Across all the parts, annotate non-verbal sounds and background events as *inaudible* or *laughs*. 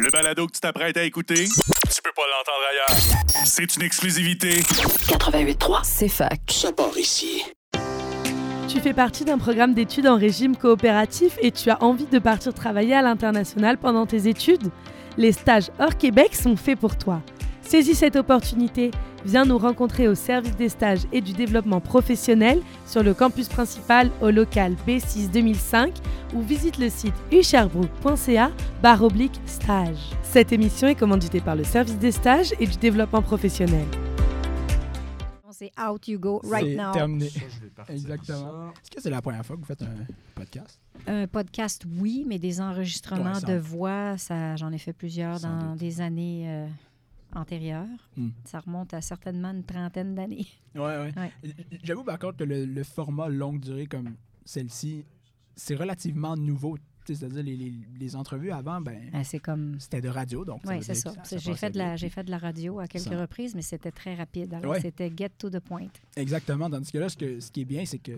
Le balado que tu t'apprêtes à écouter, tu peux pas l'entendre ailleurs. C'est une exclusivité. 88.3, C'est fac. ça part ici. Tu fais partie d'un programme d'études en régime coopératif et tu as envie de partir travailler à l'international pendant tes études? Les stages hors Québec sont faits pour toi. Saisis cette opportunité, viens nous rencontrer au service des stages et du développement professionnel sur le campus principal au local B6 2005 ou visite le site usherbrooke.ca barre oblique stage. Cette émission est commanditée par le service des stages et du développement professionnel. C'est out you go right C'est now. terminé. Exactement. Est-ce que c'est la première fois que vous faites un podcast? Un podcast, oui, mais des enregistrements Ouais, de voix, ça, j'en ai fait plusieurs Sans dans doute. des années euh, antérieures. Hmm. Ça remonte à certainement une trentaine d'années. *laughs* Ouais, ouais. Ouais. J'avoue par contre que le, le format longue durée comme celle-ci, c'est relativement nouveau. C'est-à-dire les, les, les entrevues avant, ben, Ben, c'est comme. c'était de radio, donc Oui, c'est ça. J'ai fait, de la, vite. j'ai fait de la radio à quelques Ça. reprises, mais c'était très rapide. Alors, Ouais. c'était get to the point. Exactement. Tandis que là, ce, que, ce qui est bien, c'est que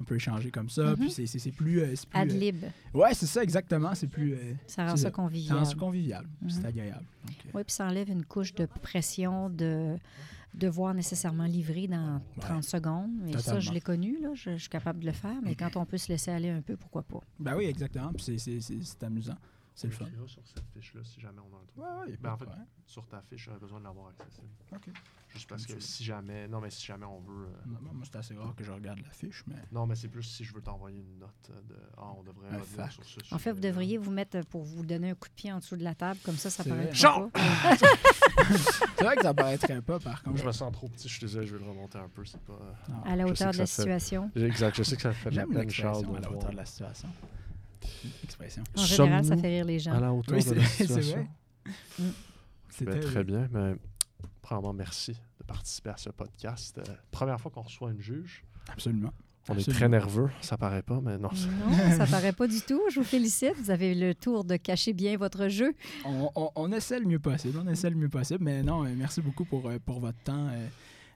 on peut échanger comme ça, Mhm. puis c'est- plus... euh, plus, Ad euh, lib. ouais, c'est ça, exactement. C'est plus... euh, Ça rend ça convivial. ça rend ça convivial. Mhm. C'est agréable. Donc, euh, Oui, puis ça enlève une couche de pression de devoir nécessairement livrer dans 30 secondes. Et ça, je l'ai connu, là, je, je suis capable de le faire, mais quand on peut se laisser aller un peu, pourquoi pas? ben oui, exactement. Puis c'est- c'est c'est- c'est amusant. C'est le fun. sur cette fiche-là si jamais on a un truc. Ouais, ouais, Ben, en fait, sur ta fiche, j'aurais besoin de l'avoir accessible. OK. Juste parce que si jamais. Non, mais si jamais on veut. euh, Moi, moi, c'est assez rare que je regarde la fiche, mais... Non, mais c'est plus si je veux t'envoyer une note euh, de. Ah, on devrait Un revenir fact. sur ce En fait, vous devriez vous mettre pour vous donner un coup de pied en dessous de la table, comme ça, ça C'est paraît pas. *laughs* C'est vrai que ça paraîtrait pas, par contre. Je me sens trop petit, je suis désolé, je vais le remonter un peu. C'est pas. Non. À la hauteur de la fait- situation. Exact, je sais que ça fait de la J'aime peine, Charles. à la hauteur de la situation. Expression. En général, ça fait rire les gens. À la hauteur Oui, de c'est la c'est situation? vrai. Mm. C'était Ben, très bien. Mais, premièrement, merci de participer à ce podcast. Euh, première fois qu'on reçoit une juge. Absolument. On est très nerveux, ça paraît pas, mais non. Non, ça paraît pas du tout. Je vous félicite. Vous avez le tour de cacher bien votre jeu. On, on- on essaie le mieux possible. On essaie le mieux possible. Mais non, euh, merci beaucoup pour, euh, pour votre temps,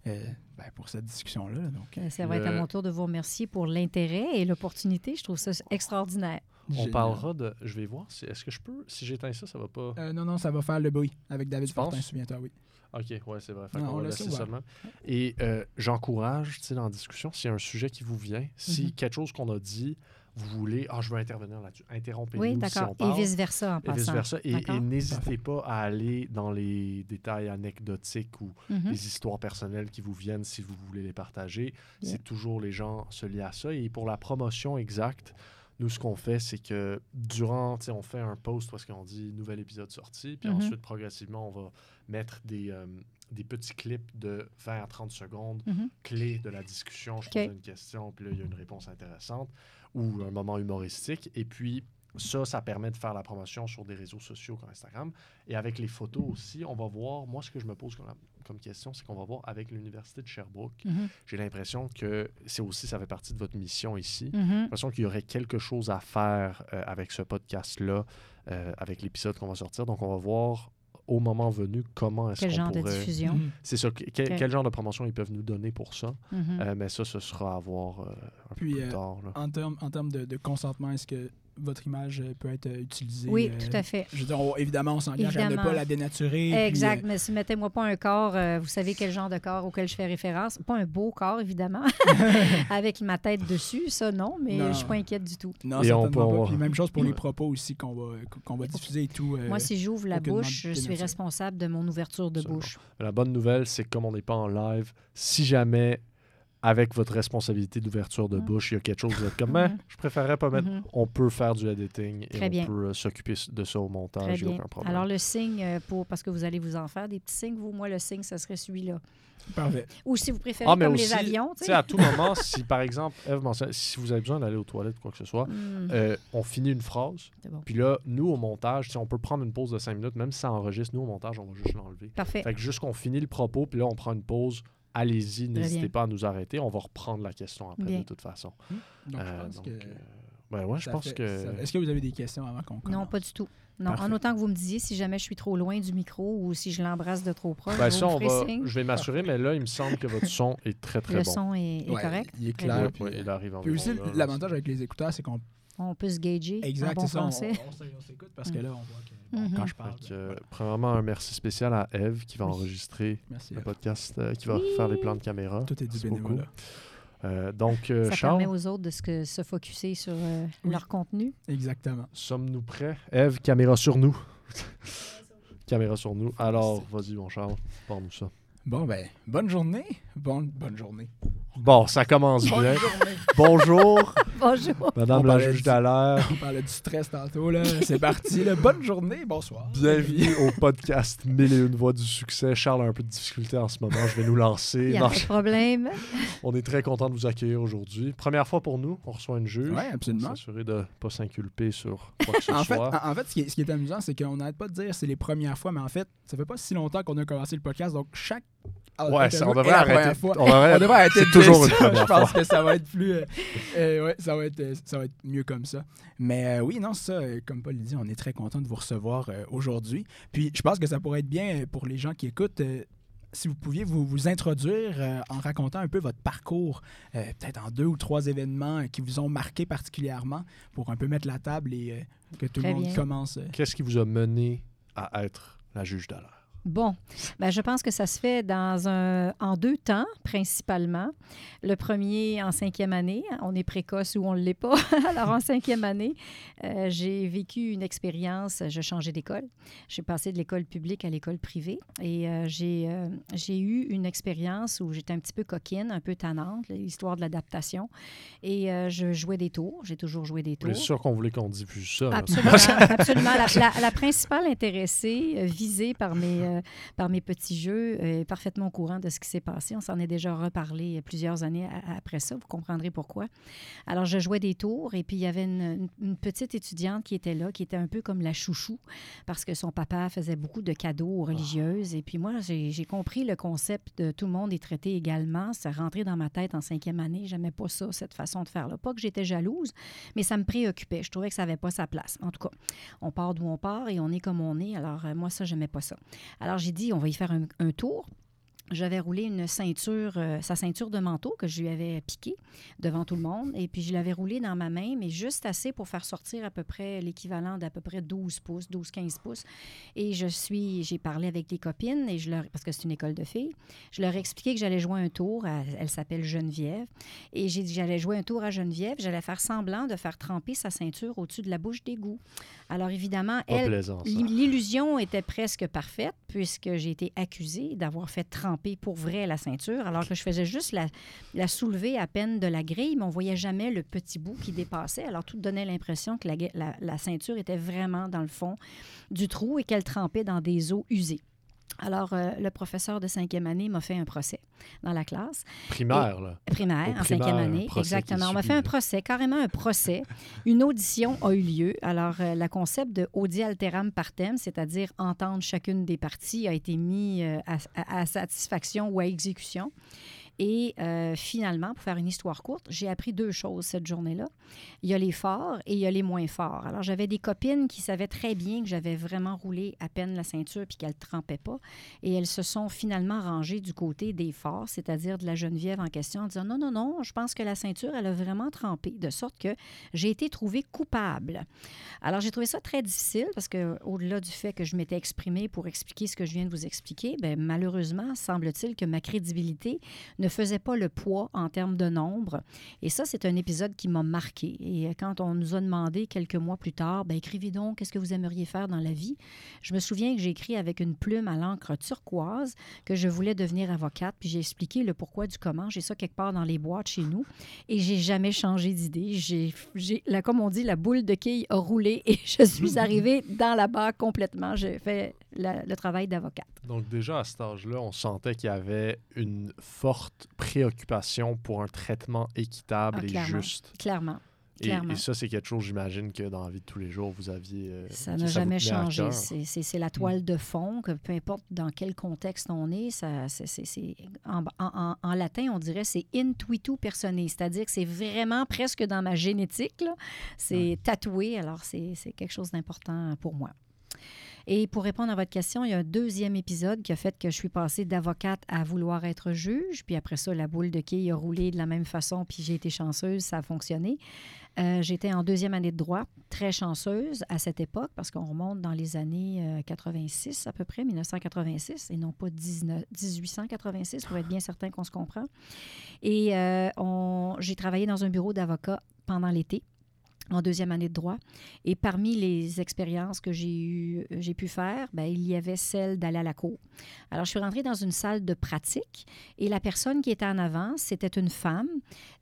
euh, ben, pour cette discussion-là. Donc, Ça va être à mon tour de vous remercier pour l'intérêt et l'opportunité. Je trouve ça extraordinaire. On génial. parlera de. Je vais voir. si- Est-ce que je peux. Si j'éteins ça, ça va pas? Euh, non, non, ça va faire le bruit avec David Tu? Fortin, souviens-toi, oui. Ok, ouais, c'est vrai. Fait Non, qu'on on va laisse ouvert. même. Et euh, j'encourage, tu sais, dans la discussion, s'il y a un sujet qui vous vient, si Mhm. quelque chose qu'on a dit, vous voulez. Ah, je veux intervenir là-dessus. Interrompez-nous Oui, si d'accord. on et parle. vice-versa en Et passant. vice-versa. Et, et n'hésitez pas à aller dans les détails anecdotiques ou Mhm. les histoires personnelles qui vous viennent si vous voulez les partager. C'est toujours les gens se lient à ça. Et pour la promotion exacte, nous, ce qu'on fait, c'est que durant, tu sais, on fait un post parce qu'on dit nouvel épisode sorti, puis Mhm. ensuite, progressivement, on va mettre des, euh, des petits clips de 20 à 30 secondes Mhm. clés de la discussion. Je pose une question, puis là, il y a une réponse intéressante ou un moment humoristique. Et puis, ça, ça permet de faire la promotion sur des réseaux sociaux comme Instagram. Et avec les photos aussi, on va voir, moi, ce que je me pose comme, comme question, c'est qu'on va voir avec l'Université de Sherbrooke. Mhm. J'ai l'impression que c'est aussi, ça fait partie de votre mission ici. J'ai Mhm. l'impression qu'il y aurait quelque chose à faire euh, avec ce podcast-là, euh, avec l'épisode qu'on va sortir. Donc, on va voir au moment venu comment est-ce Quel qu'on genre de pourrait... diffusion? Mhm. C'est que- Quel, genre de promotion ils peuvent nous donner pour ça? Mhm. Euh, mais ça, ce sera à voir euh, un Puis, peu plus euh, tard. là. En termes en termes de, de consentement, est-ce que votre image euh, peut être euh, utilisée? Oui, euh, tout à fait. Je veux dire, on- évidemment, on s'engage à ne pas la dénaturer. Exact, mais si mettez-moi pas un corps, euh, vous savez quel genre de corps auquel je fais référence. Pas un beau corps, évidemment, *laughs* avec ma tête dessus, ça non, mais Non. je suis pas inquiète du tout. non, Et on certainement peut pas. avoir- Puis même chose pour les propos aussi qu'on va, qu'on va diffuser et tout. euh, Moi, si j'ouvre la bouche, je suis responsable de mon ouverture de Absolument. bouche. La bonne nouvelle, c'est que comme on n'est pas en live, si jamais, avec votre responsabilité d'ouverture de Mhm. bouche, il y a quelque chose, vous êtes comme, Ben, Mhm. je préférerais pas mettre. Mhm. On peut faire du editing et Très on bien. peut euh, s'occuper de ça au montage, il n'y a aucun problème. Alors, le signe, euh, pour, parce que vous allez vous en faire des petits signes, vous, moi, le signe, ce serait celui-là. Parfait. Ou si vous préférez ah, mais comme aussi, les avions, tu sais, à tout moment, *laughs* si par exemple, Eve mentionne- si vous avez besoin d'aller aux toilettes ou quoi que ce soit, Hmm, euh, on finit une phrase, bon. puis là, nous, au montage, sais, on peut prendre une pause de 5 minutes, même si ça enregistre, nous, au montage, on va juste l'enlever. Parfait. Fait que juste qu'on finit le propos, puis là, on prend une pause. Allez-y, n'hésitez pas à nous arrêter. On va reprendre la question après, Bien. de toute façon. Donc, Euh, je pense donc, que. euh, ben ouais, je ça pense fait- que. Est-ce que vous avez des questions avant qu'on commence? Non, pas du tout. Non, Parfait. en autant que vous me disiez si jamais je suis trop loin du micro ou si je l'embrasse de trop proche, Ben, vous ça, me on ferez va, signe. je vais m'assurer, mais là, il me semble que votre son est très, très Le bon. son est, est Ouais, correct. Il est clair. puis, il arrive puis aussi, l'avantage avec les écouteurs, c'est qu'on on peut se gager en Exact, bon c'est ça. On, français. on s'é- on s'écoute parce que là, on voit que bon, Mhm. quand je parle. Que, euh, premièrement, un merci spécial à Eve qui va Oui. enregistrer Merci. le podcast, euh, qui va Oui. faire les plans de caméra. Tout est du bénévolat. Euh, donc, euh, Ça Charles, permet aux autres de se, se focusser sur euh, Oui. leur contenu. Exactement. sommes-nous prêts? Eve, caméra sur nous. *laughs* caméra sur nous. Alors, vas-y, mon Charles, parle-nous ça. Bon, ben, bonne journée. Bon, bonne journée. Bon, ça commence bien. Bonne journée. Bonjour, *laughs* Bonjour. Madame la juge d'alerte. On parlait du stress tantôt, là. C'est parti, là. Bonne journée, bonsoir. Bienvenue au podcast Mille et une voix du succès. Charles a un peu de difficulté en ce moment. Je vais nous Il lancer. n'y a Non, pas de problème. *laughs* on est très content de vous accueillir aujourd'hui. Première fois pour nous. On reçoit une juge. Oui, absolument. S'assurer de ne pas s'inculper sur quoi que ce *laughs* En fait, soit. en, en fait, ce qui est, ce qui est amusant, c'est qu'on n'arrête pas de dire c'est les premières fois, mais en fait, ça fait pas si longtemps qu'on a commencé le podcast, donc chaque. Ouais, ça, on devrait la arrêter. première fois. On devrait, On devrait arrêter c'est toujours une ça. première Je pense fois. que ça va être plus. euh, euh, ouais, ça va être, euh, ça va être mieux comme ça. Mais euh, oui, non, ça, euh, comme Paul le dit, on est très content de vous recevoir euh, aujourd'hui. Puis je pense que ça pourrait être bien pour les gens qui écoutent. euh, si vous pouviez vous, vous introduire euh, en racontant un peu votre parcours, euh, peut-être en deux ou trois événements euh, qui vous ont marqué particulièrement pour un peu mettre la table et euh, que tout Très le monde bien. commence. euh. Qu'est-ce qui vous a mené à être la juge d'alerte? Bon, ben, je pense que ça se fait dans un, en deux temps, principalement. Le premier en cinquième année. On est précoce ou on ne l'est pas. *laughs* Alors, en cinquième année, euh, j'ai vécu une expérience. Je changeais d'école. J'ai passé de l'école publique à l'école privée. Et euh, j'ai euh, j'ai eu une expérience où j'étais un petit peu coquine, un peu tannante, l'histoire de l'adaptation. Et je jouais des tours. J'ai toujours joué des tours. êtes sûr qu'on voulait qu'on diffuse ça? Absolument, *laughs* absolument. La, la- la principale intéressée, visée par mes, euh, par mes petits jeux, euh, parfaitement au courant de ce qui s'est passé. On s'en est déjà reparlé plusieurs années après ça. Vous comprendrez pourquoi. Alors, je jouais des tours et puis il y avait une, petite étudiante qui était là, qui était un peu comme la chouchou, parce que son papa faisait beaucoup de cadeaux aux religieuses. Et puis moi, j'ai compris le concept de tout le monde est traité également. Ça rentrait dans ma tête en cinquième année. J'aimais pas ça, cette façon de faire-là. Pas que j'étais jalouse, mais ça me préoccupait. Je trouvais que ça n'avait pas sa place. En tout cas, on part d'où on part et on est comme on est. Alors, euh, moi, ça, j'aimais pas ça. Alors, j'ai dit, on va y faire un, tour. J'avais roulé une ceinture, euh, sa ceinture de manteau que je lui avais piquée devant tout le monde. Et puis, je l'avais roulée dans ma main, mais juste assez pour faire sortir à peu près l'équivalent d'à peu près 12 pouces, 12-15 pouces. Et je suis, j'ai parlé avec des copines, et je leur, parce que c'est une école de filles, je leur ai expliqué que j'allais jouer un tour. à- elle s'appelle Geneviève. Et j'ai dit j'allais jouer un tour à Geneviève. J'allais faire semblant de faire tremper sa ceinture au-dessus de la bouche d'égout. Alors, évidemment, Pas elle. L'illusion était presque parfaite puisque j'ai été accusée d'avoir fait tremper pour vrai la ceinture, alors que je faisais juste la, la soulever à peine de la grille, mais on voyait jamais le petit bout qui dépassait. Alors tout donnait l'impression que la, la- la ceinture était vraiment dans le fond du trou et qu'elle trempait dans des eaux usées. Alors, euh, le professeur de cinquième année m'a fait un procès dans la classe. Primaire, là. Primaire, Au en cinquième primaire, année, exactement. On m'a fait un procès, carrément un procès. Une audition a eu lieu. Alors, euh, le concept de audi alteram partem, c'est-à-dire entendre chacune des parties, a été mis euh, à, à- à satisfaction ou à exécution. Et euh, finalement, pour faire une histoire courte, j'ai appris deux choses cette journée-là. Il y a les forts et il y a les moins forts. Alors, j'avais des copines qui savaient très bien que j'avais vraiment roulé à peine la ceinture puis qu'elles ne trempaient pas. Et elles se sont finalement rangées du côté des forts, c'est-à-dire de la Geneviève en question, en disant non, non, non, je pense que la ceinture, elle a vraiment trempé, de sorte que j'ai été trouvée coupable. Alors, j'ai trouvé ça très difficile parce que, au-delà du fait que je m'étais exprimée pour expliquer ce que je viens de vous expliquer, bien, malheureusement, semble-t-il que ma crédibilité ne faisait pas le poids en termes de nombre. Et ça, c'est un épisode qui m'a marqué. Et quand on nous a demandé quelques mois plus tard, ben, écrivez donc, qu'est-ce que vous aimeriez faire dans la vie? Je me souviens que j'ai écrit avec une plume à l'encre turquoise que je voulais devenir avocate, puis j'ai expliqué le pourquoi du comment. J'ai ça quelque part dans les boîtes chez nous et j'ai jamais changé d'idée. J'ai, j'ai, là, comme on dit, la boule de quille a roulé et *laughs* je suis *laughs* arrivée dans la barre complètement. J'ai fait la- le travail d'avocate. Donc déjà à cet âge-là, on sentait qu'il y avait une forte préoccupation pour un traitement équitable Ah, et clairement. juste. Clairement. Et, Clairement. et ça, c'est quelque chose, j'imagine, que dans la vie de tous les jours, vous aviez... euh, Ça n'a jamais changé. C'est, la toile de fond, que peu importe dans quel contexte on est, ça, c'est- c'est- en, en- en- en latin, on dirait c'est intuitu personae, c'est-à-dire que c'est vraiment presque dans ma génétique. C'est tatoué, alors c'est, c'est quelque chose d'important pour moi. Et pour répondre à votre question, il y a un deuxième épisode qui a fait que je suis passée d'avocate à vouloir être juge. Puis après ça, la boule de quille a roulé de la même façon, puis j'ai été chanceuse, ça a fonctionné. Euh, J'étais en deuxième année de droit, très chanceuse à cette époque, parce qu'on remonte dans les années euh, 86 à peu près, 1986, et non pas 19 1886, pour être bien certain qu'on se comprend. Et euh, j'ai travaillé dans un bureau d'avocat pendant l'été en deuxième année de droit. Et parmi les expériences que j'ai eu, j'ai pu faire, ben, il y avait celle d'aller à la cour. Alors, je suis rentrée dans une salle de pratique et la personne qui était en avant, c'était une femme.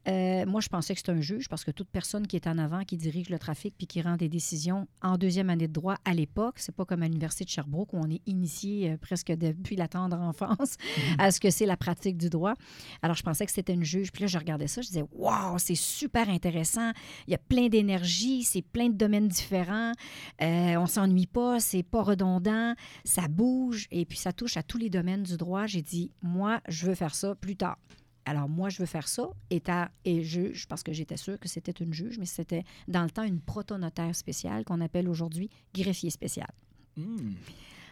Euh, moi, je pensais que c'était un juge parce que toute personne qui est en avant, qui dirige le trafic puis qui rend des décisions en deuxième année de droit à l'époque, c'est pas comme à l'Université de Sherbrooke où on est initié euh, presque depuis la tendre enfance *laughs* à ce que c'est la pratique du droit. Alors, je pensais que c'était une juge. Puis là, je regardais ça, je disais, waouh, c'est super intéressant. Il y a plein d'énergie, c'est plein de domaines différents. Euh, on s'ennuie pas, c'est pas redondant, ça bouge et puis ça touche à tous les domaines du droit. J'ai dit, moi, je veux faire ça plus tard. Alors, moi, je veux faire ça, état et juge, parce que j'étais sûre que c'était une juge, mais c'était dans le temps une protonotaire spéciale qu'on appelle aujourd'hui greffier spécial. Hmm.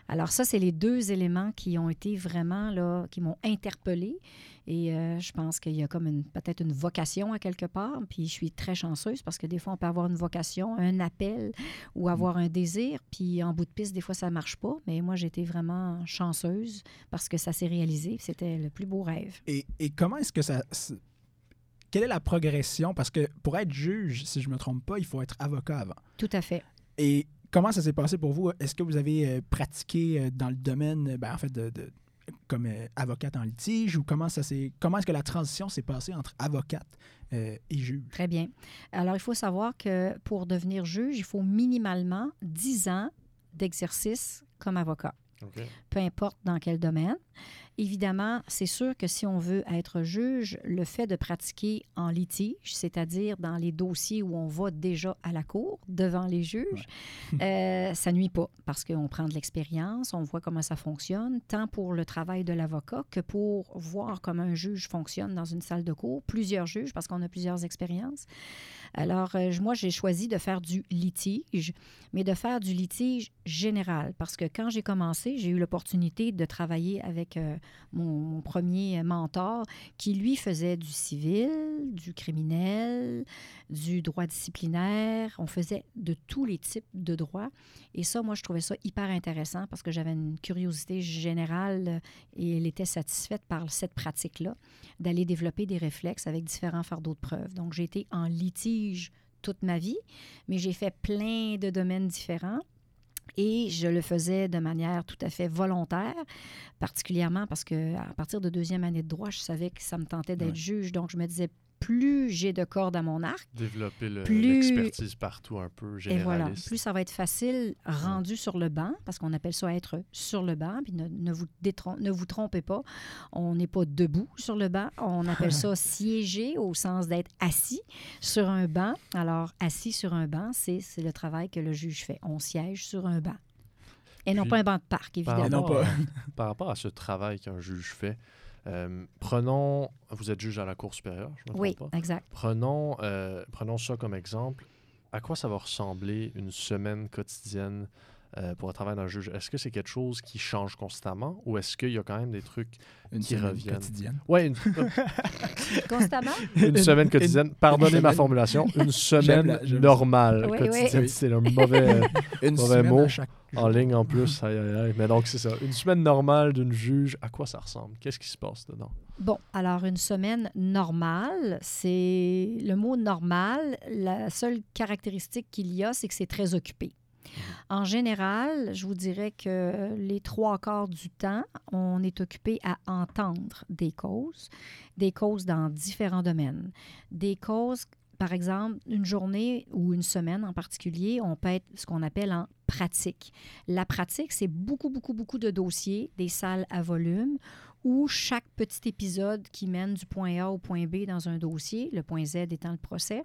Alors ça, c'est les deux éléments qui ont été vraiment là, qui m'ont interpellée. Et euh, je pense qu'il y a comme une, peut-être une vocation à quelque part. Puis je suis très chanceuse parce que des fois, on peut avoir une vocation, un appel ou avoir un désir. Puis en bout de piste, des fois, ça marche pas. Mais moi, été vraiment chanceuse parce que ça s'est réalisé. C'était le plus beau rêve. Et, et comment est-ce que ça. c'est- Quelle est la progression? Parce que pour être juge, si je me trompe pas, il faut être avocat avant. Tout à fait. Et comment ça s'est passé pour vous? Est-ce que vous avez euh, pratiqué euh, dans le domaine, euh, ben, en fait, de, de- comme euh, avocate en litige ou comment ça s'est, comment est-ce que la transition s'est passée entre avocate euh, et juge? Très bien. Alors, il faut savoir que pour devenir juge, il faut minimalement 10 ans d'exercice comme avocat. Peu importe dans quel domaine. Évidemment, c'est sûr que si on veut être juge, le fait de pratiquer en litige, c'est-à-dire dans les dossiers où on va déjà à la cour devant les juges, *laughs* euh, ça nuit pas parce qu'on prend de l'expérience, on voit comment ça fonctionne, tant pour le travail de l'avocat que pour voir comment un juge fonctionne dans une salle de cour, plusieurs juges parce qu'on a plusieurs expériences. Alors, euh, moi, j'ai choisi de faire du litige, mais de faire du litige général parce que quand j'ai commencé, j'ai eu l'opportunité de travailler avec euh, mon, mon premier mentor qui, lui, faisait du civil, du criminel, du droit disciplinaire. On faisait de tous les types de droits. Et ça, moi, je trouvais ça hyper intéressant parce que j'avais une curiosité générale et elle était satisfaite par cette pratique-là, d'aller développer des réflexes avec différents fardeaux de preuve. Donc, j'ai été en litige toute ma vie, mais j'ai fait plein de domaines différents. Et je le faisais de manière tout à fait volontaire, particulièrement parce que à partir de deuxième année de droit, je savais que ça me tentait d'être Ouais. juge. Donc, je me disais, plus j'ai de cordes à mon arc, Développer le- Plus- l'expertise partout un peu et voilà, généraliste. plus ça va être facile rendu sur le banc, parce qu'on appelle ça être sur le banc. Puis ne, ne vous, détrom- ne vous trompez pas, on n'est pas debout sur le banc. On appelle ça *laughs* siéger au sens d'être assis sur un banc. Alors, assis sur un banc, c'est le travail que le juge fait. On siège sur un banc. Et non Puis, pas un banc de parc, Par évidemment. non rapport, à, par rapport à ce travail qu'un juge fait, euh, prenons, vous êtes juge à la Cour supérieure, je me Oui, pas. exact. Prenons, euh, prenons ça comme exemple. À quoi ça va ressembler une semaine quotidienne euh, pour un travail d'un juge? Est-ce que c'est quelque chose qui change constamment ou est-ce qu'il y a quand même des trucs... Une Qui semaine reviennent? quotidienne. Ouais, une, *laughs* Constamment? une semaine quotidienne. Pardonnez ma semaine. formulation. Une semaine la- normale Oui, quotidienne. oui. C'est un mauvais... *laughs* Une Mauvais mot. à chaque En ligne en plus, aïe, aïe, aïe. Mais donc, c'est ça. Une semaine normale d'une juge, à quoi ça ressemble? Qu'est-ce qui se passe dedans? Bon, alors une semaine normale, c'est le mot normal. La seule caractéristique qu'il y a, c'est que c'est très occupé. En général, je vous dirais que les trois quarts du temps, on est occupé à entendre des causes, des causes dans différents domaines. Des causes, par exemple, une journée ou une semaine en particulier, on peut être ce qu'on appelle en pratique. La pratique, c'est beaucoup, beaucoup, beaucoup de dossiers, des salles à volume où chaque petit épisode qui mène du point A au point B dans un dossier, le point Z étant le procès,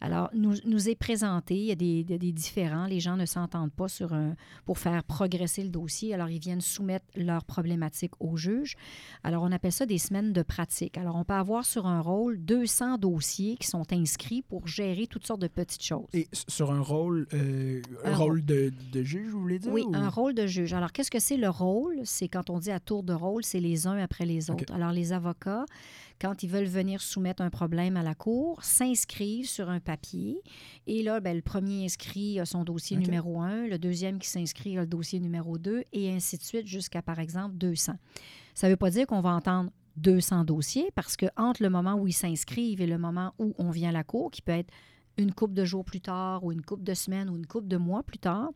alors nous, nous est présenté. Il y a des, des- des différents. Les gens ne s'entendent pas sur un, pour faire progresser le dossier. Alors, ils viennent soumettre leurs problématiques au juge. Alors, on appelle ça des semaines de pratique. Alors, on peut avoir sur un rôle 200 dossiers qui sont inscrits pour gérer toutes sortes de petites choses. Et sur un rôle, euh, un Un rôle de, de juge, vous voulez dire? Oui, ou- un rôle de juge. Alors, qu'est-ce que c'est le rôle? C'est quand on dit à tour de rôle, c'est les uns après les autres. Alors, les avocats, quand ils veulent venir soumettre un problème à la cour, s'inscrivent sur un papier. Et là, ben, le premier inscrit a son dossier numéro un, le deuxième qui s'inscrit a le dossier numéro 2, et ainsi de suite jusqu'à, par exemple, 200. Ça ne veut pas dire qu'on va entendre 200 dossiers, parce que entre le moment où ils s'inscrivent et le moment où on vient à la cour, qui peut être une couple de jours plus tard ou une couple de semaines ou une couple de mois plus tard,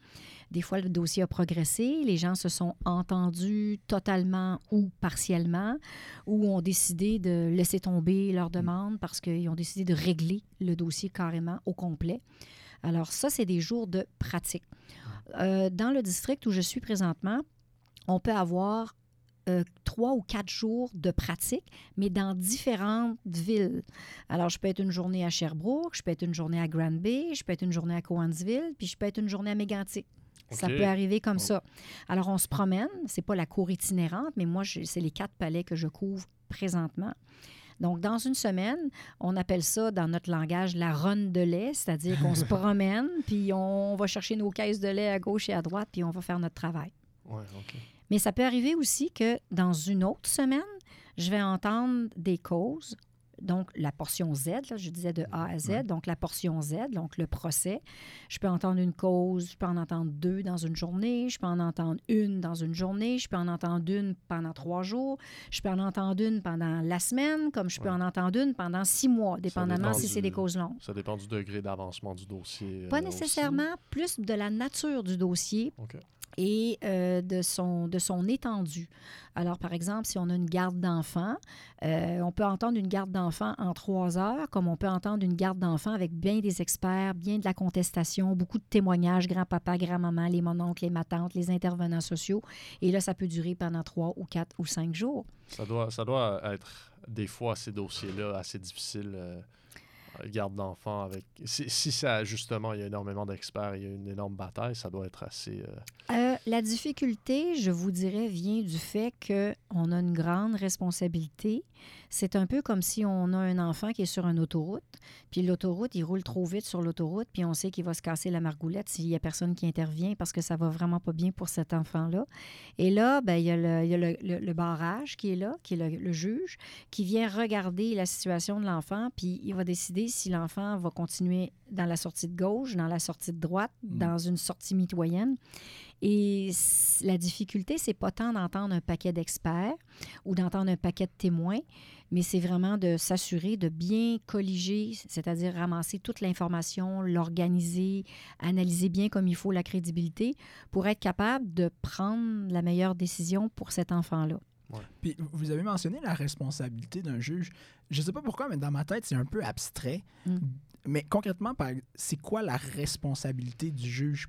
des fois, le dossier a progressé, les gens se sont entendus totalement ou partiellement, ou ont décidé de laisser tomber leur demande parce qu'ils ont décidé de régler le dossier carrément au complet. Alors ça, c'est des jours de pratique. Euh, dans le district où je suis présentement, on peut avoir euh, trois ou quatre jours de pratique, mais dans différentes villes. Alors, je peux être une journée à Sherbrooke, je peux être une journée à Granby, je peux être une journée à Cowansville, puis je peux être une journée à Mégantic. Ça peut arriver comme ça. Alors, on se promène. C'est pas la cour itinérante, mais moi, c'est les quatre palais que je couvre présentement. Donc, dans une semaine, on appelle ça, dans notre langage, la run de lait, c'est-à-dire qu'on se *laughs* promène, puis on va chercher nos caisses de lait à gauche et à droite, puis on va faire notre travail. Ouais, OK. Mais ça peut arriver aussi que dans une autre semaine, je vais entendre des causes. Donc, la portion Z, là, je disais de A à Z, donc la portion Z, donc le procès. Je peux entendre une cause, je peux en entendre deux dans une journée, je peux en entendre une dans une journée, je peux en entendre une pendant trois jours, je peux en entendre une pendant la semaine, comme je peux Ouais. en entendre une pendant six mois, dépendamment dépend si c'est des causes longues. Ça dépend du degré d'avancement du dossier. Pas euh, aussi. nécessairement, plus de la nature du dossier. Et euh, de, son, de son étendue. Alors, par exemple, si on a une garde d'enfant, euh, on peut entendre une garde d'enfant en trois heures, comme on peut entendre une garde d'enfant avec bien des experts, bien de la contestation, beaucoup de témoignages, grand-papa, grand-maman, les mononcles, les matantes, les intervenants sociaux. Et là, ça peut durer pendant trois ou quatre ou cinq jours. Ça doit, ça doit être des fois ces dossiers-là assez difficiles. euh, garde d'enfants avec. Si, si ça, justement, il y a énormément d'experts, il y a une énorme bataille, ça doit être assez. euh, Euh, la difficulté, je vous dirais, vient du fait qu'on a une grande responsabilité. C'est un peu comme si on a un enfant qui est sur une autoroute, puis l'autoroute, il roule trop vite sur l'autoroute, puis on sait qu'il va se casser la margoulette s'il n'y a personne qui intervient parce que ça va vraiment pas bien pour cet enfant-là. Et là, ben, il y a, le, il y a le- barrage qui est là, qui est le juge, qui vient regarder la situation de l'enfant, puis il va décider si l'enfant va continuer dans la sortie de gauche, dans la sortie de droite, Mm. dans une sortie mitoyenne. Et la difficulté, c'est pas tant d'entendre un paquet d'experts ou d'entendre un paquet de témoins, mais c'est vraiment de s'assurer de bien colliger, c'est-à-dire ramasser toute l'information, l'organiser, analyser bien comme il faut la crédibilité pour être capable de prendre la meilleure décision pour cet enfant-là. Puis vous avez mentionné la responsabilité d'un juge. Je sais pas pourquoi, mais dans ma tête, c'est un peu abstrait. Mm. Mais concrètement, c'est quoi la responsabilité du juge?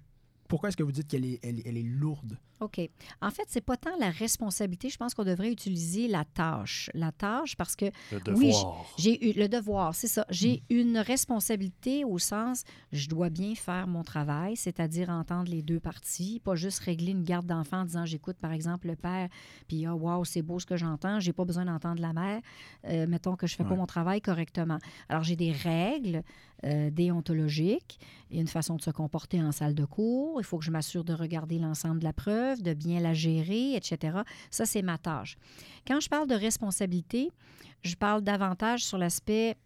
Pourquoi est-ce que vous dites qu'elle est, elle, elle est lourde? OK. En fait, c'est pas tant la responsabilité, je pense qu'on devrait utiliser la tâche. La tâche parce que le Oui, devoir. J'ai eu le devoir, c'est ça. J'ai une responsabilité au sens, je dois bien faire mon travail, c'est-à-dire entendre les deux parties, pas juste régler une garde d'enfant en disant j'écoute par exemple le père, puis ah wow c'est beau ce que j'entends, j'ai pas besoin d'entendre la mère. Euh, mettons que je fais pas mon travail correctement. Alors j'ai des règles euh, déontologiques, il y a une façon de se comporter en salle de cours, il faut que je m'assure de regarder l'ensemble de la preuve, de bien la gérer, etc. Ça c'est ma tâche. Quand je parle de responsabilité, je parle davantage sur l'aspect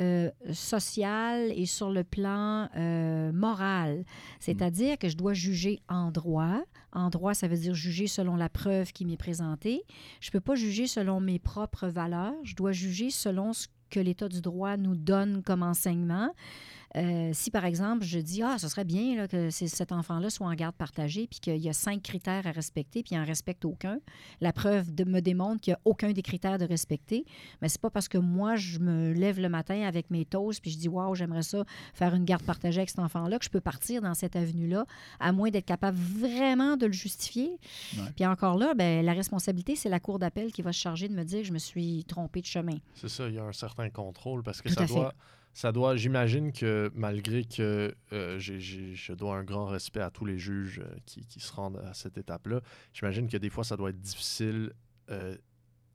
euh, social et sur le plan euh, moral. C'est-à-dire que je dois juger en droit. En droit, ça veut dire juger selon la preuve qui m'est présentée. Je ne peux pas juger selon mes propres valeurs. Je dois juger selon ce que l'État du droit nous donne comme enseignement. Euh, si, par exemple, je dis, ah, ce serait bien là, que cet enfant-là soit en garde partagée, puis qu'il y a cinq critères à respecter, puis il n'en respecte aucun, la preuve de- me démontre qu'il n'y a aucun des critères de respecter, mais c'est pas parce que moi, je me lève le matin avec mes toasts, puis je dis, waouh, j'aimerais ça faire une garde partagée avec cet enfant-là, que je peux partir dans cette avenue-là, à moins d'être capable vraiment de le justifier. Ouais. Puis encore là, ben, la responsabilité, c'est la cour d'appel qui va se charger de me dire que je me suis trompée de chemin. C'est ça, il y a un certain contrôle parce que Tout ça fait. Ça doit j'imagine que malgré que euh, je dois un grand respect à tous les juges euh, qui, qui se rendent à cette étape-là, j'imagine que des fois, ça doit être difficile euh,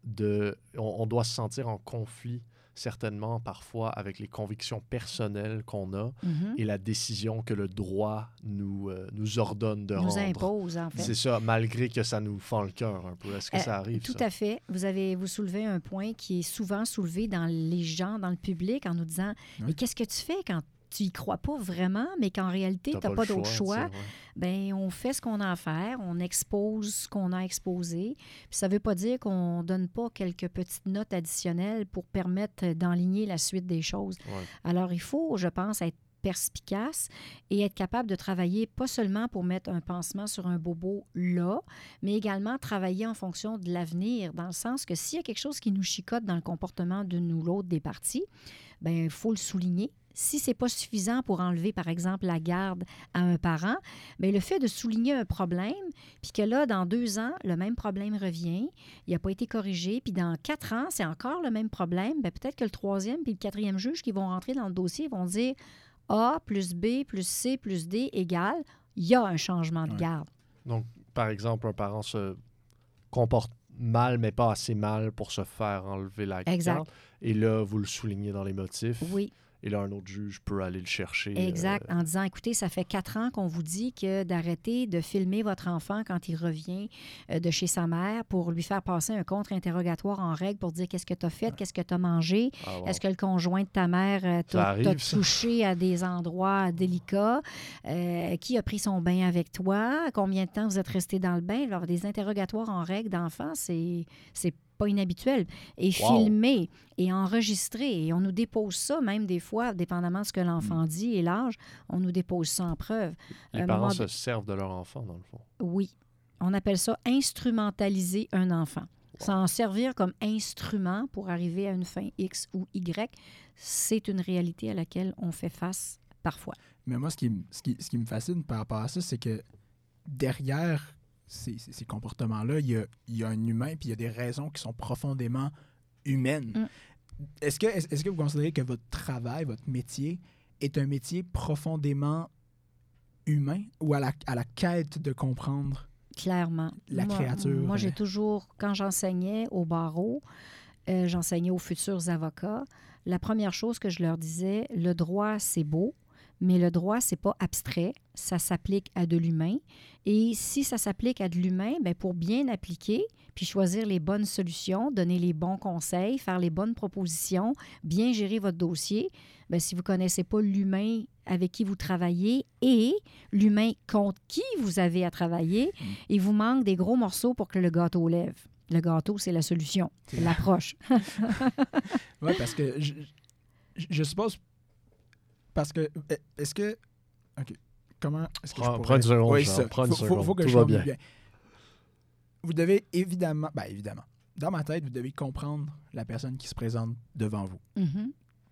de... On doit se sentir en conflit certainement parfois avec les convictions personnelles qu'on a Mhm. et la décision que le droit nous, euh, nous ordonne de Nous rendre. impose, en fait. C'est ça, malgré que ça nous fend le cœur un peu. Est-ce que Euh, ça arrive, Tout ça? à fait. Vous avez vous soulevez un point qui est souvent soulevé dans les gens, dans le public, en nous disant Oui. Mais qu'est-ce que tu fais quand tu y crois pas vraiment, mais qu'en réalité, tu n'as pas, d'autre choix? ouais. Ben, on fait ce qu'on a à faire, on expose ce qu'on a exposé. Puis ça ne veut pas dire qu'on donne pas quelques petites notes additionnelles pour permettre d'enligner la suite des choses. Ouais. Alors, il faut, je pense, être perspicace et être capable de travailler pas seulement pour mettre un pansement sur un bobo là, mais également travailler en fonction de l'avenir, dans le sens que s'il y a quelque chose qui nous chicote dans le comportement d'une ou l'autre des parties, ben il faut le souligner. Si c'est pas suffisant pour enlever, par exemple, la garde à un parent, mais le fait de souligner un problème, puis que là, dans deux ans, le même problème revient, il n'a pas été corrigé, puis dans quatre ans, c'est encore le même problème, ben peut-être que le troisième puis le quatrième juge qui vont rentrer dans le dossier vont dire A plus B plus C plus D égale, il y a un changement de Ouais. garde. Donc, par exemple, un parent se comporte mal, mais pas assez mal pour se faire enlever la Exact. garde. Et là, vous le soulignez dans les motifs. Oui, Et là, un autre juge peut aller le chercher. exact. euh, En disant, écoutez, ça fait quatre ans qu'on vous dit que d'arrêter de filmer votre enfant quand il revient euh, de chez sa mère pour lui faire passer un contre-interrogatoire en règle pour dire qu'est-ce que tu as fait, qu'est-ce que tu as mangé, ah. Est-ce que le conjoint de ta mère euh, t'a touché à des endroits délicats? Qui a pris son bain avec toi? Combien de temps vous êtes resté dans le bain? Alors, des interrogatoires en règle d'enfants, c'est c'est pas inhabituel. Et Wow. filmé et enregistré. Et on nous dépose ça, même des fois, dépendamment de ce que l'enfant Mm. dit et l'âge, on nous dépose ça en preuve. Les parents se de- servent de leur enfant, dans le fond. Oui. On appelle ça instrumentaliser un enfant. S'en servir comme instrument pour arriver à une fin X ou Y, c'est une réalité à laquelle on fait face parfois. Mais moi, ce qui, ce qui, ce qui me fascine par rapport à ça, c'est que derrière ces, ces- ces comportements-là, il y a, il y a un humain, puis il y a des raisons qui sont profondément humaines. Mm. Est-ce que, est, est-ce que vous considérez que votre travail, votre métier, est un métier profondément humain ou à la, à la quête de comprendre? Clairement. La moi, créature, Moi, j'ai euh? toujours, quand j'enseignais au barreau, euh, j'enseignais aux futurs avocats, la première chose que je leur disais, le droit, c'est beau, mais le droit, c'est pas abstrait, ça s'applique à de l'humain. Et si ça s'applique à de l'humain, ben pour bien appliquer, puis choisir les bonnes solutions, donner les bons conseils, faire les bonnes propositions, bien gérer votre dossier, ben si vous connaissez pas l'humain avec qui vous travaillez et l'humain contre qui vous avez à travailler, il vous manque des gros morceaux pour que le gâteau lève. Le gâteau, c'est la solution, c'est l'approche. *laughs* Oui, parce que je suppose. Parce que. eh, Est-ce que. OK. Comment. Est-ce que Prends- je prends une pourrais- seconde, Oui, ça. prends une faut, faut- seconde, faut que tout je va bien. Vous devez évidemment. Ben, évidemment. Dans ma tête, vous devez comprendre la personne qui se présente devant vous. Mhm.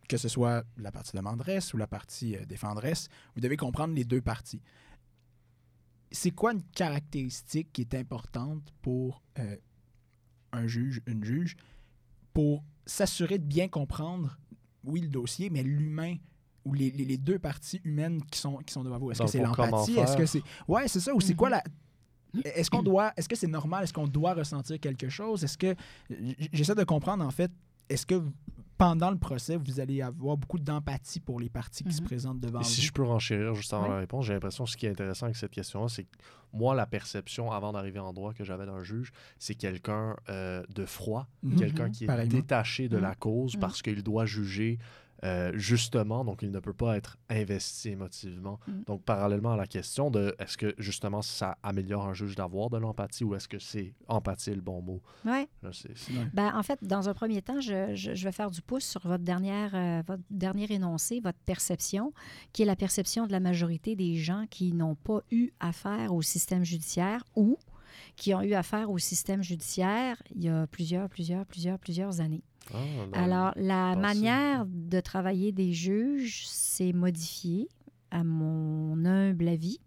Que ce soit la partie demanderesse ou la partie euh, défendresse, vous devez comprendre les deux parties. C'est quoi une caractéristique qui est importante pour euh, un juge, une juge, pour s'assurer de bien comprendre, oui, le dossier, mais l'humain ou les, les- les deux parties humaines qui sont, qui sont devant vous? Est-ce que c'est l'empathie? Est-ce que c'est. Ouais, c'est ça. Ou c'est quoi Mhm. la. Est-ce qu'on doit. Est-ce que c'est normal? Est-ce qu'on doit ressentir quelque chose? Est-ce que. J'essaie de comprendre, en fait, est-ce que pendant le procès, vous allez avoir beaucoup d'empathie pour les parties qui se Mhm. présentent devant Et vous? si je peux renchérir juste avant Oui. la réponse, j'ai l'impression que ce qui est intéressant avec cette question-là, c'est que moi, la perception avant d'arriver en droit que j'avais d'un juge, c'est quelqu'un euh, de froid, Mhm. quelqu'un qui est Pareillement. détaché de la cause parce qu'il doit juger euh, justement, donc il ne peut pas être investi émotivement. Mm. Donc, parallèlement à la question de est-ce que justement ça améliore un juge d'avoir de l'empathie ou est-ce que c'est empathie le bon mot? C'est- Ben, en fait, dans un premier temps, je, je- je vais faire du pouce sur votre, dernière, euh, votre dernier énoncé, votre perception, qui est la perception de la majorité des gens qui n'ont pas eu affaire au système judiciaire ou qui ont eu affaire au système judiciaire il y a plusieurs, plusieurs, plusieurs, plusieurs années. Ah, dans- Alors, la manière de travailler des juges s'est modifiée, à mon humble avis.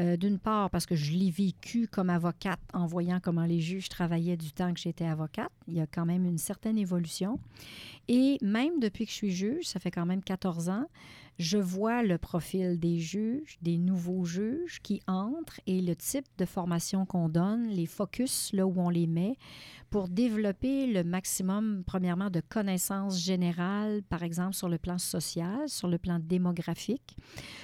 Euh, D'une part, parce que je l'ai vécu comme avocate en voyant comment les juges travaillaient du temps que j'étais avocate. Il y a quand même une certaine évolution. Et même depuis que je suis juge, ça fait quand même 14 ans, je vois le profil des juges, des nouveaux juges qui entrent et le type de formation qu'on donne, les focus là où on les met pour développer le maximum, premièrement, de connaissances générales, par exemple sur le plan social, sur le plan démographique,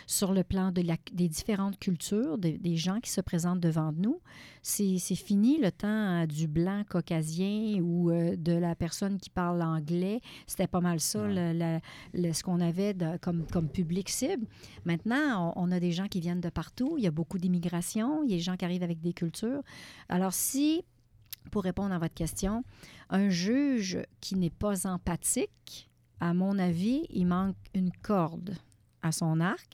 sur le plan de la- des différentes cultures de- des gens qui se présentent devant nous. C'est fini le temps euh, du blanc caucasien ou euh, de la personne qui parle anglais. C'était pas mal ça, le- ce qu'on avait de- comme, comme public cible. Maintenant, on, on a des gens qui viennent de partout. Il y a beaucoup d'immigration. Il y a des gens qui arrivent avec des cultures. Alors, si, pour répondre à votre question, un juge qui n'est pas empathique, à mon avis, il manque une corde à son arc.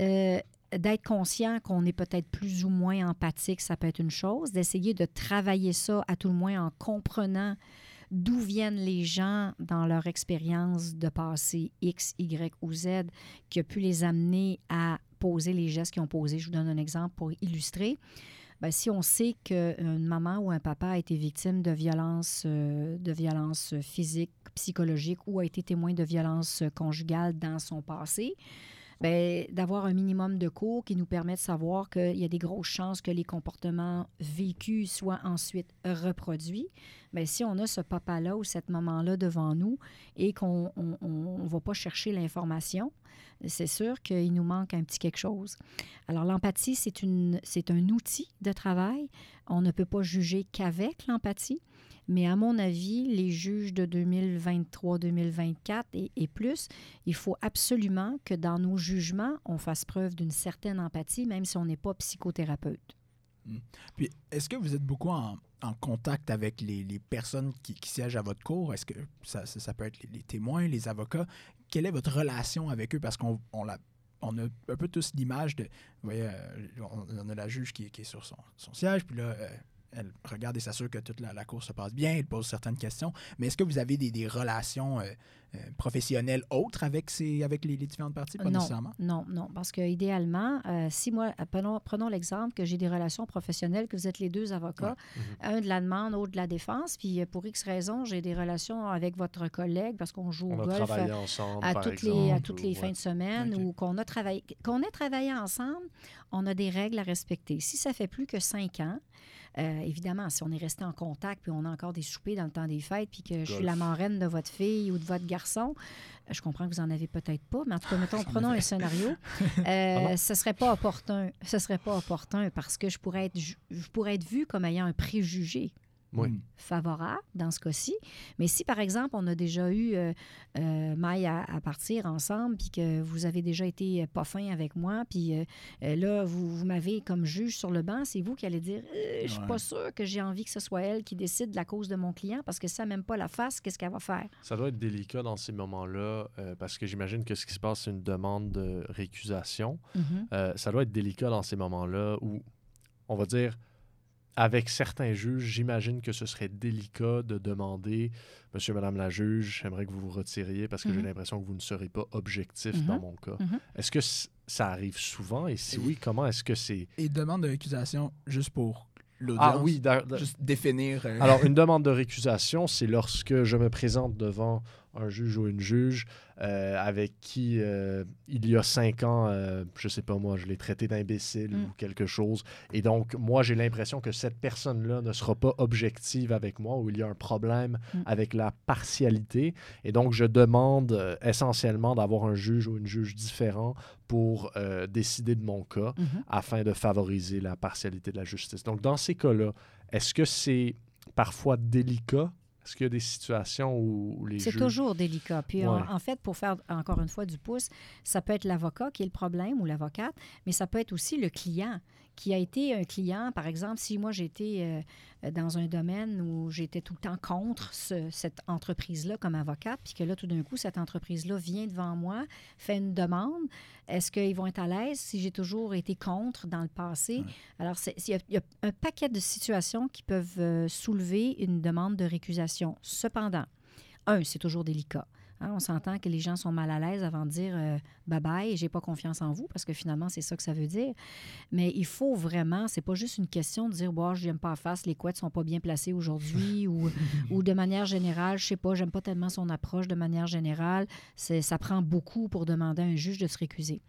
Euh, d'être conscient qu'on est peut-être plus ou moins empathique, ça peut être une chose. D'essayer de travailler ça, à tout le moins en comprenant d'où viennent les gens dans leur expérience de passé X, Y ou Z qui a pu les amener à poser les gestes qu'ils ont posés. Je vous donne un exemple pour illustrer. Ben, si on sait qu'une maman ou un papa a été victime de violences, euh, de physiques, psychologiques ou a été témoin de violences conjugales dans son passé, d'avoir un minimum de cours qui nous permet de savoir qu'il y a des grosses chances que les comportements vécus soient ensuite reproduits. Bien, si on a ce papa-là ou cette maman-là devant nous et qu'on ne va pas chercher l'information, c'est sûr qu'il nous manque un petit quelque chose. Alors, l'empathie, c'est un outil de travail. On ne peut pas juger qu'avec l'empathie. Mais à mon avis, les juges de 2023-2024 et, et plus, il faut absolument que dans nos jugements, on fasse preuve d'une certaine empathie, même si on n'est pas psychothérapeute. Puis, est-ce que vous êtes beaucoup en, contact avec les, personnes qui, siègent à votre cour? Est-ce que ça, peut être les, témoins, les avocats? Quelle est votre relation avec eux? Parce qu'on a un peu tous l'image de. Vous voyez, euh, on, a la juge qui, qui est sur son, son siège, puis là, euh, elle regarde et s'assure que toute la, la cour se passe bien, elle pose certaines questions. Mais est-ce que vous avez des, des relations euh, euh, professionnelles autres avec, ces, avec les, les différentes parties? Pas non, nécessairement. non, non, parce que idéalement, euh, si moi, prenons, prenons l'exemple que j'ai des relations professionnelles, que vous êtes les deux avocats, un de la demande, l'autre de la défense, puis pour X raisons, j'ai des relations avec votre collègue parce qu'on joue On au a golf ensemble, à toutes, exemple. les, à toutes les ou- fins ouais. de semaine ou qu'on a travaillé qu'on ait travaillé ensemble, on a des règles à respecter. Si ça fait plus que cinq ans, euh, évidemment, si on est resté en contact puis on a encore des soupers dans le temps des fêtes puis que je suis la marraine de votre fille ou de votre garçon, euh, je comprends que vous en avez peut-être pas, mais en tout cas, mettons, J'en prenons un scénario. *laughs* Euh, ce serait pas opportun. Ce serait pas opportun parce que je pourrais être, je pourrais être vue comme ayant un préjugé Oui. Mm. favorable dans ce cas-ci. Mais si, par exemple, on a déjà eu euh, euh, maille à, à partir ensemble, puis que vous avez déjà été euh, pas fin avec moi, puis euh, là, vous, vous m'avez comme juge sur le banc, c'est vous qui allez dire Euh, Je suis Ouais. pas sûre que j'ai envie que ce soit elle qui décide de la cause de mon client, parce que ça même pas la face, qu'est-ce qu'elle va faire? Ça doit être délicat dans ces moments-là, euh, parce que j'imagine que ce qui se passe, c'est une demande de récusation. Euh, ça doit être délicat dans ces moments-là où, on va dire, avec certains juges, j'imagine que ce serait délicat de demander Monsieur, Madame la juge, j'aimerais que vous vous retiriez parce que j'ai Mhm. l'impression que vous ne serez pas objectif Mhm. dans mon cas. Mhm. Est-ce que ça arrive souvent? Et si oui, comment est-ce que c'est? Et demande de récusation juste pour l'audience? Ah oui, Juste définir. euh, Alors, une *laughs* demande de récusation, c'est lorsque je me présente devant un juge ou une juge euh, avec qui, euh, il y a cinq ans, euh, je sais pas moi, je l'ai traité d'imbécile Mm. ou quelque chose. Et donc, moi, j'ai l'impression que cette personne-là ne sera pas objective avec moi ou il y a un problème Mm. avec la partialité. Et donc, je demande euh, essentiellement d'avoir un juge ou une juge différent pour décider de mon cas Mhm. afin de favoriser la partialité de la justice. Donc, dans ces cas-là, est-ce que c'est parfois délicat Est-ce qu'il y a des situations où les C'est toujours délicat. Puis en fait, pour faire encore une fois du pouce, ça peut être l'avocat qui est le problème ou l'avocate, mais ça peut être aussi le client qui a été un client. Par exemple, si moi j'étais euh, dans un domaine où j'étais tout le temps contre ce- cette entreprise-là comme avocate, puis que là, tout d'un coup, cette entreprise-là vient devant moi, fait une demande, est-ce qu'ils vont être à l'aise si j'ai toujours été contre dans le passé? Alors, c'est- il y, a- il y a un paquet de situations qui peuvent euh, soulever une demande de récusation. Cependant, un, c'est toujours délicat. Hein, on s'entend que les gens sont mal à l'aise avant de dire euh, bye bye, j'ai pas confiance en vous, parce que finalement, c'est ça que ça veut dire. Mais il faut vraiment, c'est pas juste une question de dire, bon, je n'aime pas la face, les couettes sont pas bien placées aujourd'hui, *laughs* ou, ou de manière générale, je sais pas, j'aime pas tellement son approche de manière générale. C'est- Ça prend beaucoup pour demander à un juge de se récuser.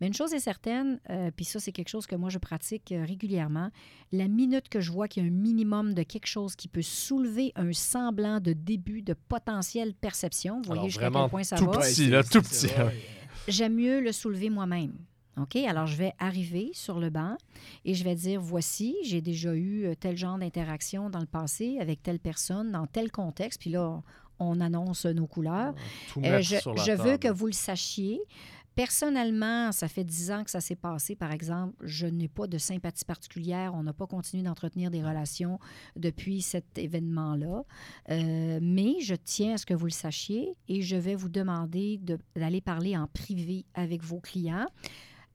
Mais une chose est certaine, euh, puis ça, c'est quelque chose que moi, je pratique euh, régulièrement. La minute que je vois qu'il y a un minimum de quelque chose qui peut soulever un semblant de début de potentielle perception, vous voyez jusqu'à vraiment quel point ça tout va, petit, là, tout petit, j'aime mieux le soulever moi-même. OK? Alors, je vais arriver sur le banc et je vais dire voici, j'ai déjà eu euh, tel genre d'interaction dans le passé avec telle personne, dans tel contexte. Puis là, on annonce nos couleurs. Tout Euh, je sur la je veux que vous le sachiez. Personnellement, ça fait dix ans que ça s'est passé, par exemple. Je n'ai pas de sympathie particulière. On n'a pas continué d'entretenir des relations depuis cet événement-là. Euh, mais je tiens à ce que vous le sachiez et je vais vous demander de- d'aller parler en privé avec vos clients.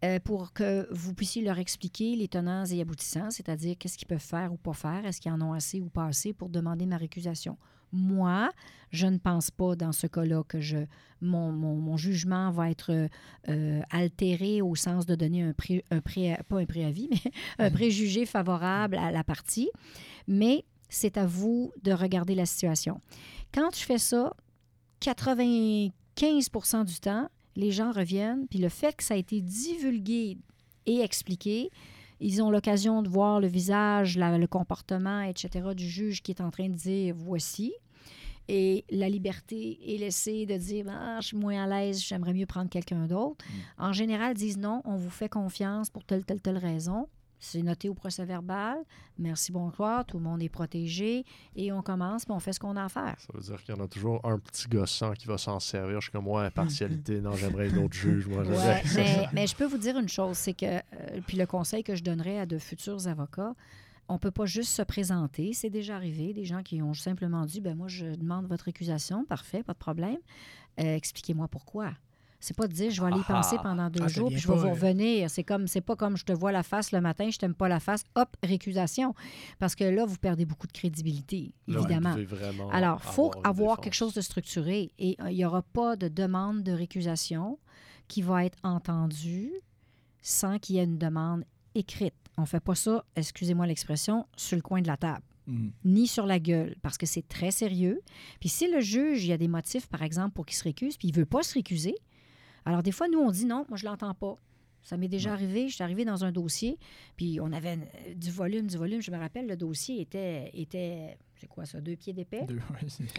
euh, pour que vous puissiez leur expliquer les tenants et aboutissants, c'est-à-dire qu'est-ce qu'ils peuvent faire ou pas faire, est-ce qu'ils en ont assez ou pas assez pour demander ma récusation. Moi, je ne pense pas dans ce cas-là que je, mon, mon- mon jugement va être euh, altéré au sens de donner un, pré, un pré- pas un préavis, *laughs* mais un préjugé favorable à la partie. Mais c'est à vous de regarder la situation. Quand je fais ça, 95% du temps, les gens reviennent, puis le fait que ça a été divulgué et expliqué, ils ont l'occasion de voir le visage, la- le comportement, etc., du juge qui est en train de dire voici. Et la liberté est laissée de dire ah, je suis moins à l'aise, j'aimerais mieux prendre quelqu'un d'autre. En général, ils disent non, on vous fait confiance pour telle, telle, telle raison. C'est noté au procès verbal. Merci, bonsoir. Tout le monde est protégé. Et on commence, puis on fait ce qu'on a à faire. Ça veut dire qu'il y en a toujours un petit gossant qui va s'en servir. Je suis comme moi, impartialité. Non, j'aimerais un autre juge. Moi, Ouais, *laughs* j'aimerais- mais, mais je peux vous dire une chose, c'est que, euh, puis le conseil que je donnerais à de futurs avocats, on ne peut pas juste se présenter. C'est déjà arrivé, des gens qui ont simplement dit, ben moi, je demande votre récusation, parfait, pas de problème. Euh, Expliquez-moi pourquoi. C'est pas de dire, je vais aller y Ah. penser pendant deux Ah, jours, puis je vais pas, vous euh, revenir. C'est comme, c'est pas comme je te vois la face le matin, je t'aime pas la face, hop, récusation. Parce que là, vous perdez beaucoup de crédibilité, évidemment. Alors, il faut avoir quelque chose de structuré et euh, il n'y aura pas de demande de récusation qui va être entendue sans qu'il y ait une demande écrite. On ne fait pas ça, excusez-moi l'expression, sur le coin de la table Mhm. ni sur la gueule, parce que c'est très sérieux. Puis si le juge, il y a des motifs, par exemple, pour qu'il se récuse, puis il ne veut pas se récuser, alors des fois, nous, on dit non, moi, je ne l'entends pas. Ça m'est déjà arrivé, je suis arrivé dans un dossier, puis on avait euh, du volume, du volume. Je me rappelle, le dossier était, était c'est quoi ça, deux pieds d'épais? Deux,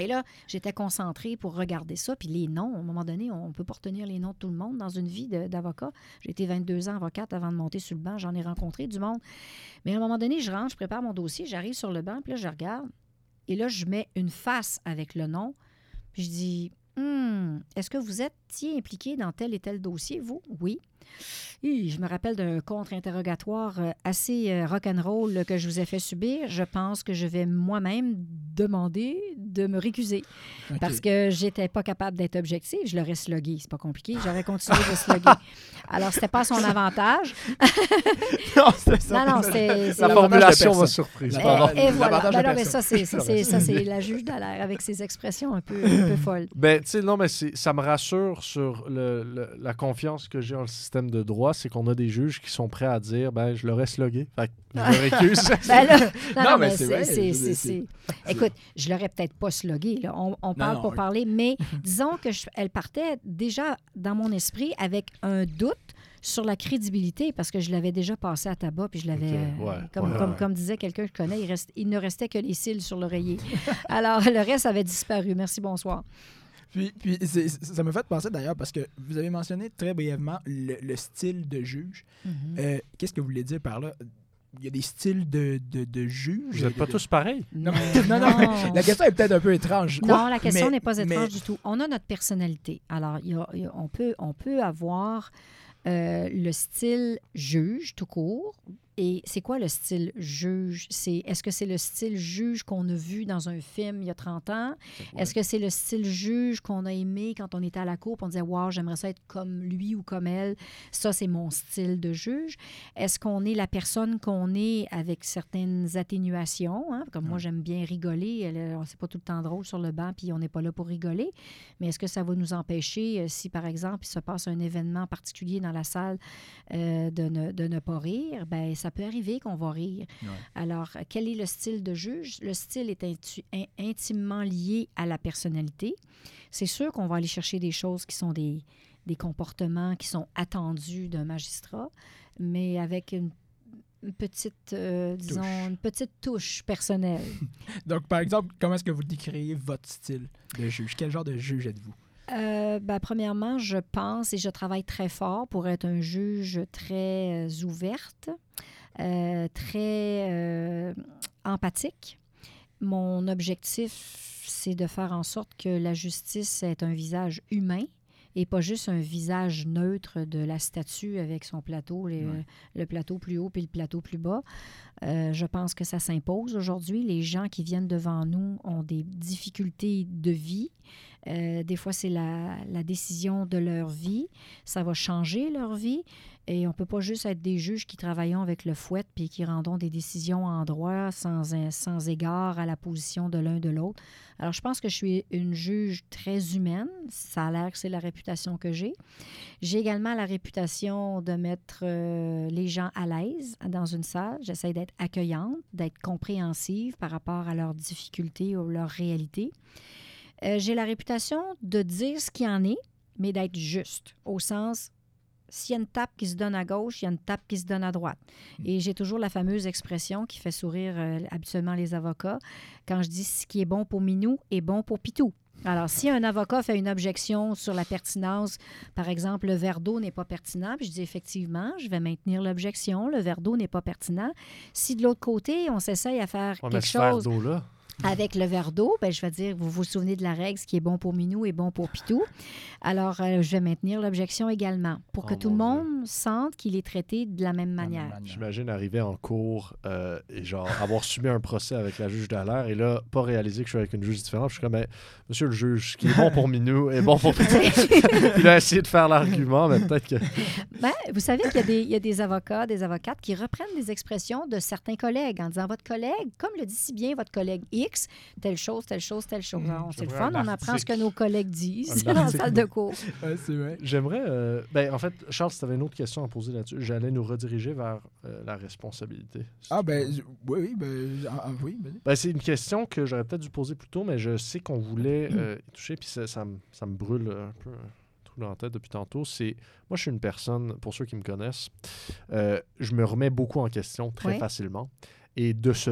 Et là, j'étais concentrée pour regarder ça. Puis les noms, à un moment donné, on ne peut pas retenir les noms de tout le monde dans une vie d'avocat. J'ai été 22 ans avocate avant de monter sur le banc. J'en ai rencontré du monde. Mais à un moment donné, je rentre, je prépare mon dossier, j'arrive sur le banc, puis là, je regarde. Et là, je mets une face avec le nom. Puis je dis, Hmm, est-ce que vous étiez impliqué dans tel et tel dossier, vous? Oui. Hi, je me rappelle d'un contre-interrogatoire euh, assez euh, rock'n'roll que je vous ai fait subir. Je pense que je vais moi-même demander de me récuser parce que j'étais pas capable d'être objective. Je l'aurais slogué. C'est pas compliqué. J'aurais continué de sloguer. *laughs* Alors, c'était pas à son avantage. *laughs* non, c'est ça. Non, non, c'est... c'est- La formulation m'a surprise. Et, et voilà. Ben non, mais ça, c'est, ça, c'est, ça, c'est la juge Dallaire avec ses expressions un peu, un peu *laughs* folles. Ben, tu sais, non, mais c'est- ça me rassure sur le, le- la confiance que j'ai dans le système de droit, c'est qu'on a des juges qui sont prêts à dire, ben, je l'aurais slogué. Fait que je me récuse. *laughs* Ben *laughs* là, non, mais c'est Écoute, je l'aurais peut-être pas slogué. Là. On, on parle non, pour oui. parler, mais *laughs* disons que je- elle partait déjà dans mon esprit avec un doute sur la crédibilité parce que je l'avais déjà passé à tabac puis je l'avais euh, ouais, comme, ouais, comme, ouais. comme disait quelqu'un que je connais il, reste- il ne restait que les cils sur l'oreiller alors le reste avait disparu merci bonsoir Puis, puis ça me fait penser d'ailleurs parce que vous avez mentionné très brièvement le, le style de juge. Mhm. Euh, Qu'est-ce que vous voulez dire par là? il y a des styles de, de, de juges. Vous n'êtes pas de- tous pareils? Non, *laughs* mais- non, non, la question est peut-être un peu étrange. Non, la question Mais- n'est pas mais- étrange du tout. On a notre personnalité. Alors, il y a- il y a- on, peut, on peut avoir euh, le style juge tout court. Et c'est quoi le style juge? C'est, est-ce que c'est le style juge qu'on a vu dans un film il y a 30 ans? Est-ce que c'est le style juge qu'on a aimé quand on était à la cour et on disait Wow, j'aimerais ça être comme lui ou comme elle? Ça, c'est mon style de juge. Est-ce qu'on est la personne qu'on est avec certaines atténuations? hein? Comme moi, j'aime bien rigoler. Elle, C'est pas tout le temps drôle sur le banc, puis on n'est pas là pour rigoler. Mais est-ce que ça va nous empêcher, euh, si par exemple, il se passe un événement particulier dans la salle, euh, de, ne, de ne pas rire? Ben, ça peut arriver qu'on va rire. Ouais. Alors, euh, quel est le style de juge? Le style est intu- in- intimement lié à la personnalité. C'est sûr qu'on va aller chercher des choses qui sont des, des comportements qui sont attendus d'un magistrat, mais avec une, une petite, euh, disons, Touche. une petite touche personnelle. *laughs* Donc, par exemple, comment est-ce que vous décririez votre style de juge? Quel genre de juge êtes-vous? Euh, ben, premièrement, je pense et je travaille très fort pour être un juge très euh, ouverte, très euh, empathique. Mon objectif, c'est de faire en sorte que la justice ait un visage humain et pas juste un visage neutre de la statue avec son plateau, les- Ouais. le plateau plus haut puis le plateau plus bas. Euh, je pense que ça s'impose aujourd'hui. Les gens qui viennent devant nous ont des difficultés de vie. Euh, des fois, c'est la, décision de leur vie. Ça va changer leur vie. Et on ne peut pas juste être des juges qui travaillons avec le fouet puis qui rendons des décisions en droit sans, sans égard à la position de l'un de l'autre. Alors, je pense que je suis une juge très humaine. Ça a l'air que c'est la réputation que j'ai. J'ai également la réputation de mettre euh, les gens à l'aise dans une salle. J'essaie d'être accueillante, d'être compréhensive par rapport à leurs difficultés ou leurs réalités. Euh, j'ai la réputation de dire ce qu'il y en est, mais d'être juste, au sens, s'il y a une tape qui se donne à gauche, il y a une tape qui se donne à droite. Et j'ai toujours la fameuse expression qui fait sourire euh, habituellement les avocats quand je dis ce qui est bon pour Minou est bon pour Pitou. Alors, si un avocat fait une objection sur la pertinence, par exemple, le verre d'eau n'est pas pertinent, puis je dis effectivement, je vais maintenir l'objection, le verre d'eau n'est pas pertinent. Si de l'autre côté, on s'essaye à faire On quelque ce verre chose d'eau-là. Avec le verre d'eau, ben, je vais dire, vous vous souvenez de la règle, ce qui est bon pour Minou est bon pour Pitou. Alors, euh, je vais maintenir l'objection également pour que Oh, tout le mon monde sente qu'il est traité de la même manière. J'imagine arriver en cours euh, et genre avoir subi un procès avec la juge d'alerte et là, pas réaliser que je suis avec une juge différente. Je suis comme, Ben, monsieur le juge, ce qui est bon pour *laughs* Minou est bon pour Pitou. *laughs* Il a essayé de faire l'argument, mais peut-être que. *laughs* Ben, vous savez qu'il y, a des- il y a des avocats, des avocates qui reprennent des expressions de certains collègues en disant votre collègue, comme le dit si bien votre collègue X, telle chose, telle chose, telle chose. Alors, c'est le fun, un on apprend ce que nos collègues disent *laughs* dans la salle de cours. Ouais, c'est vrai. J'aimerais. euh, ben, en fait, Charles, si tu avais une autre question à poser là-dessus, j'allais nous rediriger vers euh, la responsabilité. si Ah, ben, oui, oui, ben, ah, ah, oui. Ben, c'est une question que j'aurais peut-être dû poser plus tôt, mais je sais qu'on voulait euh, y toucher, puis ça, ça, me- ça me brûle un peu la tête depuis tantôt. C'est moi, je suis une personne, pour ceux qui me connaissent, euh, je me remets beaucoup en question très facilement, et de ce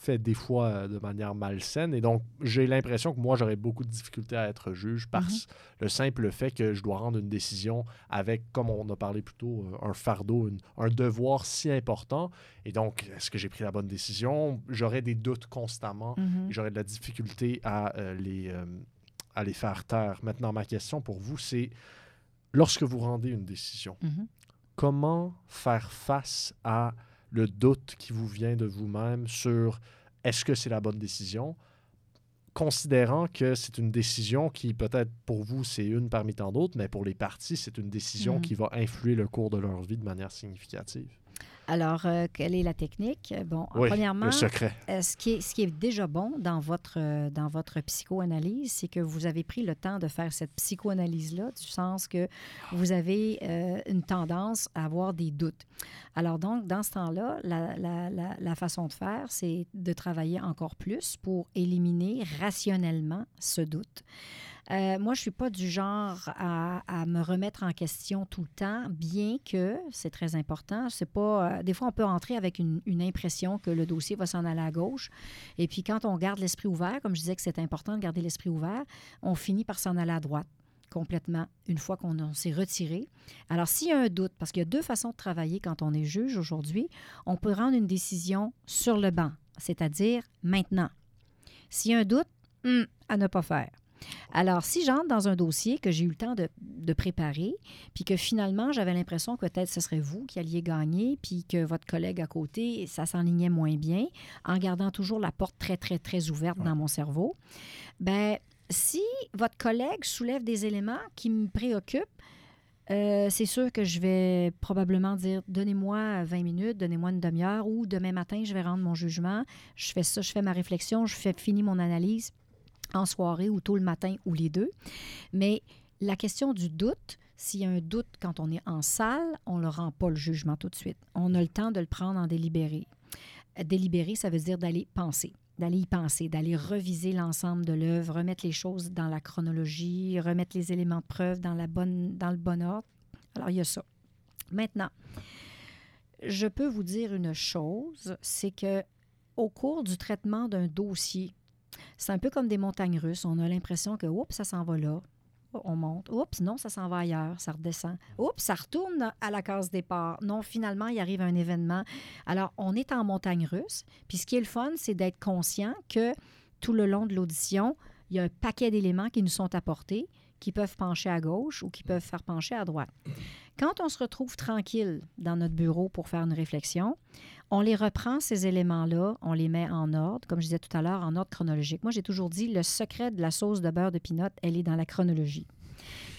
fait des fois euh, de manière malsaine, et donc j'ai l'impression que moi j'aurais beaucoup de difficultés à être juge par Mhm. le simple fait que je dois rendre une décision avec, comme on a parlé plus tôt, euh, un fardeau, une- un devoir si important. Et donc, est-ce que j'ai pris la bonne décision? J'aurais des doutes constamment. Mhm. J'aurais de la difficulté à, euh, les, euh, à les faire taire. Maintenant, ma question pour vous, c'est lorsque vous rendez une décision, Mhm. comment faire face à le doute qui vous vient de vous-même sur est-ce que c'est la bonne décision, considérant que c'est une décision qui peut-être pour vous c'est une parmi tant d'autres, mais pour les partis c'est une décision Mhm. qui va influer le cours de leur vie de manière significative. Alors, euh, quelle est la technique? Bon, Oui, premièrement, le secret. Euh, ce, qui est, ce qui est déjà bon dans votre, euh, dans votre psychoanalyse, c'est que vous avez pris le temps de faire cette psychoanalyse-là, du sens que vous avez une tendance à avoir des doutes. Alors donc, dans ce temps-là, la, la- la- la façon de faire, c'est de travailler encore plus pour éliminer rationnellement ce doute. Euh, moi, je ne suis pas du genre à, me remettre en question tout le temps, bien que c'est très important. C'est pas, euh, des fois, on peut entrer avec une, impression que le dossier va s'en aller à gauche. Et puis, quand on garde l'esprit ouvert, comme je disais que c'est important de garder l'esprit ouvert, on finit par s'en aller à droite. complètement une fois qu'on on s'est retiré. Alors, s'il y a un doute, parce qu'il y a deux façons de travailler quand on est juge aujourd'hui, on peut rendre une décision sur le banc, c'est-à-dire maintenant. S'il y a un doute, hum, à ne pas faire. Alors, si j'entre dans un dossier que j'ai eu le temps de, de préparer, puis que finalement, j'avais l'impression que peut-être ce serait vous qui alliez gagner, puis que votre collègue à côté, ça s'enlignait moins bien, en gardant toujours la porte très, très, très ouverte dans mon cerveau, ben si votre collègue soulève des éléments qui me préoccupent, euh, c'est sûr que je vais probablement dire donnez-moi 20 minutes, donnez-moi une demi-heure ou demain matin, je vais rendre mon jugement. Je fais ça, je fais ma réflexion, je fais fini mon analyse en soirée ou tôt le matin ou les deux. Mais la question du doute, s'il y a un doute quand on est en salle, on ne le rend pas le jugement tout de suite. On a le temps de le prendre en délibéré. Délibérer, ça veut dire d'aller penser d'aller y penser, d'aller reviser l'ensemble de l'œuvre, remettre les choses dans la chronologie, remettre les éléments de preuve dans, la bonne, dans le bon ordre. Alors, il y a ça. Maintenant, je peux vous dire une chose, c'est que au cours du traitement d'un dossier, c'est un peu comme des montagnes russes. On a l'impression que, oups, ça s'en va là. On monte. Oups, non, ça s'en va ailleurs, ça redescend. Oups, ça retourne à la case départ. Non, finalement, il arrive un événement. Alors, on est en montagne russe. Puis ce qui est le fun, c'est d'être conscient que tout le long de l'audition, il y a un paquet d'éléments qui nous sont apportés, qui peuvent pencher à gauche ou qui peuvent faire pencher à droite. Quand on se retrouve tranquille dans notre bureau pour faire une réflexion, on les reprend, ces éléments-là, on les met en ordre, comme je disais tout à l'heure, en ordre chronologique. Moi, j'ai toujours dit, le secret de la sauce de beurre de pinot, elle est dans la chronologie.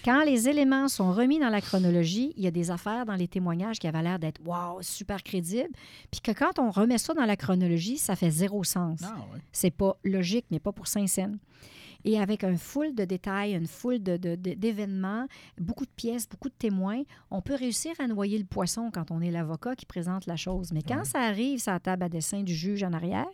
Quand les éléments sont remis dans la chronologie, il y a des affaires dans les témoignages qui avaient l'air d'être wow, super crédibles, puis que quand on remet ça dans la chronologie, ça fait zéro sens. Ah, ouais. C'est pas logique, mais pas pour Saint-Saëns. Et avec un full de détails, une foule de- de- de- d'événements, beaucoup de pièces, beaucoup de témoins, on peut réussir à noyer le poisson quand on est l'avocat qui présente la chose. Mais quand ça arrive la table à dessin du juge en arrière,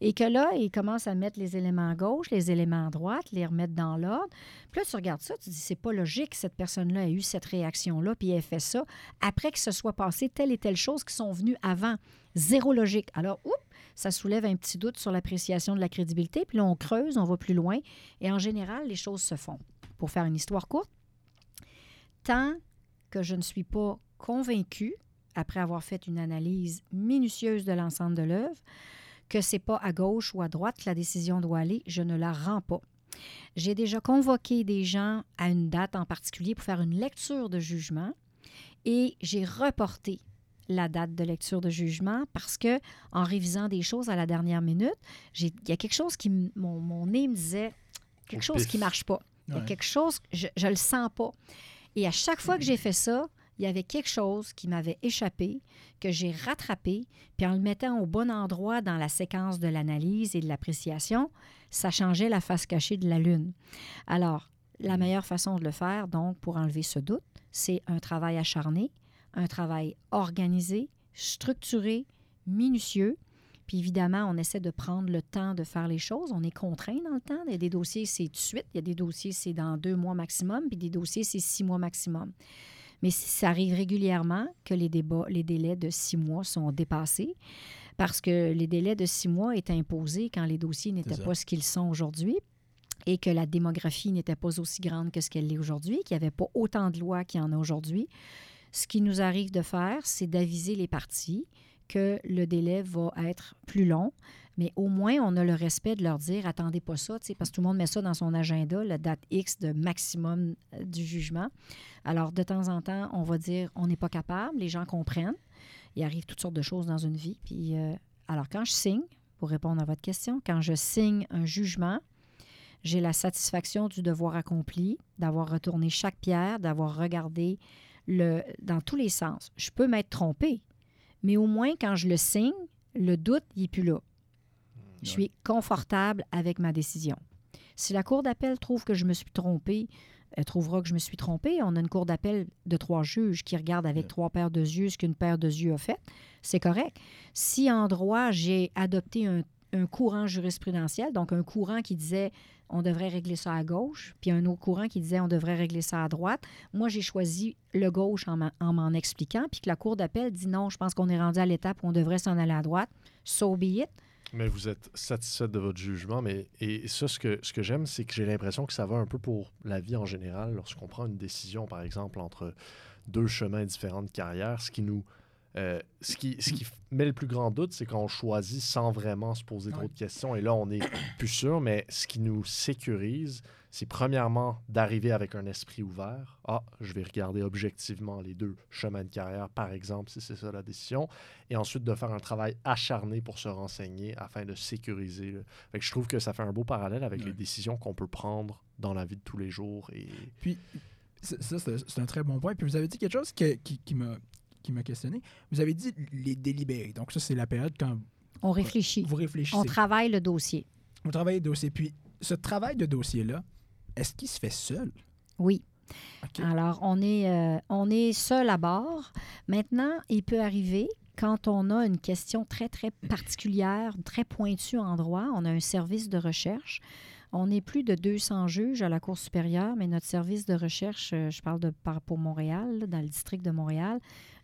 et que là, il commence à mettre les éléments à gauche, les éléments à droite, les remettre dans l'ordre, puis là, tu regardes ça, tu dis, c'est pas logique que cette personne-là ait eu cette réaction-là, puis elle ait fait ça, après que ce soit passé telle et telle chose qui sont venues avant. Zéro logique. Alors, oups, ça soulève un petit doute sur l'appréciation de la crédibilité, puis là, on creuse, on va plus loin, et en général, les choses se font. Pour faire une histoire courte, tant que je ne suis pas convaincue, après avoir fait une analyse minutieuse de l'ensemble de l'œuvre, que c'est pas à gauche ou à droite que la décision doit aller, je ne la rends pas. J'ai déjà convoqué des gens à une date en particulier pour faire une lecture de jugement et j'ai reporté la date de lecture de jugement parce que en révisant des choses à la dernière minute, j'ai- il y a quelque chose qui mon, mon nez me disait quelque chose pif. qui marche pas. Il y a Ouais. quelque chose je je le sens pas. Et à chaque fois que j'ai fait ça, il y avait quelque chose qui m'avait échappé, que j'ai rattrapé, puis en le mettant au bon endroit dans la séquence de l'analyse et de l'appréciation, ça changeait la face cachée de la Lune. Alors, la meilleure façon de le faire, donc, pour enlever ce doute, c'est un travail acharné, un travail organisé, structuré, minutieux. Puis évidemment, on essaie de prendre le temps de faire les choses. On est contraint dans le temps. Il y a des dossiers, c'est tout de suite. Il y a des dossiers, c'est dans deux mois maximum. Puis des dossiers, c'est six mois maximum. Mais ça arrive régulièrement que les, débats, les délais de six mois sont dépassés parce que les délais de six mois étaient imposés quand les dossiers n'étaient pas ce qu'ils sont aujourd'hui et que la démographie n'était pas aussi grande que ce qu'elle est aujourd'hui, qu'il n'y avait pas autant de lois qu'il y en a aujourd'hui. Ce qui nous arrive de faire, c'est d'aviser les parties que le délai va être plus long, mais au moins on a le respect de leur dire attendez pas ça, parce que tout le monde met ça dans son agenda, la date X de maximum euh, du jugement. Alors de temps en temps, on va dire on n'est pas capable, les gens comprennent. Il arrive toutes sortes de choses dans une vie. Puis euh, alors quand je signe, pour répondre à votre question, quand je signe un jugement, j'ai la satisfaction du devoir accompli, d'avoir retourné chaque pierre, d'avoir regardé le, dans tous les sens. Je peux m'être trompé, mais au moins quand je le signe, le doute n'est plus là. Je suis confortable avec ma décision. Si la Cour d'appel trouve que je me suis trompée, elle trouvera que je me suis trompée. On a une Cour d'appel de trois juges qui regardent avec trois paires de yeux ce qu'une paire de yeux a fait. C'est correct. Si en droit, j'ai adopté un, un courant jurisprudentiel, donc un courant qui disait on devrait régler ça à gauche, puis un autre courant qui disait on devrait régler ça à droite, moi, j'ai choisi le gauche en m'en- en m'en expliquant, puis que la Cour d'appel dit non, je pense qu'on est rendu à l'étape où on devrait s'en aller à droite. So be it. Mais vous êtes satisfaite de votre jugement, mais et ça, ce que, ce que j'aime, c'est que j'ai l'impression que ça va un peu pour la vie en général. Lorsqu'on prend une décision, par exemple, entre deux chemins différents de carrière, ce qui nous. Euh, ce, qui, ce qui met le plus grand doute, c'est qu'on choisit sans vraiment se poser trop Ouais. de questions. Et là, on n'est *coughs* plus sûr, mais ce qui nous sécurise, c'est premièrement d'arriver avec un esprit ouvert. Ah, je vais regarder objectivement les deux chemins de carrière, par exemple, si c'est ça la décision. Et ensuite de faire un travail acharné pour se renseigner afin de sécuriser. le- Fait que je trouve que ça fait un beau parallèle avec Ouais. les décisions qu'on peut prendre dans la vie de tous les jours. Et Puis, ça, c'est un très bon point. Puis, vous avez dit quelque chose que- qui, qui m'a qui m'a questionné. Vous avez dit les délibérés. Donc, ça, c'est la période quand On réfléchit. vous réfléchissez. On travaille le dossier. Vous travaillez le dossier. Puis, ce travail de dossier-là, est-ce qu'il se fait seul? Oui. Alors, on est, euh, on est seul à bord. Maintenant, il peut arriver, quand on a une question très, très particulière, très pointue en droit, on a un service de recherche. On est plus de 200 juges à la Cour supérieure, mais notre service de recherche, euh, je parle de pour Montréal, dans le district de Montréal,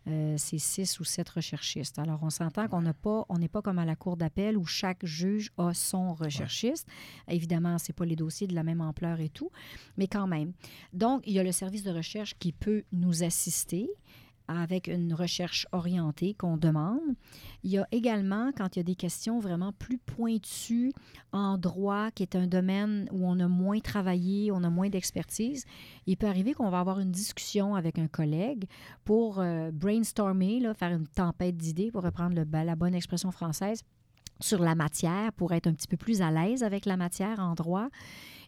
euh, c'est six ou sept recherchistes. Alors, on s'entend qu'on n'a pas, on n'est pas comme à la Cour d'appel où chaque juge a son recherchiste. Évidemment, ce pas les dossiers de la même ampleur et tout, mais quand même. Donc, il y a le service de recherche qui peut nous assister avec une recherche orientée qu'on demande. Il y a également, quand il y a des questions vraiment plus pointues en droit, qui est un domaine où on a moins travaillé, on a moins d'expertise, il peut arriver qu'on va avoir une discussion avec un collègue pour euh, brainstormer, faire une tempête d'idées, pour reprendre le- la bonne expression française, sur la matière, pour être un petit peu plus à l'aise avec la matière en droit.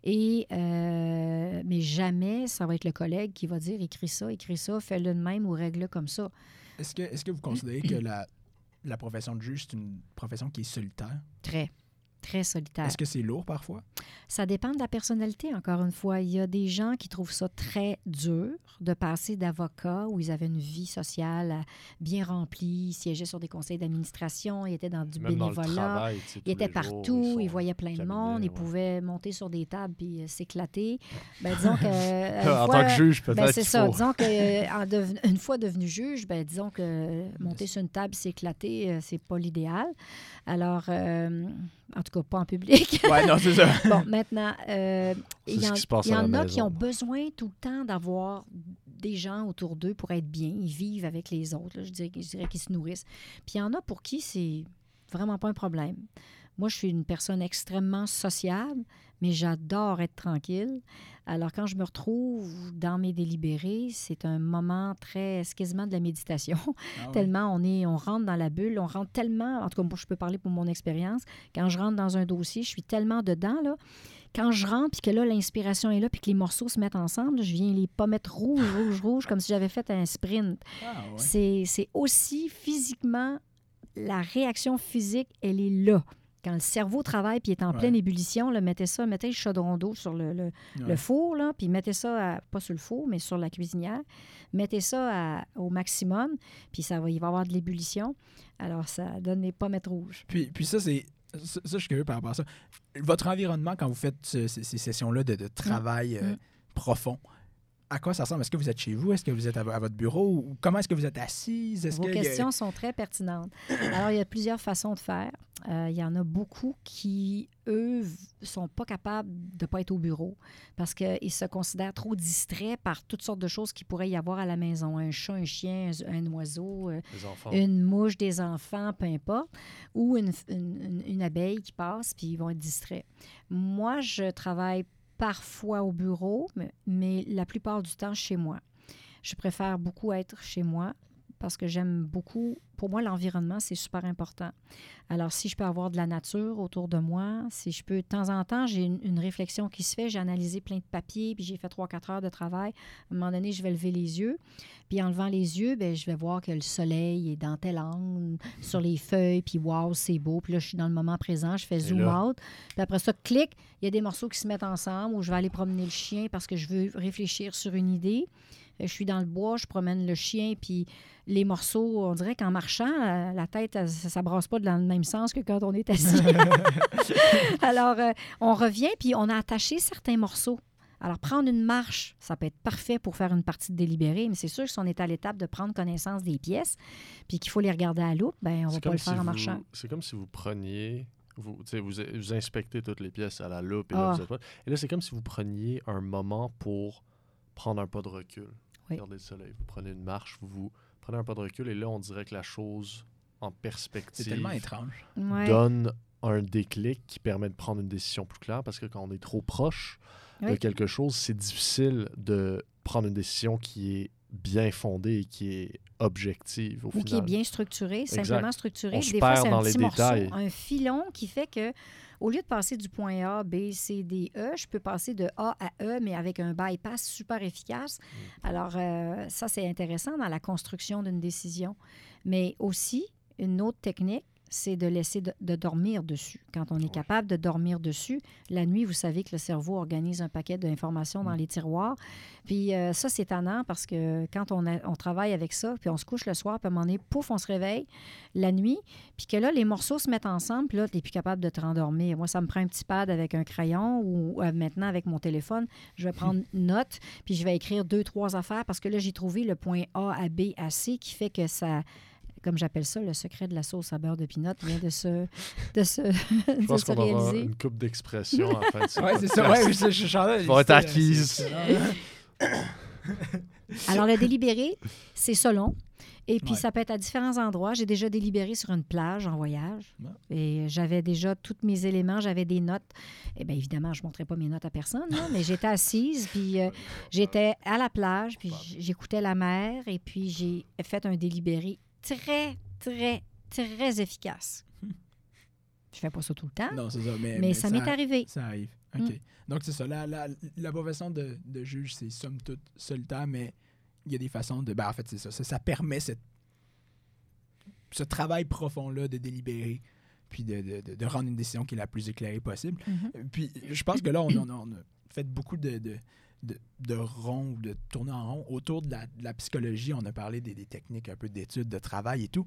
Et, euh, mais jamais, ça va être le collègue qui va dire écris ça, écris ça, fais-le de même ou règle-le comme ça. Est-ce que, est que vous considérez que la, la profession de juge, c'est une profession qui est solitaire? Très, très solitaire. Est-ce que c'est lourd parfois? Ça dépend de la personnalité, encore une fois. Il y a des gens qui trouvent ça très dur de passer d'avocat où ils avaient une vie sociale bien remplie, ils siégeaient sur des conseils d'administration, ils étaient dans du même dans le bénévolat. travail, tu sais, Ils étaient jours, partout, ils voyaient plein de monde, ils pouvaient monter sur des tables puis euh, s'éclater. Ben, disons que, *laughs* euh, une en fois- tant que juge, peut-être. Ben, c'est ça. faut- Disons que, euh, *laughs* deven- une fois devenu juge, ben, disons que monter sur une table, s'éclater, c'est pas l'idéal. Alors, euh, en tout cas, pas en public. *laughs* Ouais, non, c'est ça. *laughs* bon, maintenant, euh, il y en, qui se passe il y à la en a qui ont besoin tout le temps d'avoir des gens autour d'eux pour être bien. Ils vivent avec les autres. là. Je dirais, je dirais qu'ils se nourrissent. Puis il y en a pour qui c'est vraiment pas un problème. Moi, je suis une personne extrêmement sociable, mais j'adore être tranquille. Alors, quand je me retrouve dans mes délibérés, c'est un moment très, quasiment de la méditation. Ah *laughs* tellement on est, on rentre dans la bulle, on rentre tellement, en tout cas, moi, je peux parler pour mon expérience. Quand je rentre dans un dossier, je suis tellement dedans, là. Quand je rentre, puis que là, l'inspiration est là, puis que les morceaux se mettent ensemble, je viens les pas mettre rouge, rouge, rouge, comme si j'avais fait un sprint. Ah, ouais. C'est aussi physiquement, la réaction physique, elle est là. Quand le cerveau travaille puis est en Ouais. pleine ébullition, là, mettez ça, mettez le chaudron d'eau sur le, le- le Ouais. four, là, puis mettez ça, à- pas sur le four, mais sur la cuisinière. Mettez ça à- au maximum, puis ça va, il va y avoir de l'ébullition. Alors, ça donne les pommettes rouges. Puis, puis ça, c'est. Ça, ça, je suis curieux par rapport à ça. Votre environnement, quand vous faites ce- ces, ces sessions-là de, de travail euh, Mm. profond, à quoi ça ressemble? Est-ce que vous êtes chez vous? Est-ce que vous êtes à, vo- à votre bureau? Ou comment est-ce que vous êtes assise? Est-ce Vos que y a- questions sont très pertinentes. Alors, il y a plusieurs façons de faire. Euh, il y en a beaucoup qui, eux, ne sont pas capables de ne pas être au bureau parce qu'ils se considèrent trop distraits par toutes sortes de choses qu'il pourrait y avoir à la maison. Un chat, un chien, un, un oiseau, euh, une mouche, des enfants, peu importe, ou une, une- une- une abeille qui passe, puis ils vont être distraits. Moi, je travaille parfois au bureau, mais, la plupart du temps chez moi. Je préfère beaucoup être chez moi parce que j'aime beaucoup. Pour moi, l'environnement, c'est super important. Alors, si je peux avoir de la nature autour de moi, si je peux, de temps en temps, j'ai une, une réflexion qui se fait, j'ai analysé plein de papiers, puis j'ai fait trois, quatre heures de travail. À un moment donné, je vais lever les yeux. Puis en levant les yeux, ben, je vais voir que le soleil est dans tel angle, sur les feuilles, puis wow, c'est beau. Puis là, je suis dans le moment présent, je fais zoom out. Puis après ça, clic, il y a des morceaux qui se mettent ensemble, où je vais aller promener le chien parce que je veux réfléchir sur une idée. Euh, Je suis dans le bois, je promène le chien, puis les morceaux, on dirait qu'en marchant, la, la tête, elle, ça ne brasse pas dans le même sens que quand on est assis. *laughs* Alors, euh, on revient, puis on a attaché certains morceaux. Alors, prendre une marche, ça peut être parfait pour faire une partie de délibéré, mais c'est sûr que si on est à l'étape de prendre connaissance des pièces, puis qu'il faut les regarder à la loupe, ben on ne va pas le faire si en vous- marchant. C'est comme si vous preniez Vous, vous, vous inspectez toutes les pièces à la loupe et là, Ah. là, c'est comme si vous preniez un moment pour prendre un pas de recul. Oui. Regardez le soleil. Vous prenez une marche, vous, vous prenez un pas de recul et là, on dirait que la chose en C'est perspective tellement étrange. Ouais. donne un déclic qui permet de prendre une décision plus claire parce que quand on est trop proche de quelque chose, c'est difficile de prendre une décision qui est bien fondée et qui est objective au ou final. qui est bien structuré, simplement structuré. On Des se fois, perd c'est dans un les petit morceau, détails. un filon qui fait que, au lieu de passer du point A, B, C, D, E, je peux passer de A à E, mais avec un bypass super efficace. Mm. Alors, euh, ça, c'est intéressant dans la construction d'une décision. Mais aussi, une autre technique, c'est de laisser de, de dormir dessus. Quand on est Ouais. capable de dormir dessus, la nuit, vous savez que le cerveau organise un paquet d'informations dans Mm. les tiroirs. Puis euh, ça, c'est tannant parce que quand on, a- on travaille avec ça, puis on se couche le soir, puis à un moment donné, pouf, on se réveille la nuit, puis que là, les morceaux se mettent ensemble, puis là, tu n'es plus capable de te rendormir. Moi, ça me prend un petit pad avec un crayon ou euh, maintenant avec mon téléphone, je vais prendre *laughs* note, puis je vais écrire deux, trois affaires parce que là, j'ai trouvé le point A à B à C qui fait que ça comme j'appelle ça, le secret de la sauce à beurre de pinot vient de se, de se, *laughs* Je de pense se qu'on va avoir réaliser. une coupe d'expression en fait. *laughs* Ouais, c'est ça. Ouais, je, je, je, je, Vont être. *laughs* Alors, le délibéré, c'est selon. Et puis, Ouais. ça peut être à différents endroits. J'ai déjà délibéré sur une plage en voyage. Ouais. Et j'avais déjà tous mes éléments, j'avais des notes. Et bien, évidemment, je ne montrais pas mes notes à personne, là, mais j'étais assise, puis euh, j'étais à la plage, puis j'écoutais la mer, et puis j'ai fait un délibéré très, très, très efficace. Je fais pas ça tout le temps, Non, c'est ça. Mais, mais, ça m'est arrivé. Ça arrive. OK. Mm. Donc, c'est ça. La, la, la profession de, de juge, c'est somme toute solitaire, mais il y a des façons de. Ben, en fait, c'est ça. ça. ça permet cette, ce travail profond-là de délibérer, puis de, de, de- de rendre une décision qui est la plus éclairée possible. Mhm. Puis, je pense que là, on, on a fait beaucoup de. De ronds ou de tourner en rond autour de la, psychologie. On a parlé des, techniques un peu d'études, de travail et tout.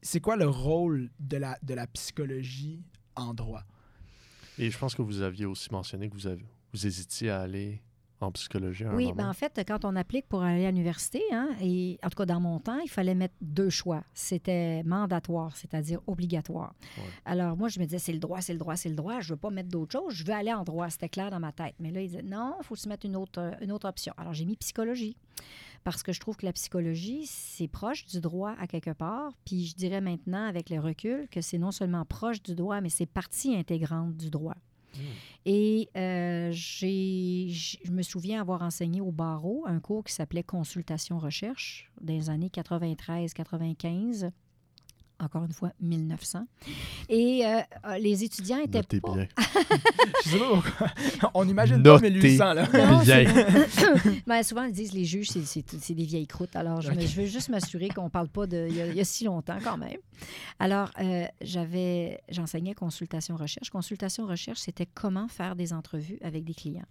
C'est quoi le rôle de la, de la psychologie en droit? Et je pense que vous aviez aussi mentionné que vous, vous hésitiez à aller en psychologie à un Oui, moment. ben en fait, quand on applique pour aller à l'université, hein, et en tout cas dans mon temps, il fallait mettre deux choix. C'était mandatoire, c'est-à-dire obligatoire. Ouais. Alors moi, je me disais, c'est le droit, c'est le droit, c'est le droit. Je veux pas mettre d'autre chose. Je veux aller en droit. C'était clair dans ma tête. Mais là, il disait, non, il faut se mettre une autre, euh, une autre option. Alors j'ai mis psychologie. Parce que je trouve que la psychologie, c'est proche du droit à quelque part. Puis je dirais maintenant, avec le recul, que c'est non seulement proche du droit, mais c'est partie intégrante du droit. Et euh, je me souviens avoir enseigné au barreau un cours qui s'appelait Consultation-recherche dans les années 93-95. Encore une fois, 1900. Et euh, les étudiants étaient Notez pas... bien. *laughs* Je sais pas. On imagine pas Notez. 1800, là. Non, Bien. *laughs* Ben, souvent, ils disent les juges, c'est, des vieilles croûtes. Alors, je, me- Ok. je veux juste m'assurer qu'on ne parle pas de il y, a, il y a si longtemps quand même. Alors, euh, j'avais, j'enseignais consultation-recherche. Consultation-recherche, c'était comment faire des entrevues avec des clients.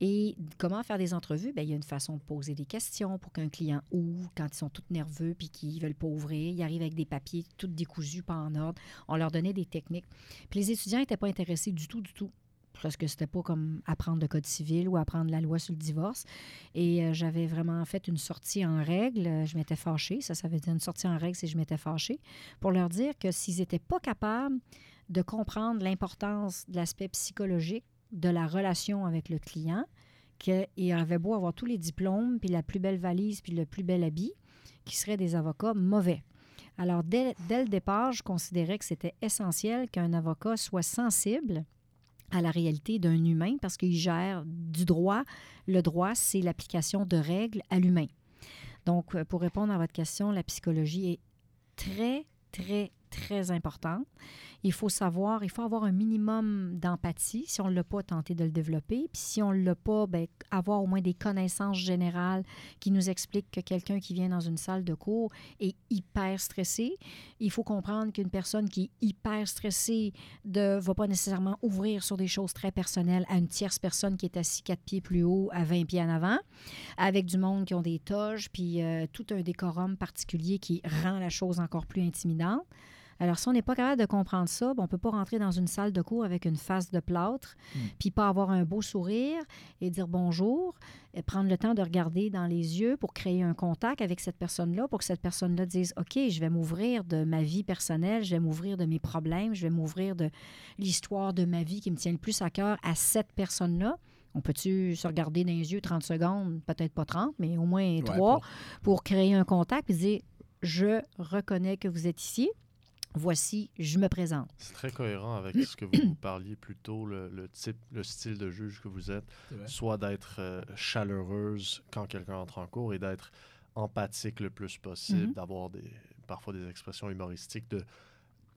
Et comment faire des entrevues? Bien, il y a une façon de poser des questions pour qu'un client ouvre quand ils sont tous nerveux puis qu'ils ne veulent pas ouvrir. Ils arrivent avec des papiers tout décousus, pas en ordre. On leur donnait des techniques. Puis les étudiants n'étaient pas intéressés du tout, du tout. Parce que c'était pas comme apprendre le code civil ou apprendre la loi sur le divorce. Et euh, j'avais vraiment fait une sortie en règle. Je m'étais fâchée. Ça, ça veut dire une sortie en règle, c'est je m'étais fâchée. Pour leur dire que s'ils n'étaient pas capables de comprendre l'importance de l'aspect psychologique de la relation avec le client, qu'il avait beau avoir tous les diplômes, puis la plus belle valise, puis le plus bel habit, qui seraient des avocats mauvais. Alors, dès, dès le départ, je considérais que c'était essentiel qu'un avocat soit sensible à la réalité d'un humain parce qu'il gère du droit. Le droit, c'est l'application de règles à l'humain. Donc, euh, pour répondre à votre question, la psychologie est très, très, très importante. Il faut savoir, il faut avoir un minimum d'empathie. Si on ne l'a pas, tenter de le développer. Puis si on ne l'a pas, ben, avoir au moins des connaissances générales qui nous expliquent que quelqu'un qui vient dans une salle de cours est hyper stressé. Il faut comprendre qu'une personne qui est hyper stressée ne va pas nécessairement ouvrir sur des choses très personnelles à une tierce personne qui est assise quatre pieds plus haut, à 20 pieds en avant, avec du monde qui ont des toges, puis euh, tout un décorum particulier qui rend la chose encore plus intimidante. Alors, si on n'est pas capable de comprendre ça, ben, on ne peut pas rentrer dans une salle de cours avec une face de plâtre, Mm. puis pas avoir un beau sourire et dire bonjour, et prendre le temps de regarder dans les yeux pour créer un contact avec cette personne-là, pour que cette personne-là dise, OK, je vais m'ouvrir de ma vie personnelle, je vais m'ouvrir de mes problèmes, je vais m'ouvrir de l'histoire de ma vie qui me tient le plus à cœur à cette personne-là. On peut-tu se regarder dans les yeux 30 secondes, peut-être pas 30, mais au moins Ouais, trois, pour- pour créer un contact et dire je reconnais que vous êtes ici. Voici, je me présente. C'est très cohérent avec ce que vous *clears throat* parliez plus tôt, le, le type, le style de juge que vous êtes, soit d'être euh, chaleureuse quand quelqu'un entre en cours et d'être empathique le plus possible, Mhm. d'avoir des, parfois des expressions humoristiques, de,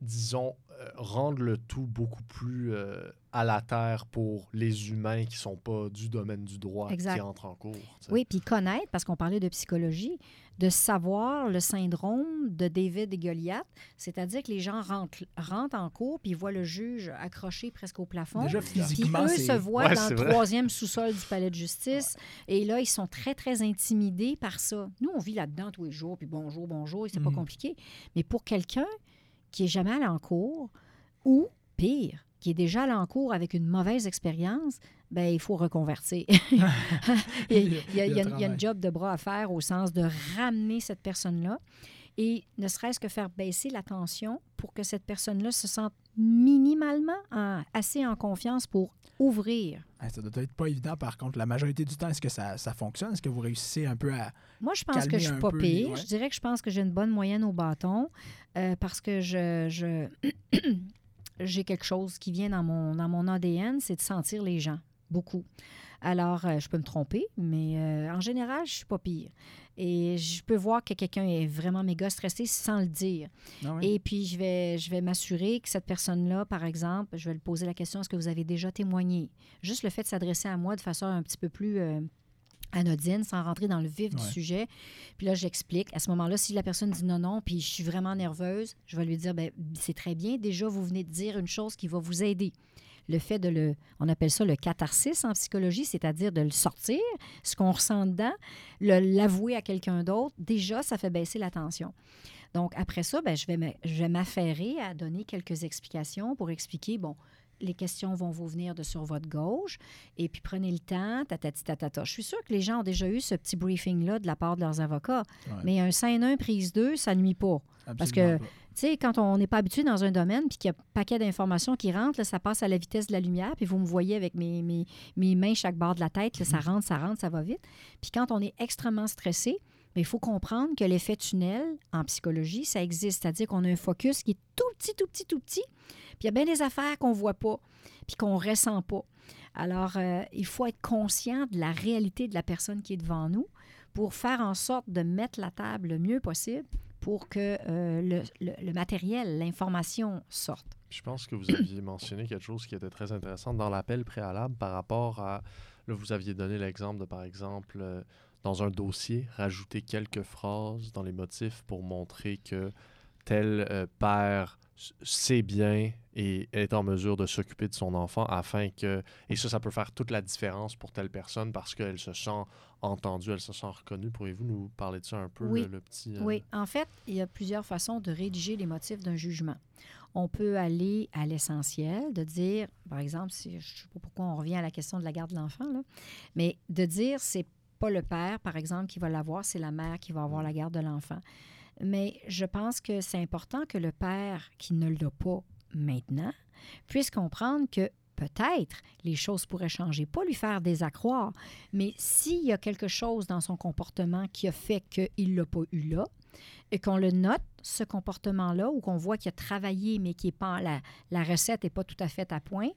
disons, euh, rendre le tout beaucoup plus euh, à la terre pour les humains qui sont pas du domaine du droit Exact. qui entrent en cours. Oui, puis connaître, parce qu'on parlait de psychologie, de savoir le syndrome de David et Goliath, c'est-à-dire que les gens rentrent, rentrent en cours puis ils voient le juge accroché presque au plafond. Déjà, Puis physiquement, eux c'est... se voient Ouais, dans le vrai. troisième sous-sol du palais de justice. Et là, ils sont très, très intimidés par ça. Nous, on vit là-dedans tous les jours, puis bonjour, bonjour, et c'est pas Mhm. compliqué. Mais pour quelqu'un qui est jamais allé en cours, ou pire, qui est déjà allé en cours avec une mauvaise expérience, ben il faut reconvertir. *laughs* il, y a, il y a- il y a- il y a travail. une job de bras à faire au sens de ramener cette personne-là et ne serait-ce que faire baisser la tension pour que cette personne-là se sente minimalement en- assez en confiance pour ouvrir. Ça doit être pas évident, par contre. La majorité du temps, est-ce que ça, ça fonctionne? Est-ce que vous réussissez un peu à... Moi, je pense que je suis pas pire. ouais. Je dirais que je pense que j'ai une bonne moyenne au bâton euh, parce que je, je- *clears throat* j'ai quelque chose qui vient dans mon, dans mon ADN, c'est de sentir les gens, beaucoup. Alors, euh, je peux me tromper, mais euh, en général, je suis pas pire. Et je peux voir que quelqu'un est vraiment méga stressé sans le dire. Oui. Et puis, je vais, je vais m'assurer que cette personne-là, par exemple, je vais lui poser la question est-ce que vous avez déjà témoigné? Juste le fait de s'adresser à moi de façon un petit peu plus euh, anodine, sans rentrer dans le vif du sujet. Puis là, j'explique. À ce moment-là, si la personne dit non, non, puis je suis vraiment nerveuse, je vais lui dire ben, c'est très bien. Déjà, vous venez de dire une chose qui va vous aider. Le fait de le, on appelle ça le catharsis en psychologie, c'est-à-dire de le sortir, ce qu'on ressent dedans, le- l'avouer à quelqu'un d'autre, déjà, ça fait baisser la tension. Donc, après ça, ben, je vais me- je vais m'affairer à donner quelques explications pour expliquer, bon, les questions vont vous venir de sur votre gauche, et puis prenez le temps, tatati tatata. Je suis sûre que les gens ont déjà eu ce petit briefing-là de la part de leurs avocats, Ouais. mais un scène 1 prise 2, ça nuit pas. parce que-. Tu sais, quand on n'est pas habitué dans un domaine, puis qu'il y a un paquet d'informations qui rentrent, là, ça passe à la vitesse de la lumière, puis vous me voyez avec mes, mes, mes mains chaque barre de la tête, là, ça rentre, ça rentre, ça va vite. Puis quand on est extrêmement stressé, mais il faut comprendre que l'effet tunnel, en psychologie, ça existe. C'est-à-dire qu'on a un focus qui est tout petit, tout petit, tout petit. Il y a bien des affaires qu'on ne voit pas, puis qu'on ne ressent pas. Alors, euh, il faut être conscient de la réalité de la personne qui est devant nous pour faire en sorte de mettre la table le mieux possible pour que euh, le, matériel, l'information sorte. Je pense que vous aviez mentionné quelque chose qui était très intéressant dans l'appel préalable par rapport à. Là, vous aviez donné l'exemple de, par exemple, euh, dans un dossier, rajouter quelques phrases dans les motifs pour montrer que tel père sait bien et est en mesure de s'occuper de son enfant afin que. Et ça, ça peut faire toute la différence pour telle personne parce qu'elle se sent entendue, elle se sent reconnue. Pourriez-vous nous parler de ça un peu, Oui. le, le petit. euh, Oui, en fait, il y a plusieurs façons de rédiger les motifs d'un jugement. On peut aller à l'essentiel, de dire, par exemple, si, je ne sais pas pourquoi on revient à la question de la garde de l'enfant, mais de dire c'est pas le père, par exemple, qui va l'avoir, c'est la mère qui va avoir la garde de l'enfant. Mais je pense que c'est important que le père qui ne l'a pas maintenant puisse comprendre que peut-être les choses pourraient changer, pas lui faire désaccroire, mais s'il y a quelque chose dans son comportement qui a fait qu'il ne l'a pas eu là, et qu'on le note, ce comportement-là, ou qu'on voit qu'il a travaillé, mais qui pas la, recette n'est pas tout à fait à point,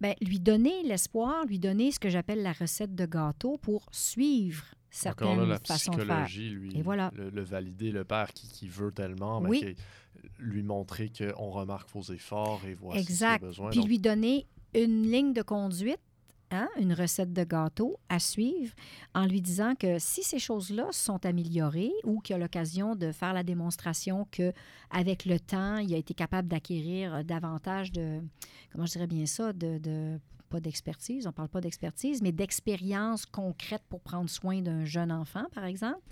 ben, lui donner l'espoir, lui donner ce que j'appelle la recette de gâteau pour suivre certaines Encore là, la façons de faire. lui, Et voilà. le, le valider, le père qui, qui veut tellement, mais Oui. qui- lui montrer qu'on remarque vos efforts et voici Exact. ce qu'il y a besoin. Puis Donc, lui donner une ligne de conduite, hein, une recette de gâteau à suivre, en lui disant que si ces choses-là sont améliorées ou qu'il a l'occasion de faire la démonstration que avec le temps, il a été capable d'acquérir davantage de, comment je dirais bien ça, de, de- pas d'expertise, on parle pas d'expertise, mais d'expérience concrète pour prendre soin d'un jeune enfant, par exemple,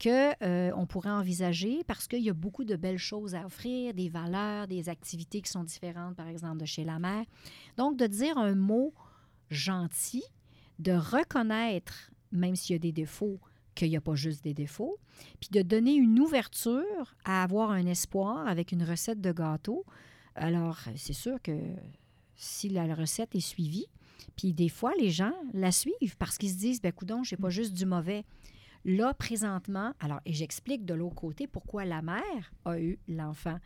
que euh, on pourrait envisager parce qu'il y a beaucoup de belles choses à offrir, des valeurs, des activités qui sont différentes, par exemple, de chez la mère. Donc, de dire un mot gentil, de reconnaître, même s'il y a des défauts, qu'il n'y a pas juste des défauts, puis de donner une ouverture à avoir un espoir avec une recette de gâteau. Alors, c'est sûr que si la recette est suivie, puis des fois, les gens la suivent parce qu'ils se disent, ben coudon, j'ai pas juste du mauvais. Là, présentement, alors, et j'explique de l'autre côté pourquoi la mère a eu l'enfant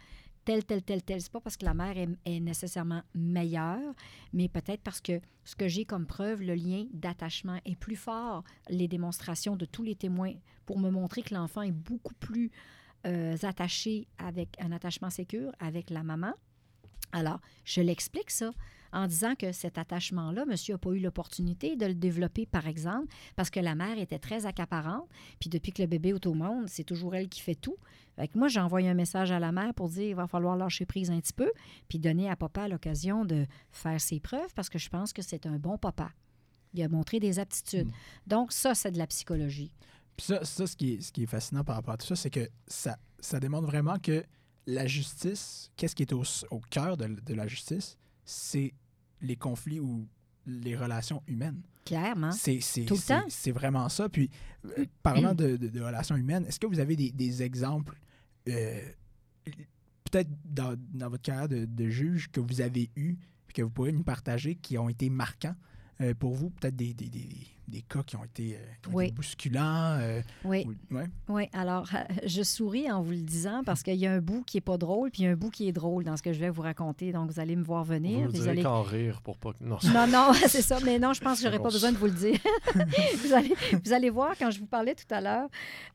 tel, tel, tel, tel. C'est pas parce que la mère est, est nécessairement meilleure, mais peut-être parce que ce que j'ai comme preuve, le lien d'attachement est plus fort. Les démonstrations de tous les témoins pour me montrer que l'enfant est beaucoup plus euh, attaché avec un attachement sécure avec la maman. Alors, je l'explique ça en disant que cet attachement-là, monsieur n'a pas eu l'opportunité de le développer, par exemple, parce que la mère était très accaparante. Puis depuis que le bébé est au monde, c'est toujours elle qui fait tout. Fait que moi, j'ai envoyé un message à la mère pour dire il va falloir lâcher prise un petit peu, puis donner à papa l'occasion de faire ses preuves, parce que je pense que c'est un bon papa. Il a montré des aptitudes. Mm. Donc, ça, c'est de la psychologie. Puis ça, ça ce, qui est, ce qui est fascinant par rapport à tout ça, c'est que ça, ça démontre vraiment que la justice, qu'est-ce qui est au, au cœur de, de la justice, c'est les conflits ou les relations humaines. Clairement. C'est, c'est, Tout le c'est- temps. c'est vraiment ça. Puis, euh, parlant de, de- de relations humaines, est-ce que vous avez des, des exemples, euh, peut-être dans, dans votre carrière de, juge, que vous avez eu, que vous pourriez nous partager, qui ont été marquants euh, pour vous? Peut-être des, des, des, des cas qui ont été, euh, qui ont Oui. été bousculants. euh, Oui. ou- ouais. Oui, alors je souris en vous le disant parce qu'il y a un bout qui est pas drôle puis il y a un bout qui est drôle dans ce que je vais vous raconter. Donc, vous allez me voir venir. vous allez... qu'en rire pour pas que... Non, Non, non, *laughs* c'est ça. Mais non, je pense que j'aurais pas besoin de vous le dire. *laughs* vous, allez, vous allez voir quand je vous parlais tout à l'heure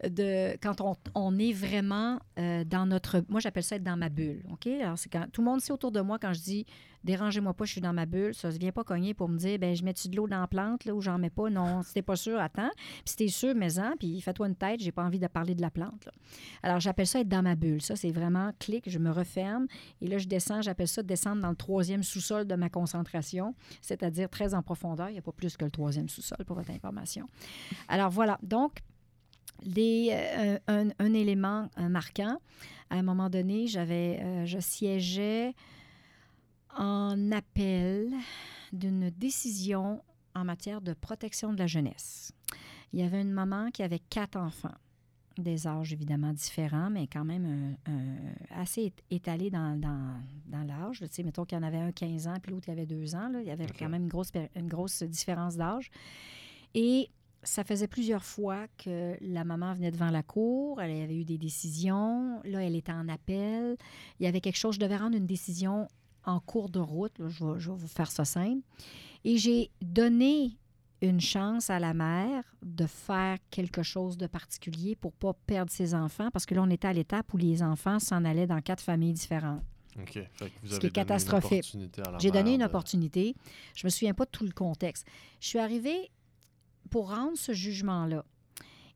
de quand on, on est vraiment euh, dans notre. Moi, j'appelle ça être dans ma bulle. OK? Alors, c'est quand tout le monde sait autour de moi quand je dis dérangez-moi pas, je suis dans ma bulle. Ça ne vient pas cogner pour me dire ben je mets-tu de l'eau dans la plante là, ou j'en mets pas? Non, si t'es pas sûr, attends. Puis si t'es sûr, mets-en, puis fais-toi une tête, j'ai pas envie de parler de la plante. Alors, j'appelle ça être dans ma bulle. Ça, c'est vraiment clic, je me referme. Et là, je descends, j'appelle ça descendre dans le troisième sous-sol de ma concentration, c'est-à-dire très en profondeur. Il n'y a pas plus que le troisième sous-sol pour votre information. Alors, voilà. Donc, les, euh, un, un élément euh, marquant, à un moment donné, j'avais, euh, je siégeais en appel d'une décision en matière de protection de la jeunesse. Il y avait une maman qui avait quatre enfants, des âges évidemment différents, mais quand même un- un- assez é- étalés dans, dans, dans l'âge. Tu sais, mettons qu'il y en avait un 15 ans, puis l'autre il avait deux ans. là. Il y avait quand même une grosse, une grosse différence d'âge. Et ça faisait plusieurs fois que la maman venait devant la cour, elle avait eu des décisions, là, elle était en appel. Il y avait quelque chose, je devais rendre une décision en cours de route, là, je, vais, je vais vous faire ça simple. Et j'ai donné une chance à la mère de faire quelque chose de particulier pour pas perdre ses enfants, parce que là, on était à l'étape où les enfants s'en allaient dans quatre familles différentes. OK. Fait que vous Ce qui est catastrophique. J'ai donné une de- opportunité. Je me souviens pas de tout le contexte. Je suis arrivée pour rendre ce jugement-là.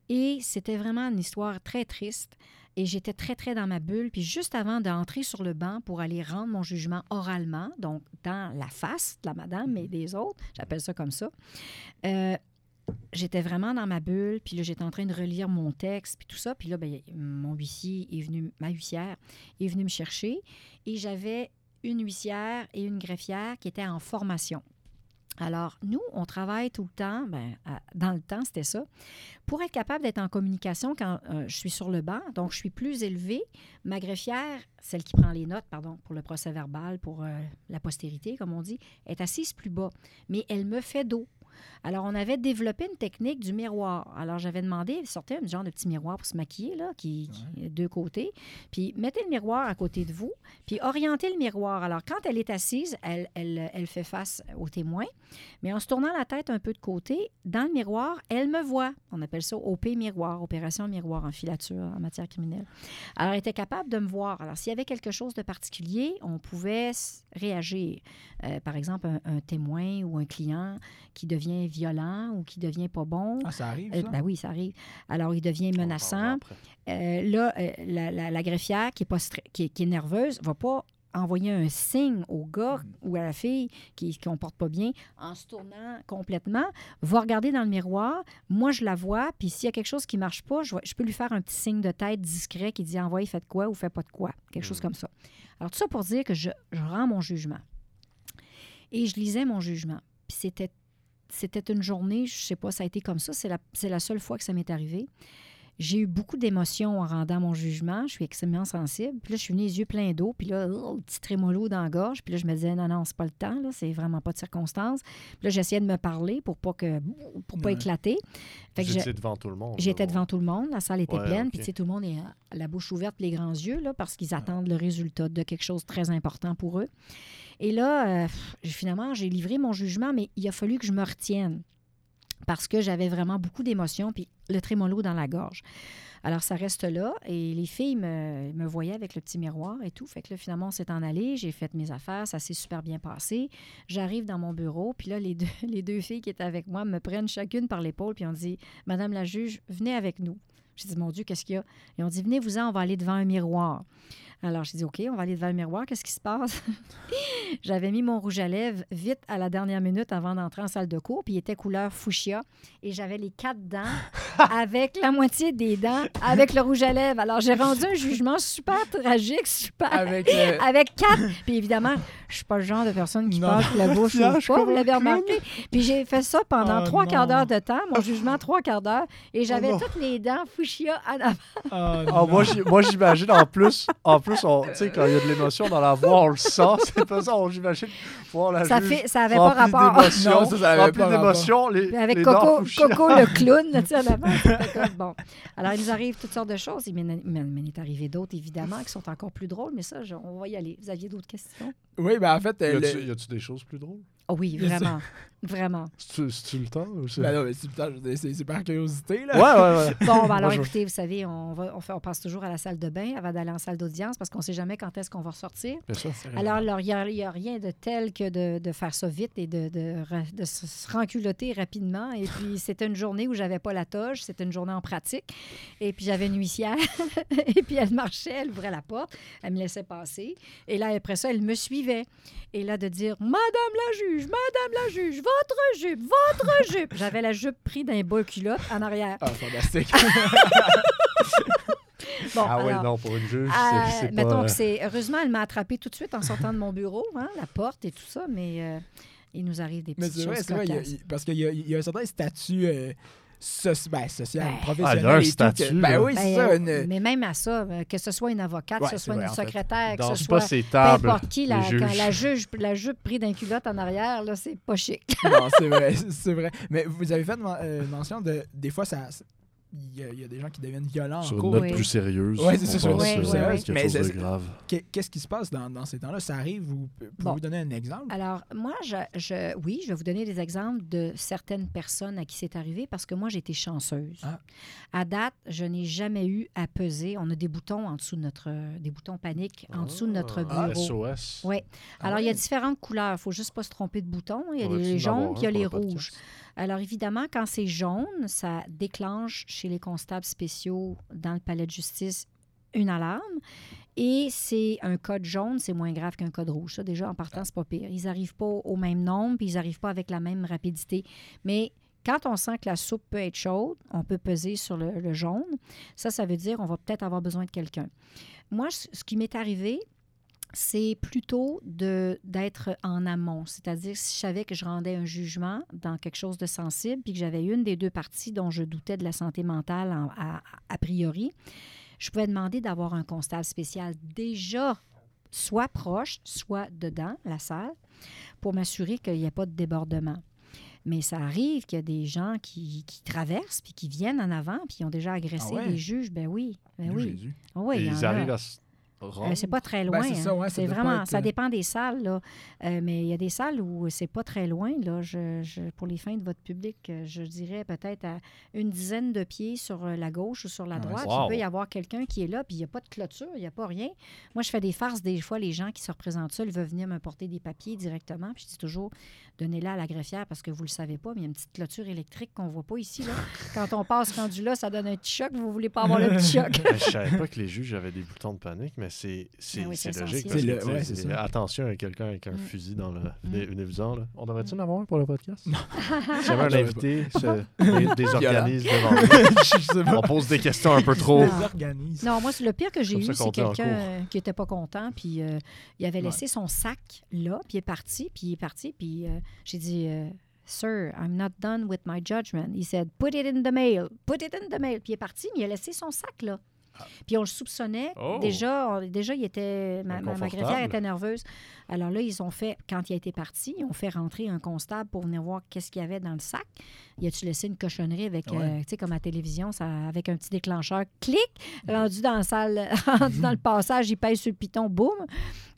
Et c'était vraiment une histoire très triste. Et j'étais très, très dans ma bulle. Puis juste avant d'entrer sur le banc pour aller rendre mon jugement oralement, donc dans la face de la madame et des autres, j'appelle ça comme ça, euh, j'étais vraiment dans ma bulle. Puis là, j'étais en train de relire mon texte, puis tout ça. Puis là, ben, mon huissier est venu, ma huissière est venue me chercher. Et j'avais une huissière et une greffière qui étaient en formation. Alors, nous, on travaille tout le temps, ben, dans le temps, c'était ça, pour être capable d'être en communication quand euh, je suis sur le banc. Donc, je suis plus élevée. Ma greffière, celle qui prend les notes, pardon, pour le procès verbal, pour euh, la postérité, comme on dit, est assise plus bas. Mais elle me fait dos. Alors, on avait développé une technique du miroir. Alors, j'avais demandé, sortez un genre de petit miroir pour se maquiller, là, qui, qui est deux côtés. Puis, mettez le miroir à côté de vous, puis orientez le miroir. Alors, quand elle est assise, elle, elle, elle fait face au témoin, mais en se tournant la tête un peu de côté, dans le miroir, elle me voit. On appelle ça OP miroir, opération miroir en filature en matière criminelle. Alors, elle était capable de me voir. Alors, s'il y avait quelque chose de particulier, on pouvait réagir. Euh, par exemple, un, un témoin ou un client qui devient violent ou qui devient pas bon. Ah, ça arrive, Euh, ça? ben oui, ça arrive. Alors, il devient menaçant. Euh, là, euh, la, la- la greffière qui est, pas qui, est, qui est nerveuse va pas envoyer un signe au gars ou à la fille qui ne comporte pas bien en se tournant complètement, va regarder dans le miroir. Moi, je la vois, puis s'il y a quelque chose qui ne marche pas, je, peux lui faire un petit signe de tête discret qui dit envoyez, faites quoi ou faites pas de quoi. Quelque chose comme ça. Alors, tout ça pour dire que je, je rends mon jugement. Et je lisais mon jugement. Puis c'était, c'était une journée, je sais pas, ça a été comme ça. C'est la, la seule fois que ça m'est arrivé. J'ai eu beaucoup d'émotions en rendant mon jugement. Je suis extrêmement sensible. Puis là, je suis venue les yeux pleins d'eau. Puis là, oh, petit trémolo dans la gorge. Puis là, je me disais, non, non, c'est pas le temps. Là, c'est vraiment pas de circonstance. Puis là, j'essayais de me parler pour pas que pour pas Ouais. éclater. Fait que Vous je- étiez devant tout le monde. J'étais devant tout le monde, la salle était Ouais, pleine, puis tu sais, tout le monde est la bouche ouverte, les grands yeux, là, parce qu'ils attendent le résultat de quelque chose de très important pour eux. Et là, euh, finalement, j'ai livré mon jugement, mais il a fallu que je me retienne parce que j'avais vraiment beaucoup d'émotions, puis le trémolo dans la gorge. Alors, ça reste là, et les filles me, voyaient avec le petit miroir et tout. Fait que là, finalement, on s'est en allé, j'ai fait mes affaires, ça s'est super bien passé. J'arrive dans mon bureau, puis là, les deux, *laughs* les deux filles qui étaient avec moi me prennent chacune par l'épaule, puis on dit Madame la juge, venez avec nous. J'ai dit, mon Dieu, qu'est-ce qu'il y a? Ils ont dit, venez-vous-en, on va aller devant un miroir. Alors, j'ai dit, OK, on va aller devant le miroir. Qu'est-ce qui se passe? *laughs* J'avais mis mon rouge à lèvres vite à la dernière minute avant d'entrer en salle de cours, puis il était couleur fuchsia. Et j'avais les quatre dents *laughs* avec la moitié des dents avec le rouge à lèvres. Alors, j'ai rendu un jugement super tragique, super. Avec le- *laughs* Avec quatre. Puis évidemment, je suis pas le genre de personne qui Non. parle que la bouche ouvre pas, vous l'avez remarqué. Puis j'ai fait ça pendant Oh trois quarts d'heure de temps, mon jugement trois quarts d'heure, et j'avais non. toutes les dents fuchsia en avant. Ah, Ah, moi, j'imagine en plus, en plus, on- tu sais, quand il y a de l'émotion dans la voix, on le sent. *laughs* C'est pas ça, on- j'imagine voir la Ça, juge fait, ça avait pas rapport. *laughs* Non, ça, ça avait pas Puis Avec les Coco. Coco le *laughs* clown, là, tu sais, en avant. C'était comme, bon. Alors, il nous arrive toutes sortes de choses. Il m'en est arrivé d'autres, évidemment, qui sont encore plus drôles, mais ça, je- on va y aller. Vous aviez d'autres questions? Oui, ben en fait, Y a-tu le- des choses plus drôles? Oh oui, vraiment. Vraiment. C'est-tu le temps? Ou c'est... Ben non, mais c'est c'est c'est par curiosité, là. Ouais, ouais, ouais. Bon, ben alors, écoutez, vous savez, on, va, on, fait, on passe toujours à la salle de bain avant d'aller en salle d'audience parce qu'on ne sait jamais quand est-ce qu'on va ressortir. Bien sûr. Alors, alors, il n'y a, il y a rien de tel que de, de faire ça vite et de, de, de se renculoter rapidement. Et puis, *laughs* c'était une journée où j'avais pas la toge, c'était une journée en pratique. Et puis, j'avais une huissière. *laughs* et puis, elle marchait, elle ouvrait la porte, elle me laissait passer. Et là, après ça, elle me suivait. Et là, de dire Madame la juge, Madame la juge, votre jupe, votre *laughs* jupe. J'avais la jupe prise d'un bas culotte en arrière. Ah, fantastique. *laughs* Bon, ah oui, non, pour une juge, euh, c'est- mettons pas... euh, que c'est. Heureusement, elle m'a attrapé tout de suite en sortant de mon bureau, hein, la porte et tout ça, mais euh, il nous arrive des Mais petites vrai, choses c'est vrai, il y a- cocasses. il- parce qu'il y, a- il y a un certain statut euh, soci- ben, social, Ben. Ah, tout que- statut, Ben oui, c'est Ben, ça. euh, une- Mais même à ça, euh, que ce soit une avocate, Ouais, que ce soit vrai, une secrétaire, que ce soit ces peu tables, importe qui, la, quand juge, la jupe prise d'un culotte en arrière, là, c'est pas chic. *laughs* non, c'est vrai, c'est vrai. Mais vous avez fait euh, mention de. Des fois, ça. Il y, a, il y a des gens qui deviennent violents Sur une cours. note Oui. plus sérieuse. Ouais, c'est ça, on sur une passe, note plus euh, quelque chose de grave. Qu'est- Qu'est-ce qui se passe dans, dans ces temps-là? Ça arrive, vous pouvez Bon. vous donner un exemple? Alors, moi, je, je- oui, je vais vous donner des exemples de certaines personnes à qui c'est arrivé parce que moi, j'ai été chanceuse. Ah. À date, je n'ai jamais eu à peser. On a des boutons en dessous de notre, des boutons paniques en dessous de notre Ah, bureau. SOS. Oui. Ah Alors, il y a différentes couleurs. Il ne faut juste pas se tromper de boutons. Il y a les jaunes un puis il y a les le podcast? Alors, évidemment, quand c'est jaune, ça déclenche chez les constables spéciaux dans le palais de justice une alarme. Et c'est un code jaune, c'est moins grave qu'un code rouge. Ça, déjà, en partant, c'est pas pire. Ils n'arrivent pas au même nombre, puis ils n'arrivent pas avec la même rapidité. Mais quand on sent que la soupe peut être chaude, on peut peser sur le, le jaune. Ça, ça veut dire qu'on va peut-être avoir besoin de quelqu'un. Moi, ce qui m'est arrivé, c'est plutôt de- d'être en amont. C'est-à-dire, si je savais que je rendais un jugement dans quelque chose de sensible, puis que j'avais une des deux parties dont je doutais de la santé mentale en- à, a priori, je pouvais demander d'avoir un constable spécial déjà soit proche, soit dedans la salle, pour m'assurer qu'il n'y ait pas de débordement. Mais ça arrive qu'il y a des gens qui, qui traversent, puis qui viennent en avant, puis qui ont déjà agressé Ah ouais? des juges. Ben oui, ben oui. Ah oui, Et il ils a. arrivent à se Euh, c'est pas très Ben, loin. c'est ça, hein. ouais, ça vraiment, être, ça euh, dépend des salles, là. Euh, mais il y a des salles où c'est pas très loin, là. Je, je- pour les fins de votre public, euh, je dirais peut-être à une dizaine de pieds sur la gauche ou sur la Ah droite. wow. Il peut y avoir quelqu'un qui est là, puis il n'y a pas de clôture, il n'y a pas rien. Moi, je fais des farces des fois. Les gens qui se représentent seuls veulent venir me porter des papiers directement. Puis je dis toujours, donnez-la à la greffière parce que vous le savez pas, mais il y a une petite clôture électrique qu'on voit pas ici. Là. *laughs* Quand on passe rendu là, ça donne un petit choc. Vous voulez pas avoir le petit *laughs* choc. Je savais pas que les juges avaient des boutons de panique, mais c'est c'est- Ben oui, logique. parce que, le-. Attention à quelqu'un avec un Mm. fusil dans le. Mm. On devrait-tu en avoir un pour le podcast? Non. Si jamais un J'avais invité se dé- *laughs* désorganise devant *laughs* on pose des questions un peu trop. Non. Moi, c'est le pire que j'ai eu, c'est quelqu'un euh, qui n'était pas content, puis euh, il avait Ouais. laissé son sac là, puis il est parti, puis il est parti, puis euh, j'ai dit, euh, Sir, I'm not done with my judgment. He said, put it in the mail, put it in the mail. Puis il est parti, mais il a laissé son sac là. Puis on le soupçonnait. Oh. Déjà, on- déjà, il était, ma, ma- ma Inconfortable. greffière était nerveuse. Alors là, ils ont fait, quand il a été parti, ils ont fait rentrer un constable pour venir voir qu'est-ce qu'il y avait dans le sac. Y a-tu laissé une cochonnerie avec, Ouais. euh, tu sais, comme à la télévision, ça, avec un petit déclencheur, clic, rendu dans la salle, *laughs* rendu dans le passage, il pèse sur le piton, boum.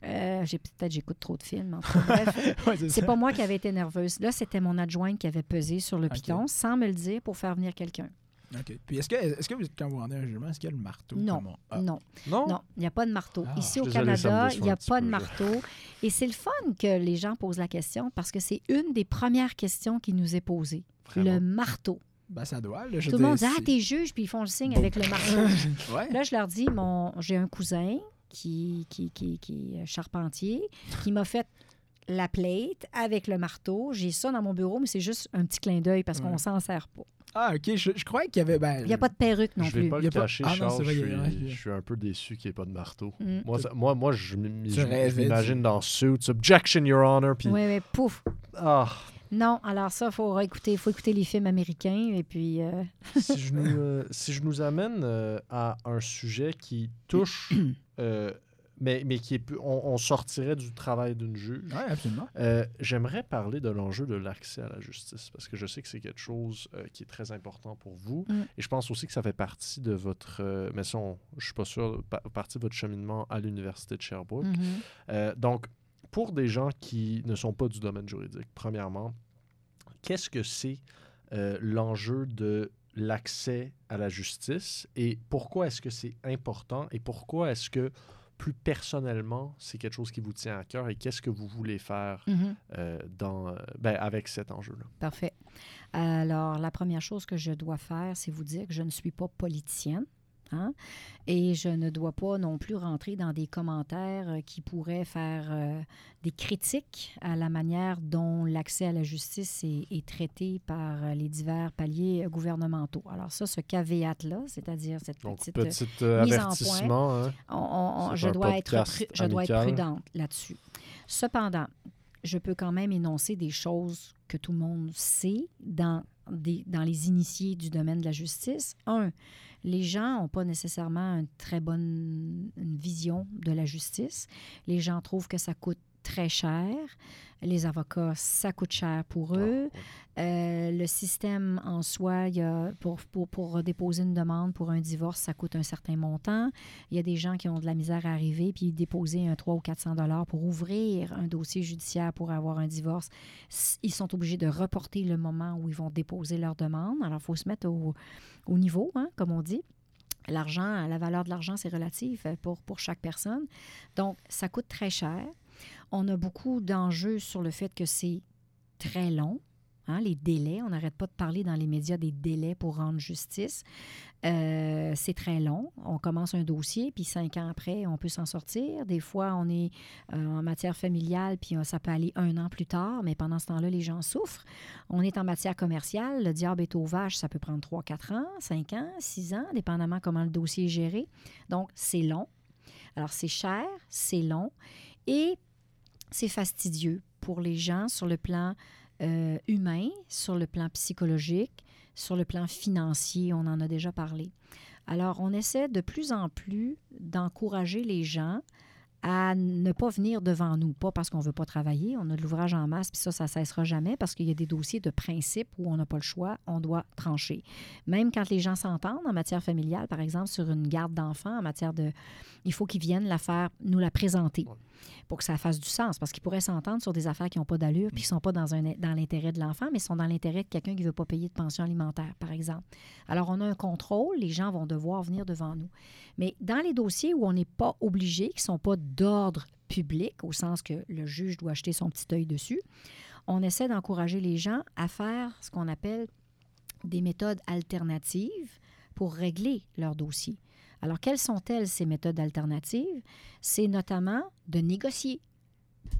Euh, j'ai peut-être j'écoute trop de films. en tout cas, bref. *laughs* Ouais, c'est pas moi qui avais été nerveuse. Là, c'était mon adjointe qui avait pesé sur le Ok. piton sans me le dire pour faire venir quelqu'un. OK. Puis est-ce que, est-ce que vous, quand vous rendez un jugement, est-ce qu'il y a le marteau? Non. comme on- Ah, Non, Non? non, il n'y a pas de marteau. Ah, Ici au Canada, il n'y a pas de marteau. Et c'est le fun que les gens posent la question parce que c'est une des premières questions qui nous est posée. Vraiment. Le marteau. Ben, ça doit. Là, je Tout le monde dit Ah, t'es juge, puis ils font le signe avec le marteau. *laughs* Ouais. Là, je leur dis mon, J'ai un cousin qui, qui, qui, qui est charpentier qui m'a fait la plate avec le marteau. J'ai ça dans mon bureau, mais c'est juste un petit clin d'œil parce qu'on Ouais. s'en sert pas. Ah, OK. Je, je croyais qu'il y avait... Ben, Il n'y a pas de perruque non je vais plus. pas Il y le pas- cacher, Ah non, Charles. vrai, je, suis, ouais. je suis un peu déçu qu'il n'y ait pas de marteau. Mm. Moi, ça- moi, moi, je m'imagine dans Suits, Objection, Your Honor, puis... Oui, oui, pouf. Ah, Non, alors ça, il faut écouter, faut écouter les films américains et puis. euh, *laughs* si, je nous, *laughs* euh, si je nous amène euh, à un sujet qui touche, *clears throat* euh, mais, mais qui est... On, on sortirait du travail d'une juge. Ouais, absolument. Euh, J'aimerais parler de l'enjeu de l'accès à la justice parce que je sais que c'est quelque chose euh, qui est très important pour vous Mm. et je pense aussi que ça fait partie de votre, euh, mais ça, on- je suis pas sûr, pa- partie de votre cheminement à l'université de Sherbrooke. mhm. Euh, donc, pour des gens qui ne sont pas du domaine juridique, premièrement, qu'est-ce que c'est l'enjeu de l'accès à la justice et pourquoi est-ce que c'est important et pourquoi est-ce que plus personnellement, c'est quelque chose qui vous tient à cœur et qu'est-ce que vous voulez faire Mhm. euh, dans, euh, ben, avec cet enjeu-là? Parfait. Alors, la première chose que je dois faire, c'est vous dire que je ne suis pas politicienne. Hein, Et je ne dois pas non plus rentrer dans des commentaires euh, qui pourraient faire euh, des critiques à la manière dont l'accès à la justice est, est traité par euh, les divers paliers gouvernementaux. Alors ça, ce caveat-là, c'est-à-dire cette Donc, petite... euh, euh, mise en avertissement. hein. On- on- on- C'est je, dois être pru- je dois être prudente là-dessus. Cependant, je peux quand même énoncer des choses que tout le monde sait dans, dans les initiés du domaine de la justice. Un, les gens n'ont pas nécessairement une très bonne vision de la justice. Les gens trouvent que ça coûte très cher. Les avocats, ça coûte cher pour eux. Ah, ouais. Euh, le système en soi, il y a, pour, pour, pour déposer une demande pour un divorce, ça coûte un certain montant. Il y a des gens qui ont de la misère à arriver puis déposer un 300 ou 400 dollars pour ouvrir un dossier judiciaire pour avoir un divorce. Ils sont obligés de reporter le moment où ils vont déposer leur demande. Alors, il faut se mettre au, au niveau, hein, comme on dit. L'argent, la valeur de l'argent, c'est relatif pour, pour chaque personne. Donc, ça coûte très cher. On a beaucoup d'enjeux sur le fait que c'est très long. hein, les délais, on n'arrête pas de parler dans les médias des délais pour rendre justice. Euh, c'est très long. On commence un dossier, puis cinq ans après, on peut s'en sortir. Des fois, on est euh, en matière familiale, puis euh, ça peut aller un an plus tard, mais pendant ce temps-là, les gens souffrent. On est en matière commerciale, le diable est aux vaches, ça peut prendre trois, quatre ans, cinq ans, six ans, dépendamment comment le dossier est géré. Donc, c'est long. Alors, c'est cher, c'est long et c'est fastidieux pour les gens sur le plan euh, humain, sur le plan psychologique, sur le plan financier, on en a déjà parlé. Alors, on essaie de plus en plus d'encourager les gens à ne pas venir devant nous, pas parce qu'on ne veut pas travailler, on a de l'ouvrage en masse, puis ça, ça ne cessera jamais parce qu'il y a des dossiers de principe où on n'a pas le choix, on doit trancher. Même quand les gens s'entendent en matière familiale, par exemple, sur une garde d'enfants, en matière de... Il faut qu'ils viennent la nous la présenter pour que ça fasse du sens, parce qu'ils pourraient s'entendre sur des affaires qui n'ont pas d'allure, puis qui ne sont pas dans l'intérêt de l'enfant, mais sont dans l'intérêt de quelqu'un qui ne veut pas payer de pension alimentaire, par exemple. Alors, on a un contrôle, les gens vont devoir venir devant nous. Mais dans les dossiers où on n'est pas obligé, qui ne sont pas d'ordre public, au sens que le juge doit acheter son petit œil dessus, on essaie d'encourager les gens à faire ce qu'on appelle des méthodes alternatives pour régler leur dossier. Alors, quelles sont-elles, ces méthodes alternatives? C'est notamment de négocier.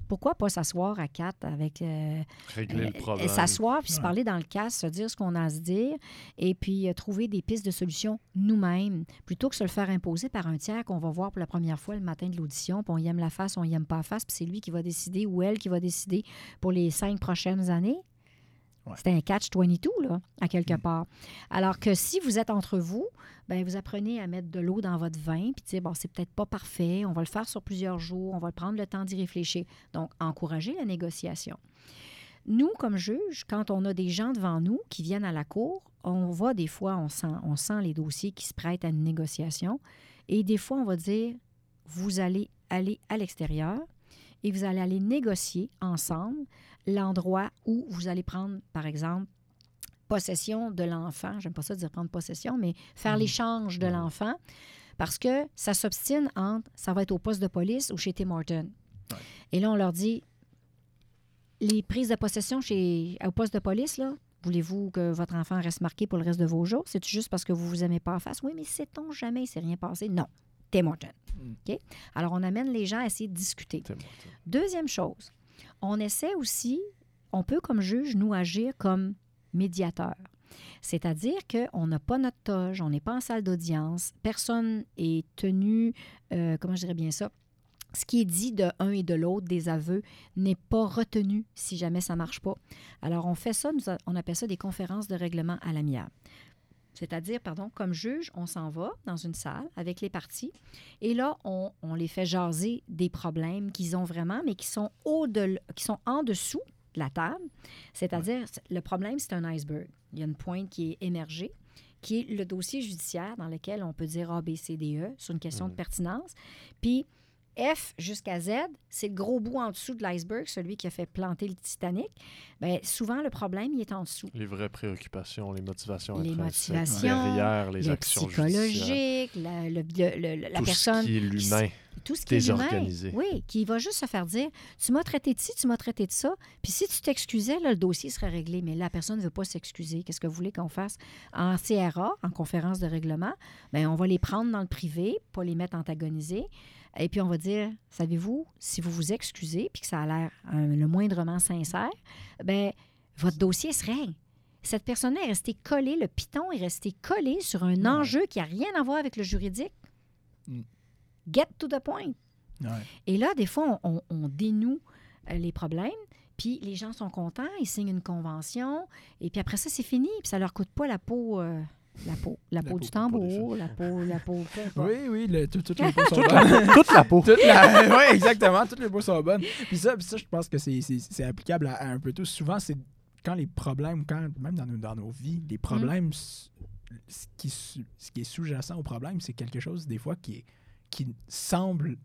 Pourquoi pas s'asseoir à quatre avec... euh, Régler le euh, problème. S'asseoir, puis se parler dans le casque, se dire ce qu'on a à se dire, et puis euh, trouver des pistes de solutions nous-mêmes, plutôt que se le faire imposer par un tiers qu'on va voir pour la première fois le matin de l'audition, puis on y aime la face, on y aime pas la face, puis c'est lui qui va décider ou elle qui va décider pour les cinq prochaines années. Ouais. C'est un catch-22, là, à quelque Mm. part. Alors que si vous êtes entre vous, ben vous apprenez à mettre de l'eau dans votre vin, puis dire, bon, c'est peut-être pas parfait, on va le faire sur plusieurs jours, on va prendre le temps d'y réfléchir. Donc, encourager la négociation. Nous, comme juges, quand on a des gens devant nous qui viennent à la cour, on va des fois, on sent, on sent les dossiers qui se prêtent à une négociation, et des fois, on va dire, vous allez aller à l'extérieur et vous allez aller négocier ensemble l'endroit où vous allez prendre, par exemple, possession de l'enfant. J'aime pas ça dire prendre possession, mais faire Mhm. l'échange de l'enfant parce que ça s'obstine entre ça va être au poste de police ou chez Tim Horton. Ouais. Et là, on leur dit les prises de possession chez, au poste de police, là, voulez-vous que votre enfant reste marqué pour le reste de vos jours? C'est juste parce que vous vous aimez pas en face? Oui, mais sait-on jamais, il s'est rien passé? Non. Tim Horton. Mm. OK? Alors, on amène les gens à essayer de discuter. Deuxième chose, on essaie aussi, on peut comme juge, nous agir comme médiateur. C'est-à-dire qu'on n'a pas notre toge, on n'est pas en salle d'audience, personne est tenu, euh, comment je dirais bien ça, ce qui est dit de un et de l'autre des aveux n'est pas retenu si jamais ça ne marche pas. Alors, on fait ça, on appelle ça des conférences de règlement à l'amiable. C'est-à-dire, pardon, comme juge, on s'en va dans une salle avec les parties et là, on, on les fait jaser des problèmes qu'ils ont vraiment, mais qui sont, au qui sont en dessous de la table. C'est-à-dire, le problème, c'est un iceberg. Il y a une pointe qui est émergée, qui est le dossier judiciaire dans lequel on peut dire A, B, C, D, E sur une question de Mhm. pertinence. Puis F jusqu'à Z, c'est le gros bout en dessous de l'iceberg, celui qui a fait planter le Titanic. Bien, souvent, le problème, il est en dessous. Les vraies préoccupations, les motivations Les motivations, derrière les le actions judiciaires. psychologique, la, le- la Tout personne ce qui est l'humain. tout ce qui est humain, oui, qui va juste se faire dire tu m'as traité de ci, tu m'as traité de ça, puis si tu t'excusais, là, le dossier serait réglé. Mais la personne ne veut pas s'excuser. Qu'est-ce que vous voulez qu'on fasse en CRA, en conférence de règlement? Bien, on va les prendre dans le privé, pas les mettre antagonisés. Et puis on va dire, savez-vous, si vous vous excusez puis que ça a l'air euh, le moindrement sincère, ben votre dossier se règle. Cette personne-là est restée collée, le piton est resté collé sur un enjeu qui n'a rien à voir avec le juridique. Mm. Get to the point. Ouais. Et là, des fois, on, on- on dénoue euh, les problèmes, puis les gens sont contents, ils signent une convention, et puis après ça, c'est fini, puis ça leur coûte pas la peau, euh, la peau, la, La peau peau, du tambour, la peau, la peau. Oui, oui, le- tout- toutes les peaux sont bonnes. toute la peau. Toute la- *laughs* ouais, exactement. Toutes les peaux sont bonnes. Puis ça, puis ça je pense que c'est- applicable à, à un peu tout. Souvent, c'est quand les problèmes, quand même dans nos, dans nos vies, les problèmes, s- ce, qui, su- ce qui est sous-jacent au problème, c'est quelque chose, des fois, qui, est, qui semble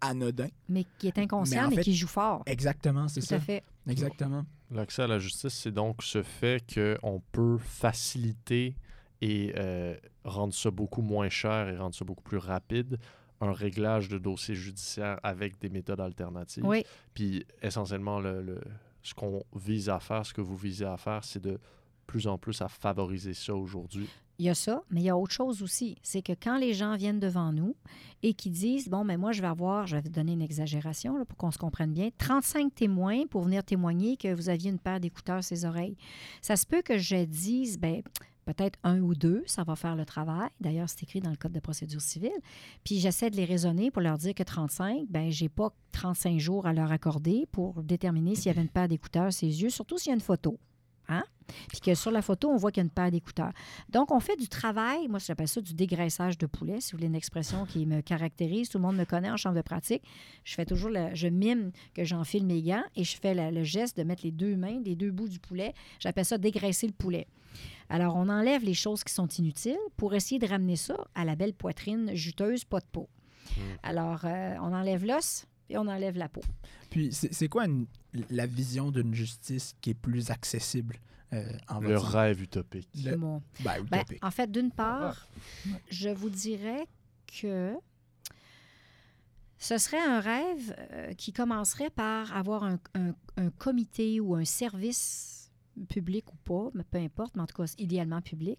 anodin. Mais qui est inconscient, Mais en mais, fait- qui joue fort. Exactement, c'est Tout ça. à fait. Exactement. L'accès à la justice, c'est donc ce fait qu'on peut faciliter et euh, rendre ça beaucoup moins cher et rendre ça beaucoup plus rapide, un réglage de dossiers judiciaires avec des méthodes alternatives. Oui, Puis essentiellement, le, le- ce qu'on vise à faire, ce que vous visez à faire, c'est de plus en plus à favoriser ça aujourd'hui. il y a ça, mais il y a autre chose aussi. C'est que quand les gens viennent devant nous et qui disent, bon, mais moi, je vais avoir, je vais vous donner une exagération là, pour qu'on se comprenne bien, 35 témoins pour venir témoigner que vous aviez une paire d'écouteurs à ses oreilles. Ça se peut que je dise, ben peut-être un ou deux, ça va faire le travail. D'ailleurs, c'est écrit dans le Code de procédure civile. Puis j'essaie de les raisonner pour leur dire que 35, ben j'ai pas 35 jours à leur accorder pour déterminer s'il y avait une paire d'écouteurs à ses yeux, surtout s'il y a une photo. Hein? Puis que sur la photo, on voit qu'il y a une paire d'écouteurs. Donc, on fait du travail, moi, j'appelle ça du dégraissage de poulet, si vous voulez une expression qui me caractérise. Tout le monde me connaît en chambre de pratique. Je fais toujours, le- je mime que j'enfile mes gants et je fais le geste de mettre les deux mains, les deux bouts du poulet. J'appelle ça dégraisser le poulet. Alors, on enlève les choses qui sont inutiles pour essayer de ramener ça à la belle poitrine juteuse, pas de peau. Alors, euh, on enlève l'os et on enlève la peau. Puis c'est quoi une- la vision d'une justice qui est plus accessible euh, en Le rêve utopique. Le- Ben, Ben, utopique. en fait, d'une part, je vous dirais que ce serait un rêve euh, qui commencerait par avoir un, un- un comité ou un service public ou pas, mais peu importe, mais en tout cas idéalement public,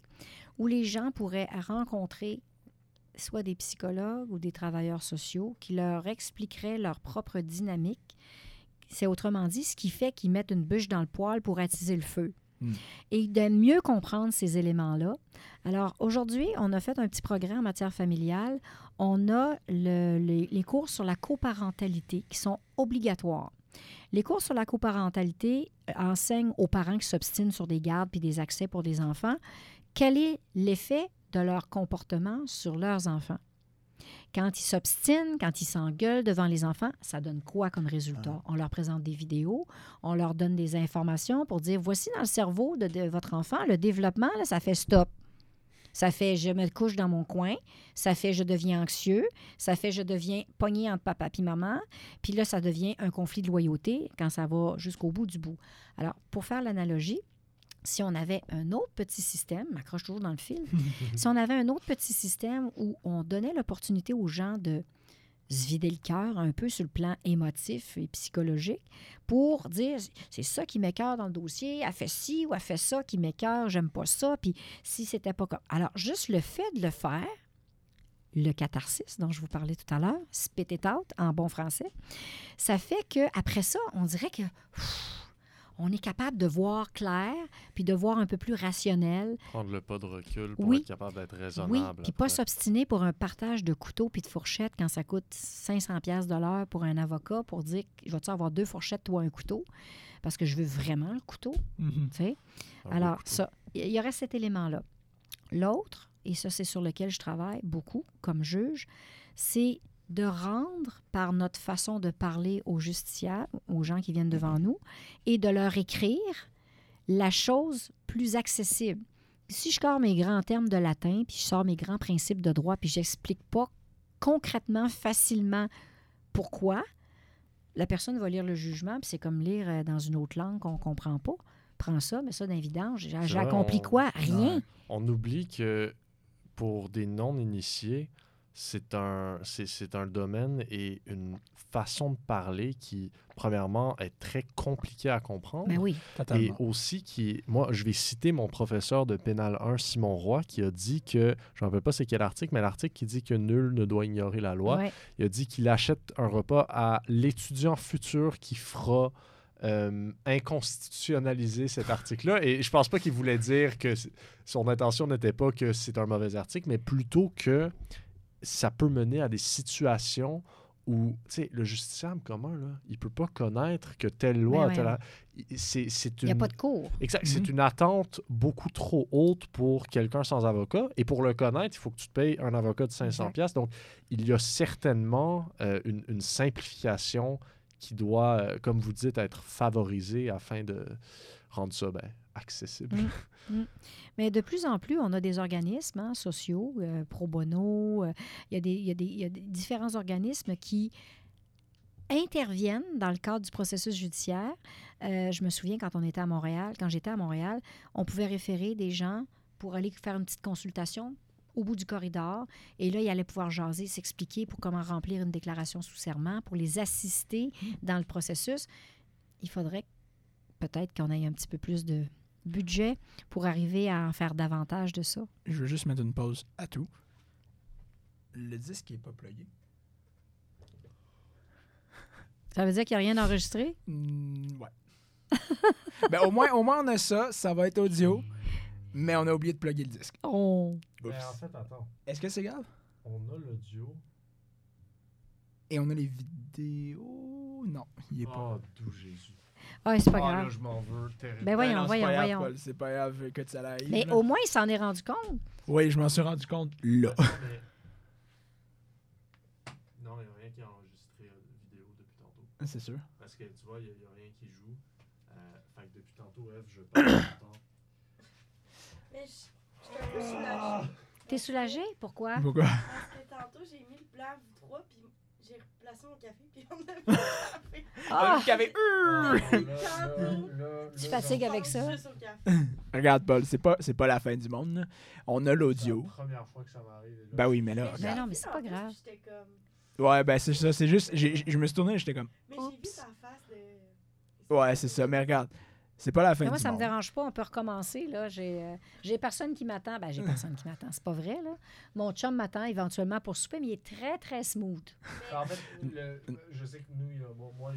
où les gens pourraient rencontrer soit des psychologues ou des travailleurs sociaux qui leur expliqueraient leur propre dynamique. C'est autrement dit ce qui fait qu'ils mettent une bûche dans le poêle pour attiser le feu. Hmm. Et de mieux comprendre ces éléments-là. Alors, aujourd'hui, on a fait un petit progrès en matière familiale. On a le- les, les cours sur la coparentalité qui sont obligatoires. Les cours sur la coparentalité euh, enseignent aux parents qui s'obstinent sur des gardes puis des accès pour des enfants quel est l'effet de leur comportement sur leurs enfants? Quand ils s'obstinent, quand ils s'engueulent devant les enfants, ça donne quoi comme résultat? On leur présente des vidéos, on leur donne des informations pour dire, voici dans le cerveau de, de votre enfant, le développement, là, ça fait stop. Ça fait je me couche dans mon coin, ça fait je deviens anxieux, ça fait je deviens pogné entre papa et maman, puis là, ça devient un conflit de loyauté quand ça va jusqu'au bout du bout. Alors, pour faire l'analogie, si on avait un autre petit système, m'accroche toujours dans le fil, *laughs* si on avait un autre petit système où on donnait l'opportunité aux gens de se vider le cœur un peu sur le plan émotif et psychologique pour dire c'est ça qui m'écœure dans le dossier, elle fait ci ou elle fait ça qui m'écœure, j'aime pas ça, puis si c'était pas comme. Alors, juste le fait de le faire, le catharsis dont je vous parlais tout à l'heure, spit it out en bon français, ça fait que après ça, on dirait que on est capable de voir clair, puis de voir un peu plus rationnel, Prendre le pas de recul pour Oui. être capable d'être raisonnable. oui, puis pas s'obstiner pour un partage de couteaux puis de fourchettes quand ça coûte 500 pièces de l'heure pour un avocat pour dire je vais-tu avoir deux fourchettes toi un couteau? Parce que je veux vraiment le couteau, tu sais. Un beau Alors couteau. ça, il y aurait cet élément-là. L'autre, et ça c'est sur lequel je travaille beaucoup comme juge, c'est de rendre par notre façon de parler aux justiciables, aux gens qui viennent devant nous, et de leur écrire la chose plus accessible. Si je sors mes grands termes de latin, puis je sors mes grands principes de droit, puis j'explique pas concrètement, facilement pourquoi, la personne va lire le jugement, puis c'est comme lire euh, dans une autre langue qu'on comprend pas. Prends ça, mets ça vidange. Accompli on- quoi? Rien. On oublie que pour des non-initiés, c'est un, c'est, c'est un domaine et une façon de parler qui, premièrement, est très compliquée à comprendre. Ben oui. Et aussi, qui, moi, je vais citer mon professeur de pénal 1, Simon Roy, qui a dit que, je ne me rappelle pas c'est quel article, mais l'article qui dit que nul ne doit ignorer la loi. Ouais. Il a dit qu'il achète un repas à l'étudiant futur qui fera euh, inconstitutionnaliser cet article-là. Et je pense pas qu'il voulait dire que son intention n'était pas que c'est un mauvais article, mais plutôt que ça peut mener à des situations où, tu sais, le justiciable commun, là, il peut pas connaître que telle loi, Ben ouais. telle c'est c'est Il n'y a une pas de cours. Exact. Mhm. C'est une attente beaucoup trop haute pour quelqu'un sans avocat. Et pour le connaître, il faut que tu te payes un avocat de 500 Exact. pièces. Donc, il y a certainement euh, une, une simplification qui doit, euh, comme vous dites, être favorisée afin de rendre ça ben, accessible. *laughs* Mm. Mais de plus en plus, on a des organismes hein, sociaux, euh, pro bono, euh, il y, a des- il y a des- il y a des différents organismes qui interviennent dans le cadre du processus judiciaire. Euh, je me souviens quand on était à Montréal, quand j'étais à Montréal, on pouvait référer des gens pour aller faire une petite consultation au bout du corridor. Et là, ils allaient pouvoir jaser, s'expliquer pour comment remplir une déclaration sous serment, pour les assister dans le processus. Il faudrait peut-être qu'on ait un petit peu plus de budget pour arriver à en faire davantage de ça. Je veux juste mettre une pause à tout. Le disque n'est pas plugué. Ça veut dire qu'il n'y a rien d'enregistré? Hmm, ouais. *laughs* ben, au, moins, au moins, on a ça. Ça va être audio. Mais on a oublié de plugger le disque. Oh! Oups. fait, attends, Est-ce que c'est grave? on a l'audio. Et on a les vidéos? Non, il est pas. d'où Jésus. Ah, c'est pas Ah, grave. là, je m'en veux terrible. Ben voyons, non, c'est voyons, pas grave, voyons. Paul, C'est pas grave que ça arrive. Mais là. au moins, il s'en est rendu compte. Oui, je m'en suis rendu compte là. *laughs* Non, il n'y a rien qui est enregistré euh, vidéo depuis tantôt. c'est sûr. Parce que tu vois, il n'y a, rien qui joue. Euh, fait que depuis tantôt, Eve, je parle. *coughs* Mais je je suis un peu soulagée. T'es soulagé? Pourquoi? Pourquoi? Parce que tantôt, j'ai mis le blanc vous trois, puis j'ai replacé mon café, puis on a *laughs* de café. Ah! Le café. Tu fatigues avec ça? *laughs* Regarde, Paul, c'est pas, c'est pas la fin du monde. là. On a l'audio. C'est la première fois que ça m'arrive. là, Ben oui, mais là. Mais non, mais c'est pas grave. puis J'étais comme. Ouais, ben c'est ça. C'est juste. j'ai- Je me suis tourné et j'étais comme. Mais j'ai vu Oups. ta face de. Ouais, c'est ça. Mais regarde. C'est pas la fin Mais moi, du ça me monde. dérange pas. On peut recommencer. Là. J'ai, euh, j'ai personne qui m'attend. Ben, j'ai personne qui m'attend. C'est pas vrai, là. Mon chum m'attend éventuellement pour souper, mais il est très, très smooth. En fait, le- je sais que nous, il y a, moi,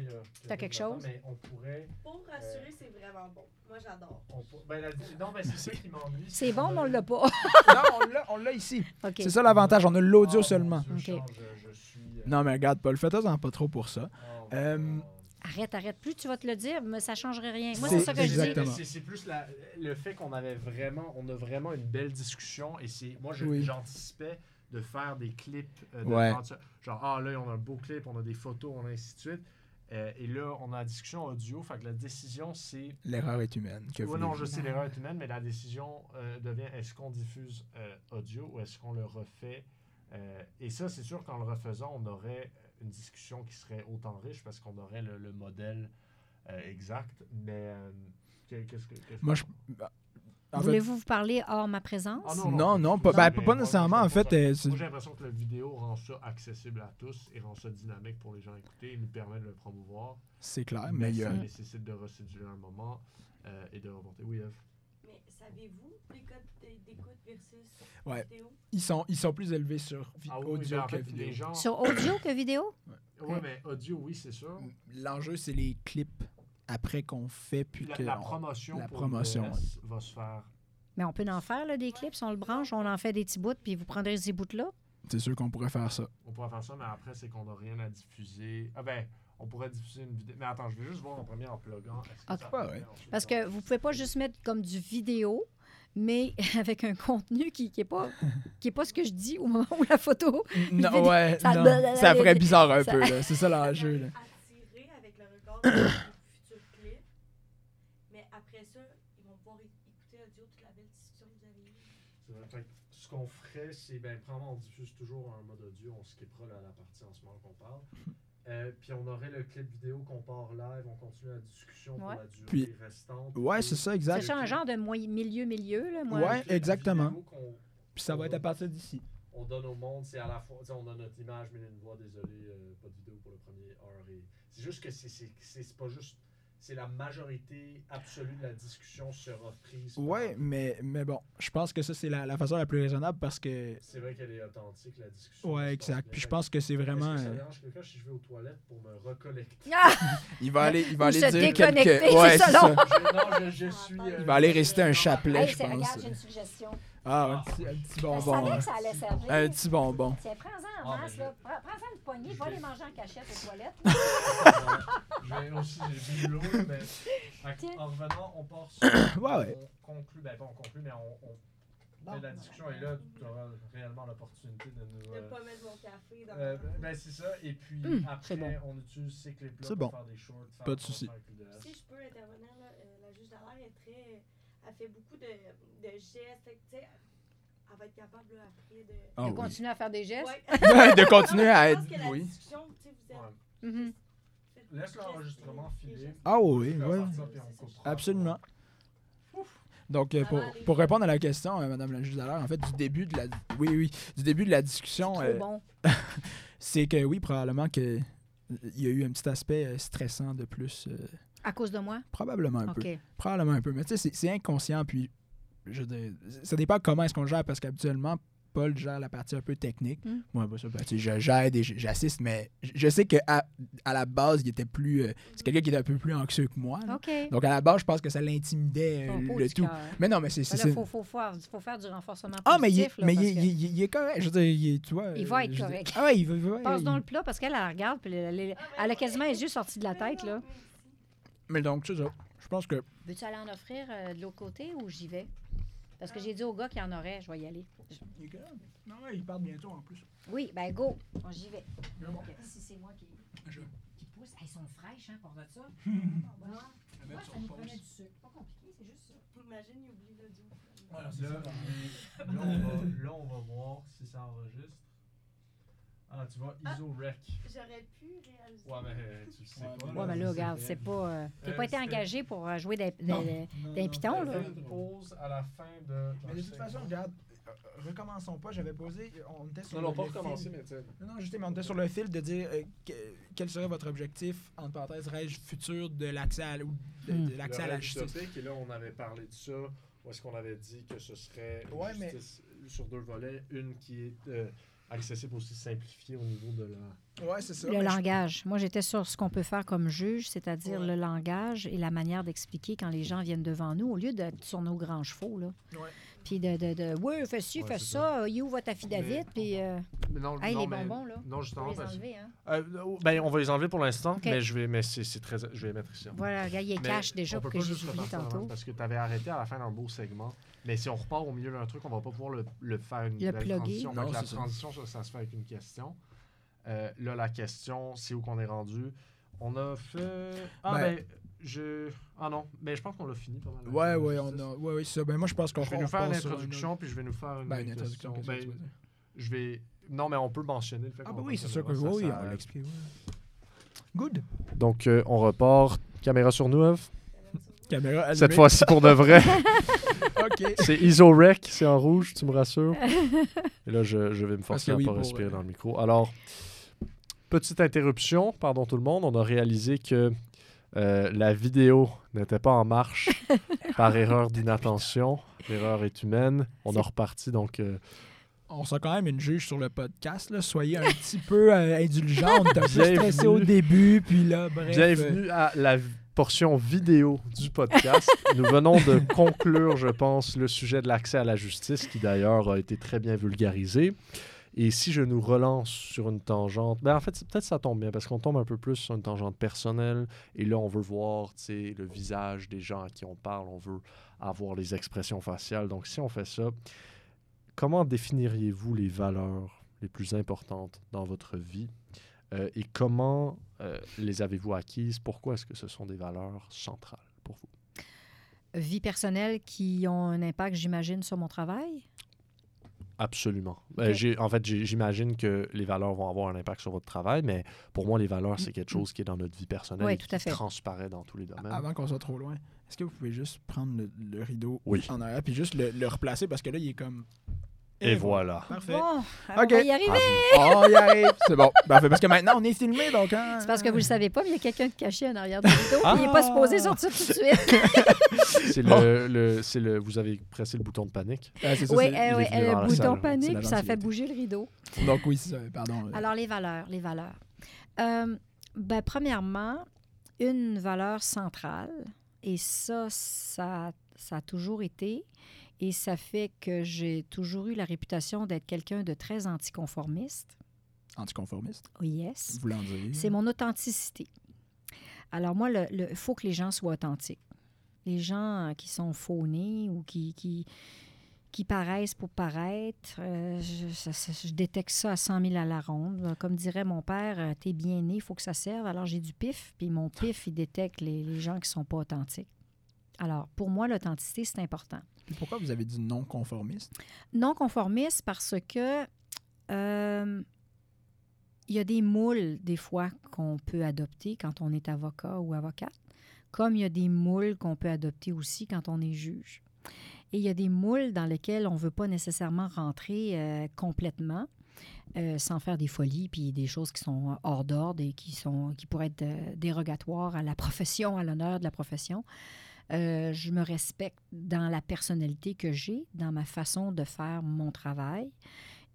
il y a. T'as quelque chose? Mais on pourrait. Pour rassurer, c'est vraiment bon. Moi, j'adore. on ben, la- non, mais c'est ça qui m'ennuie. C'est bon, mais on l'a pas. *laughs* non, on l'a- on l'a ici. C'est ça l'avantage, on a l'audio mon seulement. Dieu, je, je suis. euh, Non, mais regarde, Paul, faites-en pas trop pour ça. oh, Euh. Arrête, arrête. Plus tu vas te le dire, mais ça changerait rien. Moi, C'est ça que je dis. exactement. C'est- plus la- le fait qu'on avait vraiment, on a vraiment une belle discussion et c'est, moi, Oui. j'anticipais de faire des clips euh, de Ouais. genre ah là on a un beau clip, on a des photos, on a ainsi de suite. Euh, et là on a la discussion audio, fait que la décision c'est, L'erreur est humaine. Que Ouais, non je sais l'erreur est humaine, mais la décision euh, devient est-ce qu'on diffuse euh, audio ou est-ce qu'on le refait? Euh, et ça c'est sûr qu'en le refaisant on aurait une discussion qui serait autant riche parce qu'on aurait le, le modèle euh, exact. Mais euh, qu'est- qu'est-ce que, Moi, je. Voulez-vous vous parler hors ma présence? Ah Non, non, pas- ben, pas moi, nécessairement, moi, en fait, euh, moi, j'ai l'impression que la vidéo rend ça accessible à tous et rend ça dynamique pour les gens à écouter et nous permet de le promouvoir. C'est clair, mais mais il y a- ça nécessite de recéduler un moment euh, et de remonter. Oui, Eve? Savez-vous les codes d'écoute versus Ouais. vidéo? ils, sont, ils sont plus élevés sur Ah oui, audio en que fait, vidéo. gens. Sur audio que vidéo? Oui, mais audio, oui, c'est sûr. L'enjeu, c'est les clips après qu'on fait, puis La, que. la on- promotion, la promotion, va se faire. Mais on peut en faire, là, des clips. On le branche, on en fait des petits bouts, puis vous prendrez ces bouts-là? C'est sûr qu'on pourrait faire ça. On pourrait faire ça, mais après, c'est qu'on n'a rien à diffuser. Ah ben, on pourrait diffuser une vidéo. Mais attends, je vais juste voir en premier en pluguant. Est-ce que Ok. ça Ouais, Parce que vous pouvez pas juste mettre comme du vidéo, mais *laughs* avec un contenu qui n'est pas, qui est pas ce que je dis au moment où la photo. Non, vidéo- ouais, ça- non. Ça ferait bizarre un peu, là. C'est ça l'enjeu, là. Attirer avec le regard de *coughs* futurs clips. Mais après ça, ils vont pouvoir écouter audio toute la belle discussion que vous avez eue. Vrai. Ce qu'on ferait, c'est, ben, premièrement, on diffuse toujours un mode audio, on skippera la, la partie en ce moment qu'on parle. Euh, puis on aurait le clip vidéo qu'on part live, on continue la discussion pour Ouais. la durée Puis- restante. Ouais, c'est ça, C'est exact. ça, un genre de milieu-milieu, là, moi. Ouais. exactement. Puis ça va être à partir d'ici. on donne au monde, c'est à la fois, on a notre image, mais une voix, désolé, euh, pas de vidéo pour le premier heure. Et c'est juste que c'est, c'est, c'est, c'est pas juste, c'est la majorité absolue de la discussion sera prise. Ouais, mais, mais bon, je pense que ça, c'est la, la façon la plus raisonnable parce que. C'est vrai qu'elle est authentique, la discussion. Ouais, se exact. Puis je pense que c'est vraiment. Est-ce que ça euh, dérange quelqu'un si je vais aux toilettes pour me recollecter? Ah! *laughs* il va aller, il va aller se dire c'est Ouais, ça, c'est non? ça. Je- non, je, je suis. euh, Il va aller réciter un chapelet, Hey, je pense. regarde, j'ai une suggestion. Ah, un petit, un petit Je bonbon. savais hein. que ça allait servir. Un petit bonbon. Tiens, prends-en en Ah, masse, là. Prends- Prends-en une poignée, va les manger en cachette aux toilettes. *laughs* Je vais aussi, j'ai bu de l'eau, mais. En revenant, on part sur. Ouais, *coughs* ouais. On conclut, ben pas on conclut, mais on, on Bon. la discussion et là, tu auras réellement l'opportunité de nous. Ne euh, pas mettre mon café dans euh, ben c'est ça, et puis Hum, après, bon. on utilise ces clips-là C'est pour bon. faire des shorts. faire Pas de souci. Si je peux intervenir, là, euh, la juge d'alerte est très. Elle fait beaucoup de, de gestes. Tu sais, elle va être capable là, après de. Ah De oui. continuer à faire des gestes? Ouais. *laughs* de continuer à être. Oui. Mhm. Laisse gestes, l'enregistrement des filer. Ah oui, oui. Absolument. Donc, euh, pour, pour répondre à la question, euh, Madame la juge d'alors, en fait, du début de la, oui, oui, du début de la discussion, Trop euh, bon. *laughs* c'est que oui, probablement que il y a eu un petit aspect euh, stressant de plus, euh, À cause de moi? probablement un peu, probablement un peu, mais tu sais, c'est- inconscient, puis je veux dire, ça dépend comment est-ce qu'on gère, parce qu'habituellement, Paul gère la partie un peu technique. Mm. Moi, bah, ça, tu sais, je- j'aide et j'assiste, mais je sais qu'à à la base, il était plus, euh, c'est quelqu'un qui était un peu plus anxieux que moi. Donc, à la base, je pense que ça l'intimidait euh, le tout. Mais non, mais c'est. c'est- Ben faut, faut, faire, faut faire du renforcement Ah, mais, il, là, mais il, est- il il correct. Je veux dire, il est- tu vois. Il va être euh, dire- correct. Ah ouais, il va. il va- Passe il- dans le plat parce qu'elle elle la regarde, puis elle, elle- elle a quasiment les yeux sortis de la tête. là. Mais donc, c'est ça. Je pense que. Veux-tu aller en offrir euh, de l'autre côté ou j'y vais? Parce que j'ai dit au gars qu'il y en aurait, je vais y aller. Non, ouais, il part bientôt en plus. Oui, ben go, Bon, j'y vais. Bon. Si c'est moi qui, Je- qui pousse, elles sont fraîches, hein, pour de ça. *laughs* Moi, moi, ça nous prenait du sucre. Pas compliqué, c'est juste ça. Imagine, il oublie l'audio. Voilà, Là, là, on va, là, on va voir si ça enregistre. Ah, tu vois, ISO Rec. J'aurais pu réaliser. Ouais, mais euh, tu le sais Ouais, pas. Ouais, mais là, regarde, c'est pas. euh, T'as Euh, pas été engagé pour euh, jouer des, des- des- Non, d'un non, piton, c'est- là. Une pause à la fin de. Mais de toute façon, regarde, recommençons pas. J'avais posé. On était sur Non, non, le- pas recommencer, mais tu sais. Non, non, mais on était sur le fil de dire euh, que- quel serait votre objectif, entre parenthèses, rêve futur de l'accès à, ou de, Hmm. de l'accès à la justice. Et là, on avait parlé de ça. Où est-ce qu'on avait dit que ce serait une Ouais, mais- justice sur deux volets. Une qui est euh, accessible aussi simplifiée au niveau de la. Ouais, c'est ça. Le mais je- langage. Moi, j'étais sur ce qu'on peut faire comme juge, c'est-à-dire Ouais. le langage et la manière d'expliquer quand les gens viennent devant nous, au lieu d'être sur nos grands chevaux, là. Ouais. Puis de, de, de oui, fais ci, Ouais, fais ça, you votre affidavit, Mais- puis... euh, non, hey, non, les mais- bonbons, là, Non, on justement. va les parce- enlever, hein. Euh, ben, on va les enlever pour l'instant, mais je vais, mais c'est c'est très, je vais les mettre ici. Voilà, regarde, il est cash déjà on pour que j'ai oublié tantôt. avant, Parce que tu avais arrêté à la fin d'un beau segment. Mais si on repart au milieu d'un truc, on va pas pouvoir le, le faire une Le belle plugger. transition. Non, la ça. transition, ça, ça se fait avec une question. Euh, là, la question, c'est où qu'on est rendu. On a fait. Ah, Ben- ben, je. Ah non, mais je pense qu'on l'a fini pas mal. Ouais, ouais, la on a. Ouais, ouais, c'est ça. Ben, moi, je pense qu'on Je vais nous faire une introduction, puis je vais nous faire une, Ben, une introduction. que Ben, tu veux dire? je vais. Non, mais on peut mentionner le fait Ah, bah oui, c'est ça, sûr que oui, ça- on ouais. Good. Donc, euh, on repart. Caméra sur nous, Eve. Caméra allumée. Cette fois-ci pour de vrai. *laughs* OK. C'est ISO-REC, c'est en rouge, tu me rassures. *laughs* Et là, je, je vais me forcer à oui, pas respirer euh, dans le micro. Alors, petite interruption, pardon tout le monde. On a réalisé que euh, la vidéo n'était pas en marche *laughs* par erreur d'inattention. L'erreur est humaine. On a reparti, donc... euh, On sent quand même une juge sur le podcast. Là. Soyez un petit peu euh, indulgents. On était Bienvenue. stressé au début, puis là, bref. euh, Bienvenue à la portion vidéo du podcast. Nous venons de conclure, je pense, le sujet de l'accès à la justice, qui d'ailleurs a été très bien vulgarisé. Et si je nous relance sur une tangente, ben en fait, peut-être ça tombe bien parce qu'on tombe un peu plus sur une tangente personnelle. Et là, on veut voir le visage des gens à qui on parle. On veut avoir les expressions faciales. Donc, si on fait ça, comment définiriez-vous les valeurs les plus importantes dans votre vie? Euh, et comment euh, les avez-vous acquises? Pourquoi est-ce que ce sont des valeurs centrales pour vous? Vie personnelle qui ont un impact, j'imagine, sur mon travail? Absolument. Euh, en fait, j'imagine que les valeurs vont avoir un impact sur votre travail, mais pour moi, les valeurs, c'est quelque chose qui est dans notre vie personnelle Oui, et tout qui à fait. transparaît dans tous les domaines. Avant qu'on soit trop loin, est-ce que vous pouvez juste prendre le, le rideau Oui. en arrière, puis juste le, le replacer, parce que là, il est comme... Et voilà. Parfait. Bon, Ok. on va y arriver. Oh, il arrive. C'est bon. Parfait, parce que maintenant, on est filmé, donc... hein, C'est parce que vous le savez pas, mais il y a quelqu'un de caché en arrière du rideau. Ah! puis Il n'est pas supposé sortir tout de suite. *laughs* C'est le, le- c'est le, vous avez pressé le bouton de panique. Ah, c'est ça, Oui, euh, euh, dans la bouton salle. C'est panique, puis ça a fait bouger le rideau. Donc oui, c'est ça, pardon. Alors, les valeurs, les valeurs. Euh, ben, premièrement, une valeur centrale, et ça, ça, ça a toujours été, et ça fait que j'ai toujours eu la réputation d'être quelqu'un de très anticonformiste. Anticonformiste, Oh yes. voulant dire... C'est mon authenticité. Alors moi, il faut que les gens soient authentiques. Les gens qui sont faunés ou qui, qui, qui paraissent pour paraître, euh, je, ça- ça- je détecte ça à 100 000 à la ronde. Comme dirait mon père, euh, t'es bien né, il faut que ça serve. Alors j'ai du pif, puis mon pif, il détecte les, les gens qui sont pas authentiques. Alors, pour moi, l'authenticité, c'est important. Pourquoi vous avez dit non-conformiste? Non conformiste parce que euh, il y a des moules, des fois, qu'on peut adopter quand on est avocat ou avocate, comme il y a des moules qu'on peut adopter aussi quand on est juge. Et il y a des moules dans lesquels on ne veut pas nécessairement rentrer euh, complètement. euh, sans faire des folies puis des choses qui sont hors d'ordre et qui, sont, qui pourraient être dérogatoires à la profession, à l'honneur de la profession. Euh, je me respecte dans la personnalité que j'ai, dans ma façon de faire mon travail.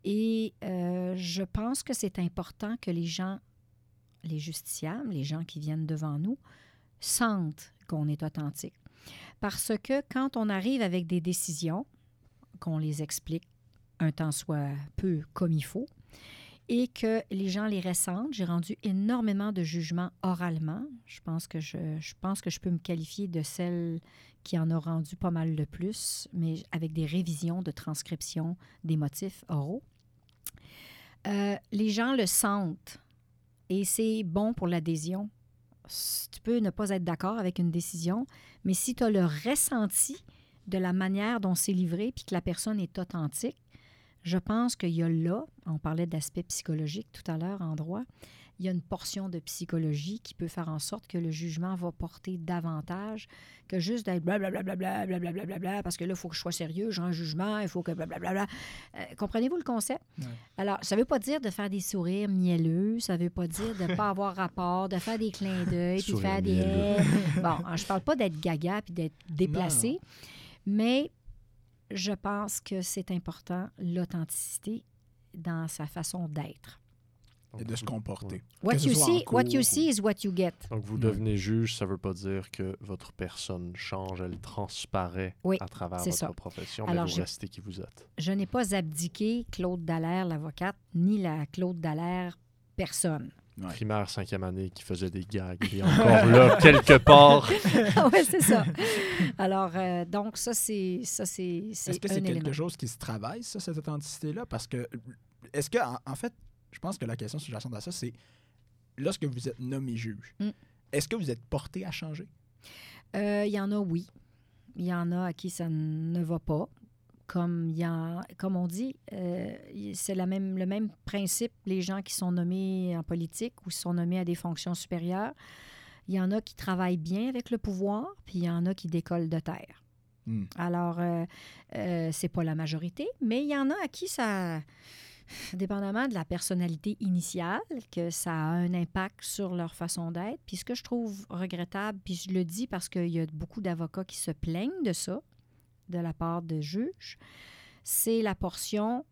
Et euh, je pense que c'est important que les gens, les justiciables, les gens qui viennent devant nous, sentent qu'on est authentique. Parce que quand on arrive avec des décisions, qu'on les explique un temps soit peu comme il faut, et que les gens les ressentent. J'ai rendu énormément de jugements oralement. Je pense que je, je pense que je peux me qualifier de celle qui en a rendu pas mal de plus, mais avec des révisions de transcription des motifs oraux. Euh, les gens le sentent et c'est bon pour l'adhésion. Tu peux ne pas être d'accord avec une décision, mais si tu as le ressenti de la manière dont c'est livré puis que la personne est authentique, je pense qu'il y a là, on parlait d'aspect psychologique tout à l'heure en droit, il y a une portion de psychologie qui peut faire en sorte que le jugement va porter davantage que juste d'être blablabla, blablabla, bla, parce que là, il faut que je sois sérieux, j'ai un jugement, il faut que blablabla. Euh, Comprenez-vous le concept? Ouais. Alors, ça ne veut pas dire de faire des sourires mielleux, ça ne veut pas dire de ne pas avoir rapport, de faire des clins d'œil, puis de faire des... Bon, je ne parle pas d'être gaga puis d'être déplacé, mais je pense que c'est important, l'authenticité dans sa façon d'être. Et de se comporter. What you, see, what you cours see is what you get. Donc, vous devenez juge, ça ne veut pas dire que votre personne change, elle transparaît Oui, à travers votre ça. profession, Alors, mais vous restez qui vous êtes. Je n'ai pas abdiqué Claude Dallaire, l'avocate, ni la Claude Dallaire, personne. Ouais. Primaire, cinquième année, qui faisait des gags, il est *laughs* encore là, quelque part. oui, c'est ça. Alors, euh, donc, ça, c'est ça, c'est Est-ce que c'est quelque chose qui se travaille, ça, cette authenticité-là? Parce que, est-ce que, en, en fait, je pense que la question sous-jacente à ça, c'est lorsque vous êtes nommé juge, Mm. est-ce que vous êtes porté à changer? Euh, Il y en a, oui. Il y en a à qui ça ne va pas. Comme, y en- comme on dit, euh, c'est même, le même principe, les gens qui sont nommés en politique ou sont nommés à des fonctions supérieures. Il y en a qui travaillent bien avec le pouvoir, puis il y en a qui décollent de terre. Hmm. Alors, euh, euh, c'est pas la majorité, mais il y en a à qui ça, *sighs* dépendamment de la personnalité initiale, que ça a un impact sur leur façon d'être. Puis ce que je trouve regrettable, puis je le dis parce qu'il y a beaucoup d'avocats qui se plaignent de ça, de la part de juges, c'est la portion,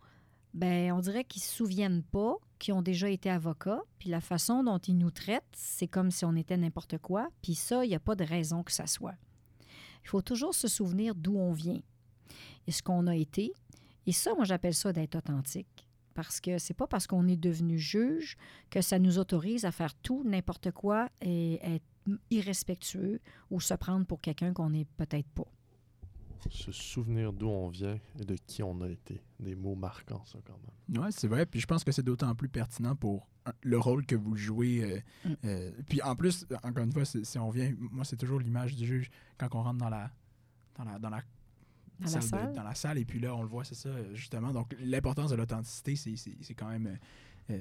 ben, on dirait qu'ils ne se souviennent pas qu'ils ont déjà été avocats, puis la façon dont ils nous traitent, c'est comme si on était n'importe quoi, puis ça, il n'y a pas de raison que ça soit. Il faut toujours se souvenir d'où on vient et ce qu'on a été. Et ça, moi, j'appelle ça d'être authentique. Parce que c'est pas parce qu'on est devenu juge que ça nous autorise à faire tout, n'importe quoi et être irrespectueux ou se prendre pour quelqu'un qu'on n'est peut-être pas. Se souvenir d'où on vient et de qui on a été. Des mots marquants, ça, quand même. Oui, c'est vrai. Puis je pense que c'est d'autant plus pertinent pour euh, le rôle que vous jouez. euh, Mm. euh, puis en plus, encore une fois, si on vient, moi, c'est toujours l'image du juge quand on rentre dans la, dans la, dans la, Dans la salle de- dans la salle. Et puis là, on le voit, c'est ça, justement. Donc l'importance de l'authenticité, c'est- c'est c'est quand même. euh,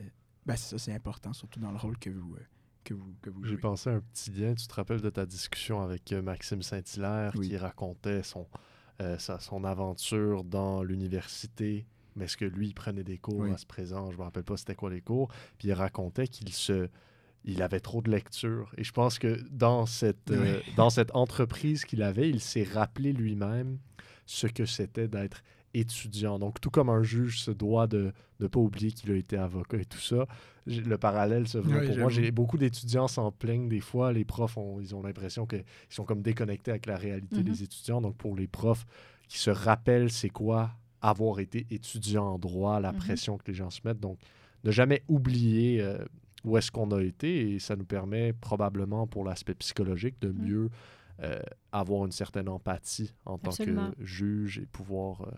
ben, c'est ça, c'est important, surtout dans le rôle que vous, euh, que vous, que vous J'ai pensé à un petit lien. Tu te rappelles de ta discussion avec Maxime Saint-Hilaire Oui. qui racontait son, euh, sa- son aventure dans l'université, mais est-ce que lui, il prenait des cours Oui. à ce présent? Je me rappelle pas c'était quoi les cours. Puis il racontait qu'il se... Il avait trop de lecture. Et je pense que dans cette, euh, dans cette entreprise qu'il avait, il s'est rappelé lui-même ce que c'était d'être étudiant. Donc, tout comme un juge se doit de ne pas oublier qu'il a été avocat et tout ça, le parallèle se Oui, pour moi. J'ai beaucoup d'étudiants s'en plaignent des fois. Les profs, ont, ils ont l'impression qu'ils sont comme déconnectés avec la réalité Mhm. des étudiants. Donc, pour les profs qui se rappellent c'est quoi avoir été étudiant en droit, la Mhm. pression que les gens se mettent. Donc, ne jamais oublier euh, où est-ce qu'on a été et ça nous permet probablement pour l'aspect psychologique de Mhm. mieux euh, avoir une certaine empathie en tant que juge et pouvoir euh,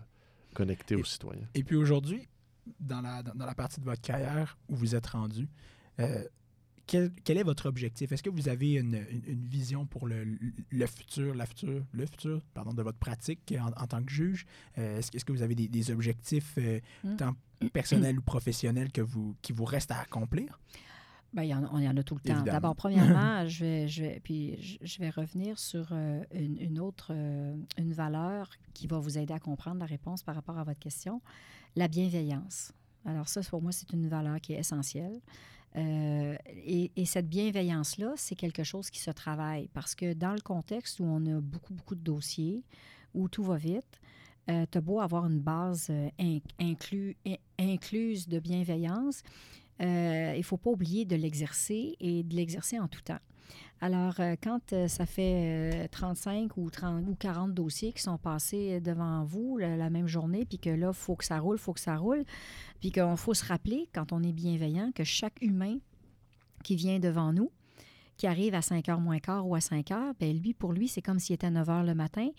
connecter Et- aux citoyens. Et puis aujourd'hui, dans la, dans, dans la partie de votre carrière où vous êtes rendu, euh, quel, quel est votre objectif? Est-ce que vous avez une, une- une vision pour le, le futur, la future, le futur, pardon, de votre pratique en, en tant que juge? Euh, est-ce, que- est-ce que vous avez des, des objectifs euh, Mm. tant personnels ou professionnels que vous, qui vous restent à accomplir? Ben, il y en, on y en a tout le temps. D'abord, premièrement, *laughs* je vais, je vais, puis je, je vais revenir sur euh, une, une autre euh, une valeur qui va vous aider à comprendre la réponse par rapport à votre question, la bienveillance. Alors ça, pour moi, c'est une valeur qui est essentielle. Euh, et, et cette bienveillance-là, c'est quelque chose qui se travaille parce que dans le contexte où on a beaucoup, beaucoup de dossiers, où tout va vite, tu as beau avoir une base in- inclus- in- incluse de bienveillance, euh, il ne faut pas oublier de l'exercer et de l'exercer en tout temps. Alors, euh, quand euh, ça fait euh, 35 ou, 30 ou 40 dossiers qui sont passés devant vous la, la même journée, puis que là, il faut que ça roule, il faut que ça roule, puis qu'il faut se rappeler, quand on est bienveillant, que chaque humain qui vient devant nous, qui arrive à 5 heures moins quart ou à 5 heures, ben lui, pour lui, c'est comme s'il était à 9 heures le matin,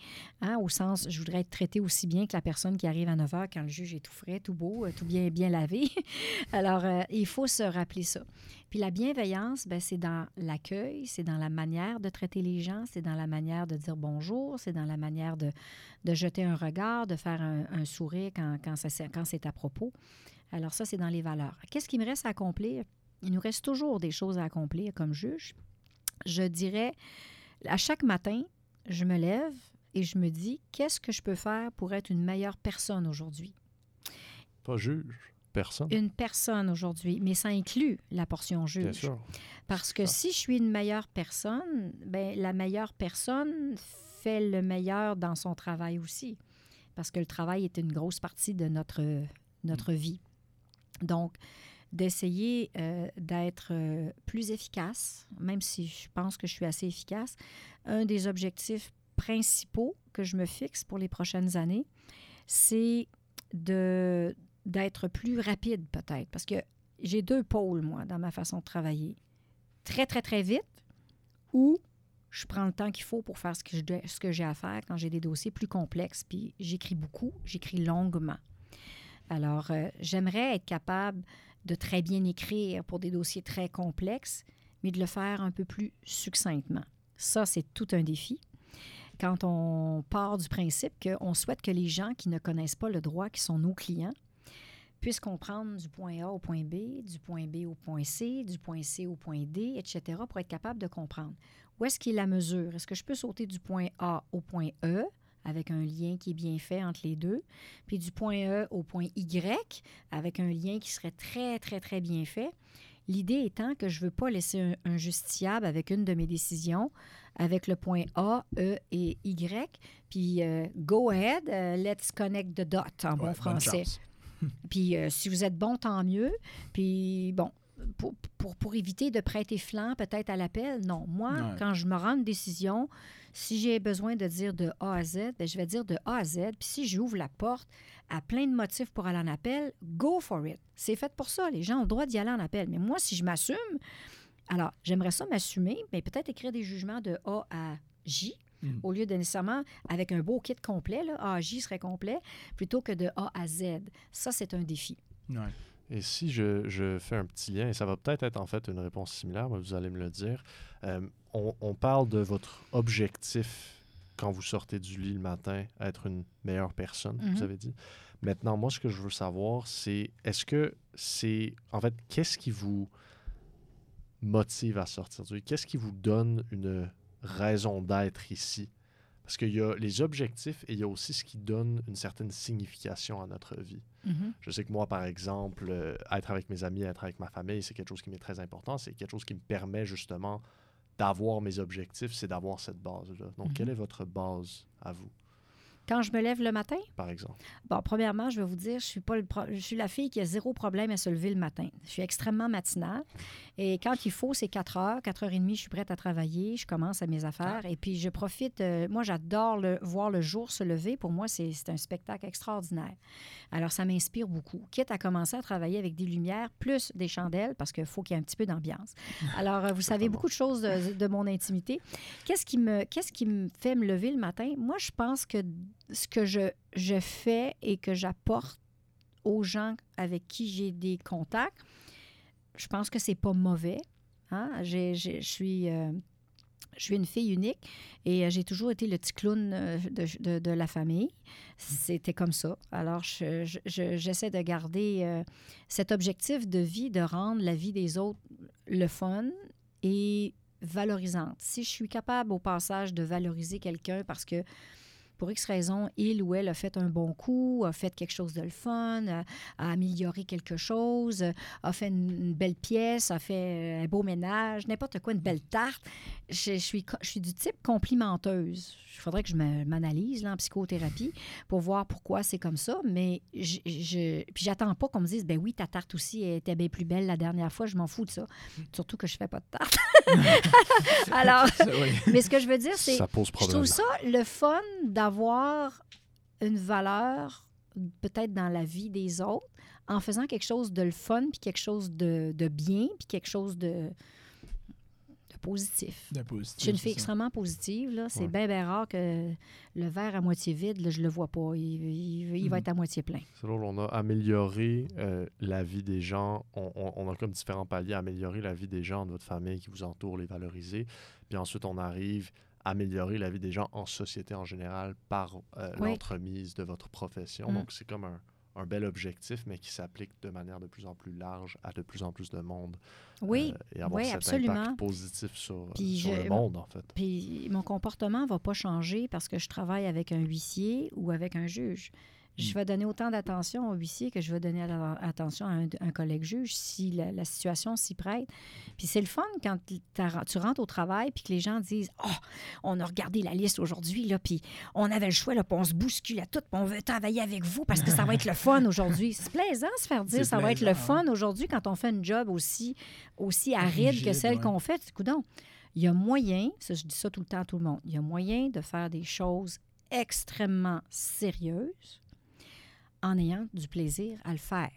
hein, au sens, je voudrais être traité aussi bien que la personne qui arrive à 9 heures quand le juge est tout frais, tout beau, euh, tout bien, bien lavé. *laughs* Alors, euh, il faut se rappeler ça. Puis la bienveillance, ben, c'est dans l'accueil, c'est dans la manière de traiter les gens, c'est dans la manière de dire bonjour, c'est dans la manière de, de jeter un regard, de faire un, sourire quand, quand, quand c'est à propos. Alors ça, c'est dans les valeurs. Qu'est-ce qui me reste à accomplir? Il nous reste toujours des choses à accomplir comme juge. Je dirais, à chaque matin, je me lève et je me dis, qu'est-ce que je peux faire pour être une meilleure personne aujourd'hui? Pas juge, personne. Une personne aujourd'hui, mais ça inclut la portion Bien juge. sûr. Parce que Ça. si je suis une meilleure personne, ben, la meilleure personne fait le meilleur dans son travail aussi. Parce que le travail est une grosse partie de notre, notre vie. Donc, d'essayer euh, d'être euh, plus efficace, même si je pense que je suis assez efficace, un des objectifs principaux que je me fixe pour les prochaines années, c'est de d'être plus rapide peut-être. Parce que j'ai deux pôles, moi, dans ma façon de travailler très, très, très vite ou je prends le temps qu'il faut pour faire ce que, je ce que j'ai à faire quand j'ai des dossiers plus complexes. Puis j'écris beaucoup, j'écris longuement. Alors, euh, j'aimerais être capable de très bien écrire pour des dossiers très complexes, mais de le faire un peu plus succinctement. Ça, c'est tout un défi. Quand on part du principe qu'on souhaite que les gens qui ne connaissent pas le droit, qui sont nos clients, puissent comprendre du point A au point B, du point B au point C, du point C au point D, etc., pour être capable de comprendre. Où est-ce qu'il est la mesure? Est-ce que je peux sauter du point A au point E? Avec un lien qui est bien fait entre les deux, puis du point E au point Y avec un lien qui serait très, très, très bien fait? L'idée étant que je ne veux pas laisser un, un justiciable avec une de mes décisions, avec le point A, E et Y, puis euh, go ahead, euh, let's connect the dot en Ouais, bon français. *laughs* Puis euh, si vous êtes bon, tant mieux. Puis bon, pour, pour, pour éviter de prêter flanc peut-être à l'appel, non. Moi, quand je me rends une décision, si j'ai besoin de dire de A à Z, ben, je vais dire de A à Z. Puis si j'ouvre la porte à plein de motifs pour aller en appel, go for it. C'est fait pour ça. Les gens ont le droit d'y aller en appel. Mais moi, si je m'assume, alors j'aimerais ça m'assumer, mais peut-être écrire des jugements de A à J. Mm. Au lieu de nécessairement avec un beau kit complet, là, A à J serait complet, plutôt que de A à Z. Ça, c'est un défi. Ouais. Et si je, je fais un petit lien, et ça va peut-être être en fait une réponse similaire, mais vous allez me le dire. Euh, on, on parle de votre objectif quand vous sortez du lit le matin, être une meilleure personne, Mhm. vous avez dit. Maintenant, moi, ce que je veux savoir, c'est est-ce que c'est. En fait, qu'est-ce qui vous motive à sortir du lit? Qu'est-ce qui vous donne une raison d'être ici? Parce qu'il y a les objectifs et il y a aussi ce qui donne une certaine signification à notre vie. Je sais que moi, par exemple, euh, être avec mes amis, être avec ma famille, c'est quelque chose qui m'est très important. C'est quelque chose qui me permet justement d'avoir mes objectifs, c'est d'avoir cette base-là. Donc, Mhm. quelle est votre base à vous, Quand je me lève le matin, par exemple? Bon, premièrement, je vais vous dire, je suis pas le pro- je suis la fille qui a zéro problème à se lever le matin. Je suis extrêmement matinale. Et quand il faut, c'est 4 heures, 4 heures et demie, je suis prête à travailler, je commence à mes affaires. Et puis, je profite. euh, moi, j'adore le- voir le jour se lever. Pour moi, c'est un spectacle extraordinaire. Alors, ça m'inspire beaucoup. Quitte à commencer à travailler avec des lumières plus des chandelles, parce qu'il faut qu'il y ait un petit peu d'ambiance. Alors, euh, vous savez beaucoup de choses de, de mon intimité. Qu'est-ce qui, me, qu'est-ce qui me fait me lever le matin? Moi, je pense que ce que je, je fais et que j'apporte aux gens avec qui j'ai des contacts, je pense que c'est pas mauvais. Hein? Je suis... euh, je suis une fille unique et euh, j'ai toujours été le petit clown euh, de, de- la famille. C'était comme ça. Alors, je- je- je- j'essaie de garder cet objectif de vie, de rendre la vie des autres le fun et valorisante. Si je suis capable au passage de valoriser quelqu'un parce que pour X raison, il ou elle a fait un bon coup, a fait quelque chose de le fun, a, a amélioré quelque chose, a fait une, une belle pièce, a fait euh, un beau ménage, n'importe quoi, une belle tarte. Je, je suis, co- je suis du type complimenteuse. Il faudrait que je m'analyse là, en psychothérapie pour voir pourquoi c'est comme ça. Mais je, je, puis j'attends pas qu'on me dise, ben oui, ta tarte aussi était bien plus belle la dernière fois. Je m'en fous de ça. Surtout que je fais pas de tarte. *laughs* Alors, Ça, oui. mais ce que je veux dire, c'est Ça pose je trouve ça le fun d'avoir une valeur peut-être dans la vie des autres en faisant quelque chose de le fun, puis quelque chose de, de bien, puis quelque chose de, de positif. De positif, Je suis une fille extrêmement positive. là. C'est Ouais. bien, bien rare que le verre à moitié vide, là, je le vois pas. Il, il- il va Mhm. être à moitié plein. C'est drôle, on a amélioré euh, la vie des gens. On, on- on a comme différents paliers, améliorer la vie des gens de votre famille qui vous entoure, les valoriser. Puis ensuite, on arrive améliorer la vie des gens en société en général par euh, Oui. l'entremise de votre profession. Mm. Donc, c'est comme un, un bel objectif, mais qui s'applique de manière de plus en plus large à de plus en plus de monde. Oui, euh, et avoir oui, cet absolument. impact positif sur, euh, Puis sur je- le monde, en fait. Puis mon comportement va pas changer parce que je travaille avec un huissier ou avec un juge. Je vais donner autant d'attention au huissier que je vais donner à- attention à un, un collègue juge si la, la situation s'y prête. Puis c'est le fun quand tu rentres au travail puis que les gens disent « Oh, on a regardé la liste aujourd'hui, là, puis on avait le choix, là, puis on se bouscule à tout, puis on veut travailler avec vous parce que ça va être le fun aujourd'hui. » C'est plaisant de se faire dire ça va être le fun aujourd'hui quand on fait une job aussi, aussi aride que celle ouais. qu'on fait. Coudon, il y a moyen, ça, je dis ça tout le temps à tout le monde, il y a moyen de faire des choses extrêmement sérieuses en ayant du plaisir à le faire.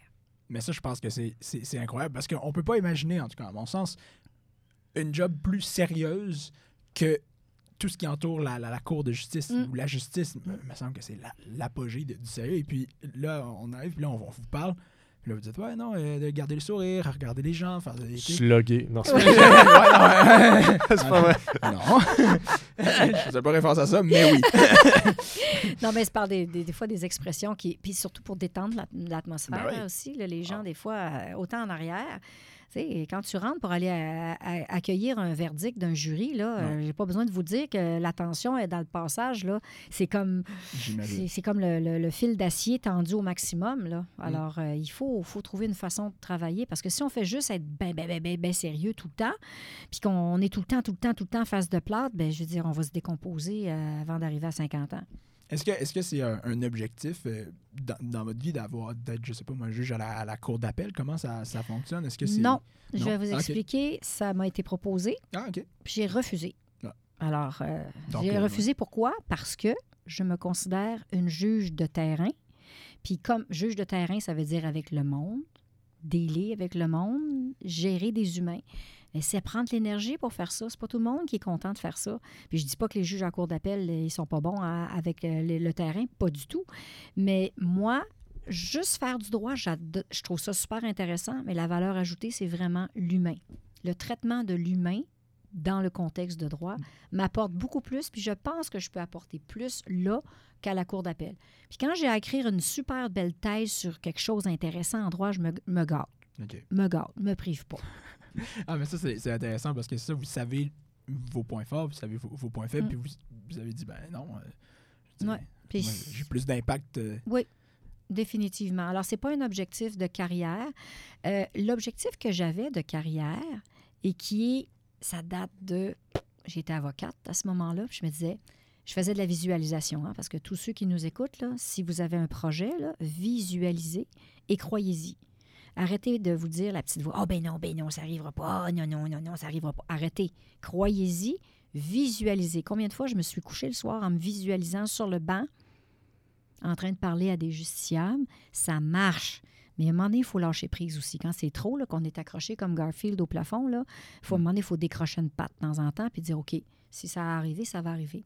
Mais ça, je pense que c'est- incroyable parce qu'on peut pas imaginer, en tout cas à mon sens, une job plus sérieuse que tout ce qui entoure la, la- la cour de justice Mm. ou la justice. Il me semble que c'est la- l'apogée du sérieux. Et puis là, on arrive, puis là, on, on vous parle. Puis là, vous dites, ouais, non, euh, de garder le sourire, regarder les gens, faire des. Slogué. Non, c'est ouais. *laughs* *laughs* c'est pas vrai. non. *laughs* je faisais pas référence à ça, mais oui. Non, mais c'est par des, des, des fois des expressions qui. Puis surtout pour détendre l'at- l'atmosphère Ben oui. aussi. là, les gens, Ah. des fois, euh, autant en arrière. Sais, quand tu rentres pour aller à- à- accueillir un verdict d'un jury, là, euh, j'ai pas besoin de vous dire que la tension est dans le passage. Là. C'est comme. C'est comme le, le- le fil d'acier tendu au maximum. Là. Mm. Alors, euh, il faut, faut trouver une façon de travailler parce que si on fait juste être bien, ben, ben, ben, ben sérieux tout le temps, puis qu'on est tout le temps, tout le temps, tout le temps face de plate, ben, je veux dire, on va se décomposer euh, avant d'arriver à 50 ans. Est-ce que est-ce que c'est un, un objectif euh, dans, dans votre vie d'avoir d'être, je sais pas, moi, juge à la, à la cour d'appel? Comment ça, ça fonctionne? Est-ce que c'est. Non, je vais vous Ok. expliquer. Ça m'a été proposé, Ah, OK. puis j'ai refusé. Ah. Alors, euh, j'ai euh, refusé pourquoi? Parce que je me considère une juge de terrain. Puis comme juge de terrain, ça veut dire avec le monde, délai avec le monde, gérer des humains. Mais c'est prendre l'énergie pour faire ça. C'est pas tout le monde qui est content de faire ça. Puis je dis pas que les juges en cour d'appel, ils sont pas bons à- avec euh, le, le terrain, pas du tout. Mais moi, juste faire du droit, je trouve ça super intéressant, mais la valeur ajoutée, c'est vraiment l'humain. Le traitement de l'humain dans le contexte de droit m'apporte beaucoup plus, puis je pense que je peux apporter plus là qu'à la cour d'appel. Puis quand j'ai à écrire une super belle thèse sur quelque chose d'intéressant en droit, je me, me gâte, OK. me gâte, me prive pas. *laughs* Ah, mais ça, c'est intéressant parce que ça, vous savez vos points forts, vous savez vos, vos points faibles, Mm. puis vous, vous avez dit, ben non. euh, Ouais. J'ai plus d'impact. euh, Définitivement. Alors, ce n'est pas un objectif de carrière. Euh, L'objectif que j'avais de carrière et qui est, ça date de, j'étais avocate à ce moment-là, je me disais, je faisais de la visualisation, hein, parce que tous ceux qui nous écoutent, là, si vous avez un projet, là, visualisez et croyez-y. Arrêtez de vous dire la petite voix, oh ben non, ben non, ça n'arrivera pas, oh non, non, non, non, ça n'arrivera pas. Arrêtez. Croyez-y, visualisez. Combien de fois je me suis couchée le soir en me visualisant sur le banc en train de parler à des justiciables, ça marche. Mais à un moment donné, il faut lâcher prise aussi. Quand c'est trop, qu'on est accroché comme Garfield au plafond, là, faut, à un moment donné, il faut décrocher une patte de temps en temps puis dire OK, si ça a arrivé, ça va arriver.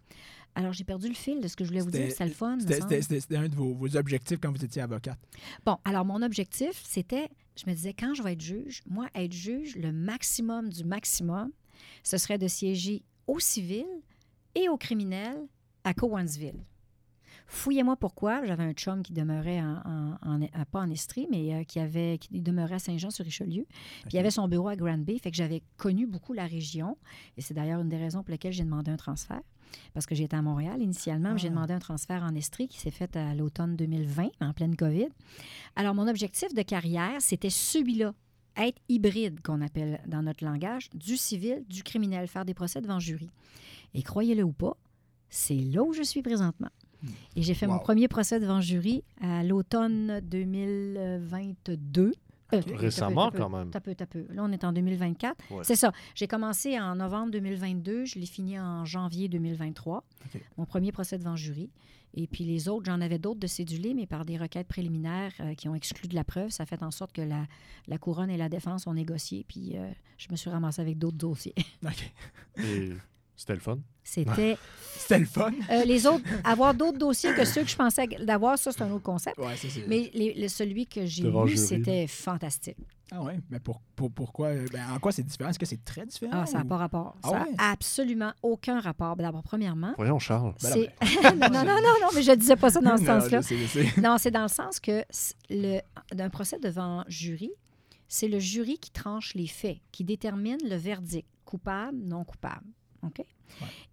Alors, j'ai perdu le fil de ce que je voulais vous dire. C'était le fun. C'était un de vos, vos objectifs quand vous étiez avocate. Bon, alors mon objectif, c'était, je me disais, quand je vais être juge, moi, être juge, le maximum du maximum, ce serait de siéger au civil et au criminel à Cowansville. Fouillez-moi pourquoi. J'avais un chum qui demeurait en, en- en- en- pas en Estrie, mais euh, qui, avait, qui demeurait à Saint-Jean-sur-Richelieu. Puis il avait son bureau à Grand Bay, fait que j'avais connu beaucoup la région. Et c'est d'ailleurs une des raisons pour lesquelles j'ai demandé un transfert. Parce que j'étais à Montréal initialement, mais j'ai Ah. demandé un transfert en Estrie qui s'est fait à l'automne 2020, en pleine COVID. Alors, mon objectif de carrière, c'était celui-là, être hybride, qu'on appelle dans notre langage, du civil, du criminel, faire des procès devant jury. Et croyez-le ou pas, c'est là où je suis présentement. Et j'ai fait mon premier procès devant jury à l'automne 2022. Euh, t'as peu, Récemment, t'as peu, quand même. t'as peu, t'as peu. Là, on est en 2024. Ouais. C'est ça. J'ai commencé en novembre 2022. Je l'ai fini en janvier 2023. OK. Mon premier procès devant jury. Et puis les autres, j'en avais d'autres de cédulés, mais par des requêtes préliminaires euh, qui ont exclu de la preuve, ça fait en sorte que la, la couronne et la défense ont négocié. Puis euh, je me suis ramassée avec d'autres dossiers. OK. Et c'était le fun? C'était. *laughs* C'était le fun. Euh, les autres, avoir d'autres dossiers que ceux que je pensais d'avoir, ça, c'est un autre concept. Ouais, ça. Mais les- le- celui que j'ai jury. c'était fantastique. Ah ouais, mais pour, pour- pourquoi? euh, Ben, en quoi c'est différent? Est-ce que c'est très différent? Ah, ça n'a ou- pas rapport. Ah ça ouais? n'a absolument aucun rapport. Ben, D'abord, premièrement, Voyons, Charles. Ben non, c'est... non, *laughs* non, non, non, non, mais je ne disais pas ça dans ce *laughs* Non, sens-là. Non, c'est dans le sens que le, d'un procès devant jury, c'est le jury qui tranche les faits, qui détermine le verdict, coupable, non coupable. OK?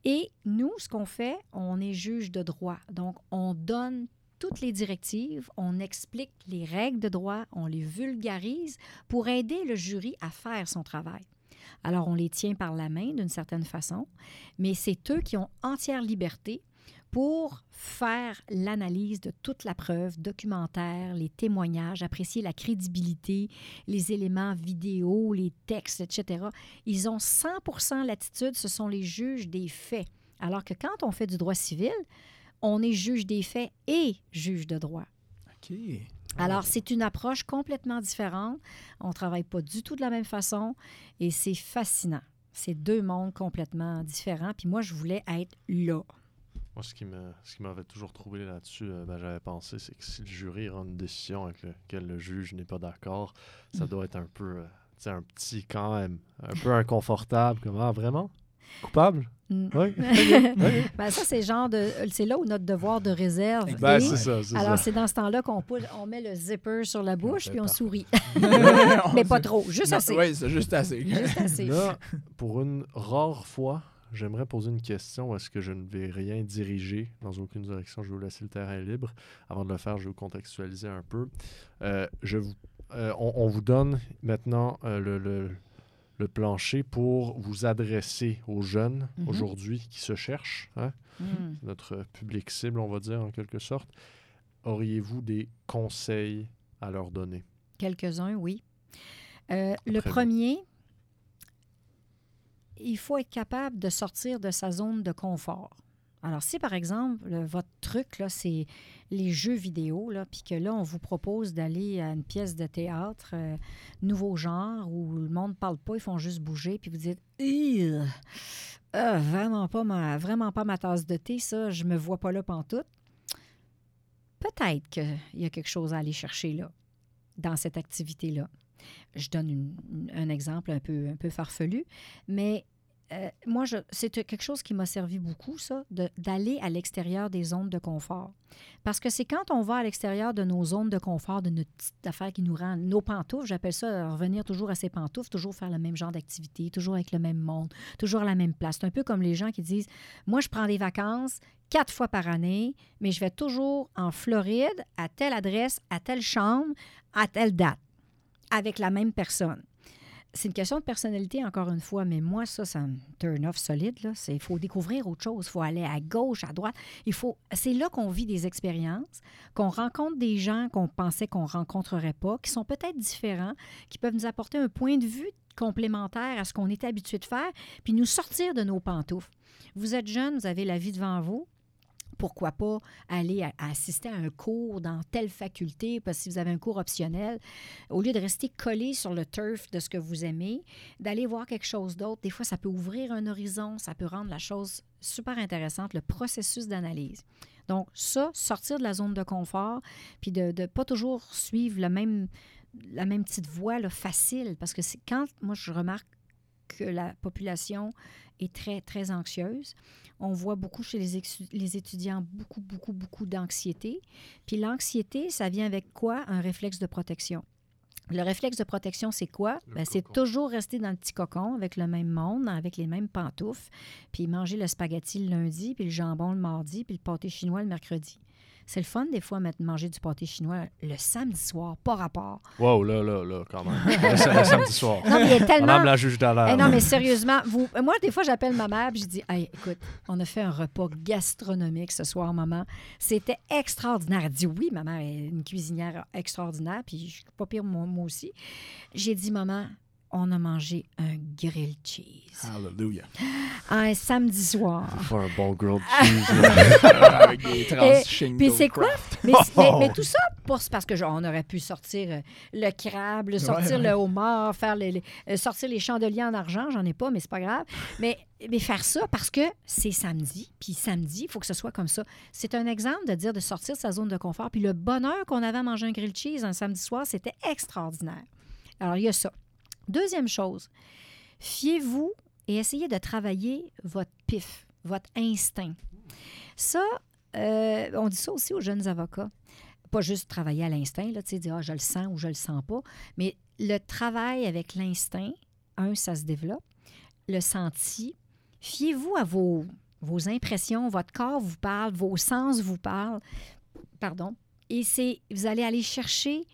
Et nous, ce qu'on fait, on est juge de droit. Donc, on donne toutes les directives, on explique les règles de droit, on les vulgarise pour aider le jury à faire son travail. Alors, on les tient par la main d'une certaine façon, mais c'est eux qui ont entière liberté pour faire l'analyse de toute la preuve documentaire, les témoignages, apprécier la crédibilité, les éléments vidéo, les textes, etc. Ils ont 100% latitude, ce sont les juges des faits. Alors que quand on fait du droit civil, on est juge des faits et juge de droit. OK. Alors, c'est une approche complètement différente. On ne travaille pas du tout de la même façon et c'est fascinant. C'est deux mondes complètement différents. Puis moi, je voulais être là. Moi, ce qui me, ce qui m'avait toujours troublé là-dessus, euh, ben, j'avais pensé, c'est que si le jury rend une décision avec laquelle le juge n'est pas d'accord, ça doit être un peu, euh, tu sais, un petit quand même, un peu inconfortable. Comme, ah, vraiment? Coupable? Mm. Oui. *laughs* Ben, ça, c'est genre de. C'est là où notre devoir de réserve. Ben, est. c'est ça, c'est Alors, ça. c'est dans ce temps-là qu'on pousse- on met le zipper sur la bouche puis on sourit. *laughs* On Mais pas trop, juste Non, assez. Oui, c'est juste assez. Juste assez. *laughs* Là, pour une rare fois, j'aimerais poser une question. Est-ce que je ne vais rien diriger dans aucune direction? Je vais vous laisser le terrain libre. Avant de le faire, je vais vous contextualiser un peu. Euh, je vous, euh, on, on vous donne maintenant euh, le, le- le plancher pour vous adresser aux jeunes Mhm. aujourd'hui qui se cherchent. hein? Mm. Notre public cible, on va dire en quelque sorte. Auriez-vous des conseils à leur donner? Quelques-uns, oui. Le premier, il faut être capable de sortir de sa zone de confort. Alors, si par exemple, le- votre truc, là, c'est les jeux vidéo, là, puis que là, on vous propose d'aller à une pièce de théâtre, euh, nouveau genre, où le monde ne parle pas, ils font juste bouger, puis vous dites euh, vraiment, pas ma, vraiment pas ma tasse de thé, ça, je me vois pas là pantoute. Peut-être qu'il y a quelque chose à aller chercher là, dans cette activité-là. Je donne un exemple un peu, farfelu, mais euh, moi, c'est quelque chose qui m'a servi beaucoup, ça, d'aller à l'extérieur des zones de confort. Parce que c'est quand on va à l'extérieur de nos zones de confort, de notre petite affaire qui nous rend nos pantoufles, j'appelle ça euh, revenir toujours à ses pantoufles, toujours faire le même genre d'activité, toujours avec le même monde, toujours à la même place. C'est un peu comme les gens qui disent Moi, je prends des vacances quatre fois par année, mais je vais toujours en Floride, à telle adresse, à telle chambre, à telle date, avec la même personne. C'est une question de personnalité, encore une fois, mais moi, ça, ça me turn off solide. Il faut découvrir autre chose. Il faut aller à gauche, à droite. Il faut... C'est là qu'on vit des expériences, qu'on rencontre des gens qu'on pensait qu'on rencontrerait pas, qui sont peut-être différents, qui peuvent nous apporter un point de vue complémentaire à ce qu'on était habitué de faire, puis nous sortir de nos pantoufles. Vous êtes jeune, vous avez la vie devant vous. Pourquoi pas aller assister à un cours dans telle faculté, parce que si vous avez un cours optionnel, au lieu de rester collé sur le turf de ce que vous aimez, d'aller voir quelque chose d'autre. Des fois, ça peut ouvrir un horizon, ça peut rendre la chose super intéressante, le processus d'analyse. Donc, ça, sortir de la zone de confort, puis de ne pas toujours suivre le même, la même petite voie facile, parce que quand, moi, je remarque que la population est très, très anxieuse. On voit beaucoup chez les, les étudiants beaucoup, beaucoup, beaucoup d'anxiété. Puis l'anxiété, ça vient avec quoi? Un réflexe de protection. Le réflexe de protection, c'est quoi? Ben, c'est toujours rester dans le petit cocon avec le même monde, avec les mêmes pantoufles, puis manger le spaghetti le lundi, puis le jambon le mardi, puis le pâté chinois le mercredi. C'est le fun, des fois, mettre manger du pâté chinois le samedi soir, pas rapport. Wow, là, là, là, quand même. *laughs* le, le samedi soir. Non, mais il tellement... Madame la juge d'alerte. Eh non, mais sérieusement, vous, moi, des fois, j'appelle ma mère et je dis Hey, écoute, on a fait un repas gastronomique ce soir, maman. C'était extraordinaire. Elle dit Oui, ma mère est une cuisinière extraordinaire, puis je suis pas pire, moi, moi aussi. J'ai dit Maman, on a mangé un grilled cheese. Hallelujah. *gasps* Un samedi soir. Faut un bon grilled *laughs* cheese. *laughs* Avec des trans shingle Puis c'est quoi? Mais, mais- mais *laughs* tout ça, pour- parce que genre, on aurait pu sortir euh, le crabe, le sortir Ouais, le homard, faire les, les- euh, sortir les chandeliers en argent. J'en ai pas, mais c'est pas grave. Mais, mais faire ça parce que c'est samedi. Puis samedi, il faut que ce soit comme ça. C'est un exemple de dire de sortir de sa zone de confort. Puis le bonheur qu'on avait à manger un grilled cheese un samedi soir, c'était extraordinaire. Alors, il y a ça. Deuxième chose, fiez-vous et essayez de travailler votre pif, votre instinct. Ça, euh, on dit ça aussi aux jeunes avocats. Pas juste travailler à l'instinct, là, tu sais, ah, je le sens ou je le sens pas, mais le travail avec l'instinct, un, ça se développe. Le senti, fiez-vous à vos, impressions, votre corps vous parle, vos sens vous parlent. Pardon. Et c'est, vous allez aller chercher,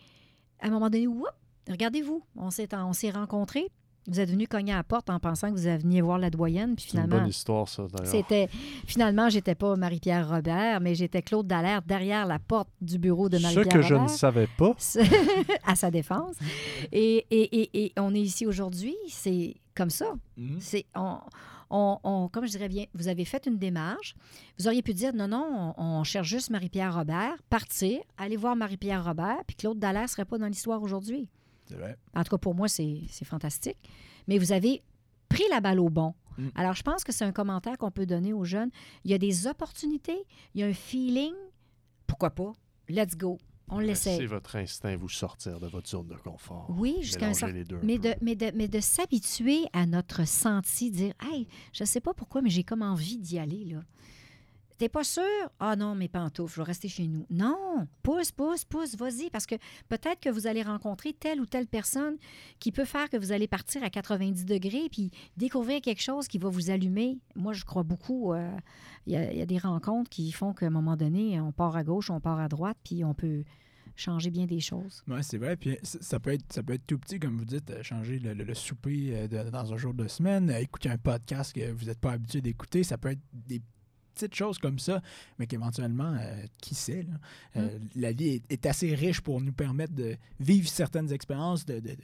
à un moment donné, whoop, regardez-vous, on s'est, on s'est rencontrés, vous êtes venu cogner à la porte en pensant que vous veniez voir la doyenne, puis C'est une finalement, bonne histoire, ça, d'ailleurs. c'était finalement, j'étais pas Marie-Pierre Robert, mais j'étais Claude Dallaire derrière la porte du bureau de Ce Marie-Pierre que je ne Robert. savais pas. *laughs* à sa défense. Et, et- et- et on est ici aujourd'hui, c'est comme ça. Mhm. C'est on, on- on- comme je dirais bien, vous avez fait une démarche. Vous auriez pu dire non, non, on, on cherche juste Marie-Pierre Robert, partir, aller voir Marie-Pierre Robert, puis Claude Dallaire ne serait pas dans l'histoire aujourd'hui. C'est vrai. En tout cas, pour moi, c'est c'est fantastique. Mais vous avez pris la balle au bon. Mm. Alors, je pense que c'est un commentaire qu'on peut donner aux jeunes. Il y a des opportunités, il y a un feeling. Pourquoi pas? Let's go. On Laissez l'essaie. votre instinct vous sortir de votre zone de confort. Oui, jusqu'à un certain les deux un Mais de, mais de, mais de s'habituer à notre senti, dire Hey, je sais pas pourquoi, mais j'ai comme envie d'y aller. là. T'es pas sûr? Ah non, mes pantoufles, je vais rester chez nous. Non, pousse, pousse, pousse, vas-y, parce que peut-être que vous allez rencontrer telle ou telle personne qui peut faire que vous allez partir à 90 degrés puis découvrir quelque chose qui va vous allumer. Moi, je crois beaucoup. euh, Il y, a- des rencontres qui font qu'à un moment donné, on part à gauche, on part à droite, puis on peut changer bien des choses. Ouais, c'est vrai. Puis ça peut, être, tout petit, comme vous dites, euh, changer le, souper euh, dans un jour de semaine, écouter un podcast que vous n'êtes pas habitué d'écouter. Ça peut être des petites choses comme ça, mais qu'éventuellement, euh, qui sait, là, euh, la vie est, est assez riche pour nous permettre de vivre certaines expériences, de, de- de-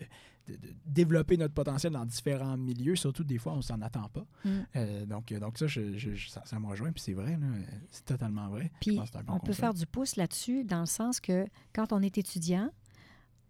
de- de développer notre potentiel dans différents milieux, surtout des fois, on s'en attend pas. Mm. Euh, donc, donc ça, je- je- je- ça, ça me rejoint, puis c'est vrai, c'est totalement vrai. Puis bon on peut faire du pouce là-dessus dans le sens que quand on est étudiant,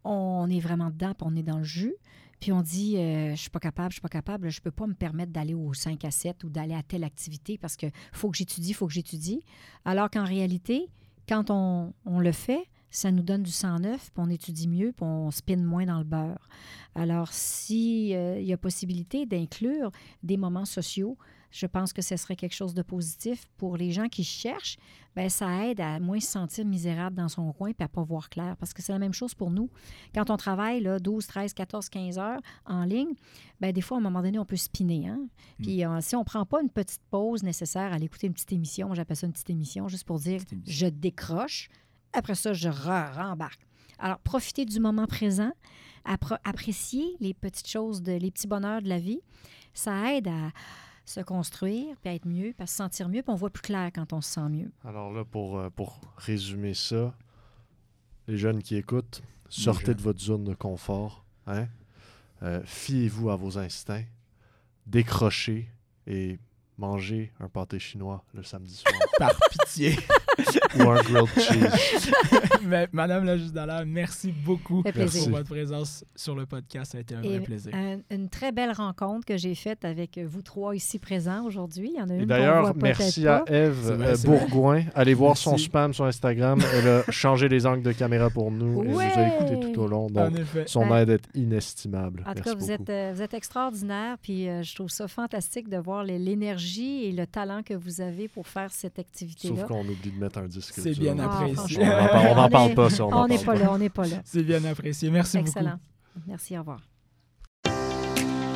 on est vraiment dedans, puis on est dans le jus. Puis on dit, euh, je suis pas capable, je suis pas capable, je peux pas me permettre d'aller au 5 à 7 ou d'aller à telle activité parce que faut que j'étudie, faut que j'étudie. Alors qu'en réalité, quand on, on le fait, ça nous donne du sang neuf, puis on étudie mieux, puis on spin moins dans le beurre. Alors, s'il y a possibilité d'inclure des moments sociaux, je pense que ce serait quelque chose de positif pour les gens qui cherchent. Bien, ça aide à moins se sentir misérable dans son coin et à pas voir clair. Parce que c'est la même chose pour nous. Quand on travaille là, 12, 13, 14, 15 heures en ligne, bien, des fois, à un moment donné, on peut spinner. Hein? Puis euh, si on ne prend pas une petite pause nécessaire à aller écouter une petite émission, j'appelle ça une petite émission, juste pour dire je décroche. Après ça, je re- rembarque. Alors, profitez du moment présent, apprécier les petites choses, de, les petits bonheurs de la vie. Ça aide à se construire, puis à être mieux, puis à se sentir mieux, puis on voit plus clair quand on se sent mieux. Alors là, pour, euh, pour résumer ça, les jeunes qui écoutent, sortez de votre zone de confort. Hein? Euh, Fiez-vous à vos instincts. Décrochez et mangez un pâté chinois le samedi soir. *laughs* Par pitié. *laughs* ou un grilled cheese. *laughs* Mais, Madame la juge d'Allah, merci beaucoup pour votre présence sur le podcast. Ça a été un Et vrai plaisir. un- une très belle rencontre que j'ai faite avec vous trois ici présents aujourd'hui. Il y en a une d'ailleurs, merci à. Eve euh. Bourgoin. Allez voir son spam sur Instagram. Elle a changé les angles de caméra pour nous et nous a Ouais. écoutés tout au long. en Donc, effet. son Ben, aide est inestimable. En tout Merci cas, vous beaucoup. êtes, euh, vous êtes extraordinaire, puis euh, je trouve ça fantastique de voir l'énergie et le talent que vous avez pour faire cette Sauf activité-là. qu'on oublie de mettre un disque. C'est bien Ah, apprécié. On n'en parle, pas, ça. On, n'est pas là, on n'est pas là. C'est bien apprécié. Merci Excellent. Merci, au revoir.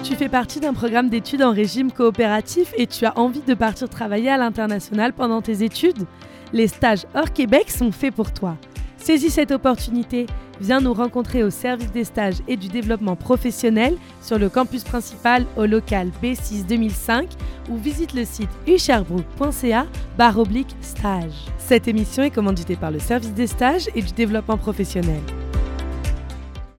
Tu fais partie d'un programme d'études en régime coopératif et tu as envie de partir travailler à l'international pendant tes études? Les stages hors Québec sont faits pour toi. Saisis cette opportunité, viens nous rencontrer au service des stages et du développement professionnel sur le campus principal au local B6 2005 ou visite le site usherbrook.ca barre oblique stage. Cette émission est commanditée par le service des stages et du développement professionnel.